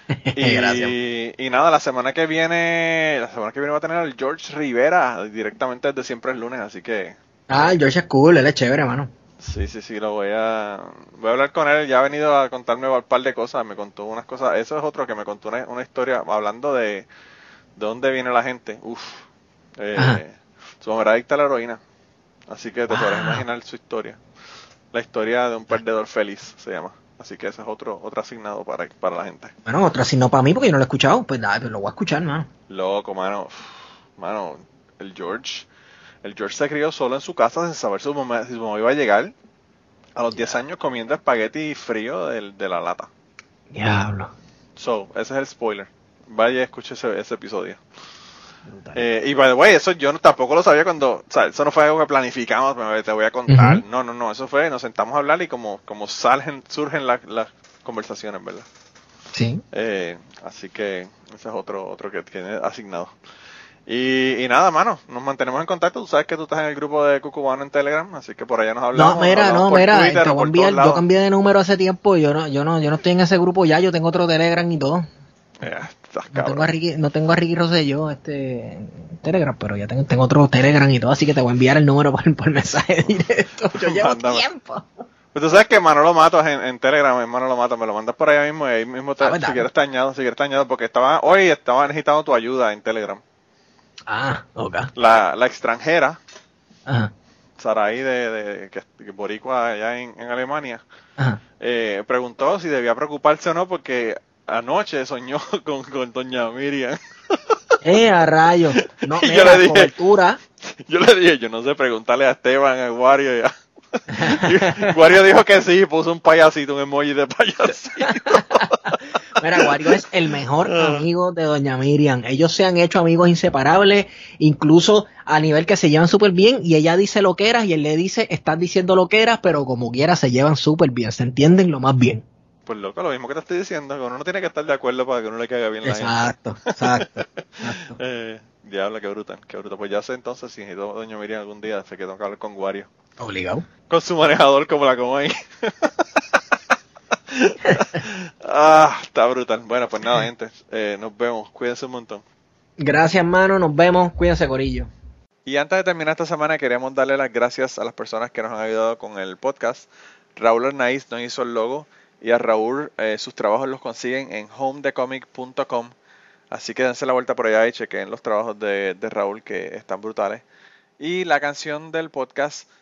*laughs* Y, Gracias. y nada, la semana que viene, la semana que viene va a tener al George Rivera directamente desde siempre el lunes, así que Ah, George es cool, él es chévere, mano. Sí, sí, sí, lo voy a voy a hablar con él, ya ha venido a contarme un par de cosas, me contó unas cosas, eso es otro que me contó una, una historia hablando de de dónde viene la gente. Uf. Eh, su mamá era adicta a la heroína, así que te Wow. podrás imaginar su historia. La historia de un perdedor feliz se llama. Así que ese es otro otro asignado para, para la gente. Bueno, otro así no para mí porque yo no lo he escuchado. Pues nada, pues lo voy a escuchar, mano. Loco, mano. Mano, el George. El George se crió solo en su casa sin saber su mamá, si su mamá iba a llegar. A los 10 años comiendo espagueti frío de, la lata. Diablo. So, ese es el spoiler. Vaya y escuche ese, ese episodio. Eh, y by the way, eso yo no- tampoco lo sabía cuando, o sea, eso no fue algo que planificamos, me- te voy a contar. No, no, no, eso fue, nos sentamos a hablar y como, como salen, surgen la- las conversaciones, ¿verdad? Sí. Eh, así que ese es otro, otro que tiene asignado. Y, y nada, mano, nos mantenemos en contacto. Tú sabes que tú estás en el grupo de Cucubano en Telegram, así que por allá nos hablamos. No, mira, hablamos no, mira, Twitter te o voy a por enviar, todos yo cambié de número hace tiempo, yo no, yo no, yo no estoy en ese grupo ya, yo tengo otro Telegram y todo. Estás No tengo a Ricky, no tengo a Ricky Rosselló este Telegram, pero ya tengo, tengo otro Telegram y todo, así que te voy a enviar el número *laughs* por, por mensaje directo. Yo llevo Mándame. tiempo. Pues tú sabes que Manolo Matos en, en Telegram, en Manolo Matos, me lo mandas por allá mismo y ahí mismo te, Ah, ¿verdad? si quieres te añado, si quieres te añado, porque estaba, hoy estaba necesitando tu ayuda en Telegram. Ah, ok. La, la extranjera, Ajá, Saraí de, de, que, que boricua allá en, en Alemania, eh, preguntó si debía preocuparse o no porque anoche soñó *laughs* con, con doña Miriam. Eh, a rayos. *laughs* No, Y yo le dije- cobertura. *laughs* Yo le dije, yo no sé, preguntarle a Esteban, a Wario. y a- *laughs* Wario dijo que sí, puso un payasito, un emoji de payasito. *laughs* Mira, Wario es el mejor amigo de Doña Miriam. Ellos se han hecho amigos inseparables, incluso a nivel que se llevan súper bien. Y ella dice lo que eras y él le dice, estás diciendo lo que eras, pero como quiera se llevan súper bien. Se entienden lo más bien. Pues loco, lo mismo que te estoy diciendo, que uno no tiene que estar de acuerdo para que uno le caiga bien la gente. Exacto, exacto. exacto. *laughs* Eh, diablo, qué brutal, qué brutal. Pues ya sé entonces si necesito doña Miriam algún día, sé que tengo que hablar con Wario. Obligado. Con su manejador como la como ahí. ah, está brutal. Bueno, pues nada, gente. eh, nos vemos. Cuídense un montón. Gracias, hermano. Nos vemos. Cuídense, Corillo. Y antes de terminar esta semana, queremos darle las gracias a las personas que nos han ayudado con el podcast. Raúl Arnaiz nos hizo el logo y a Raúl eh, sus trabajos los consiguen en homedecomic.com. Así que dense la vuelta por allá y chequen los trabajos de, de Raúl que están brutales. Y la canción del podcast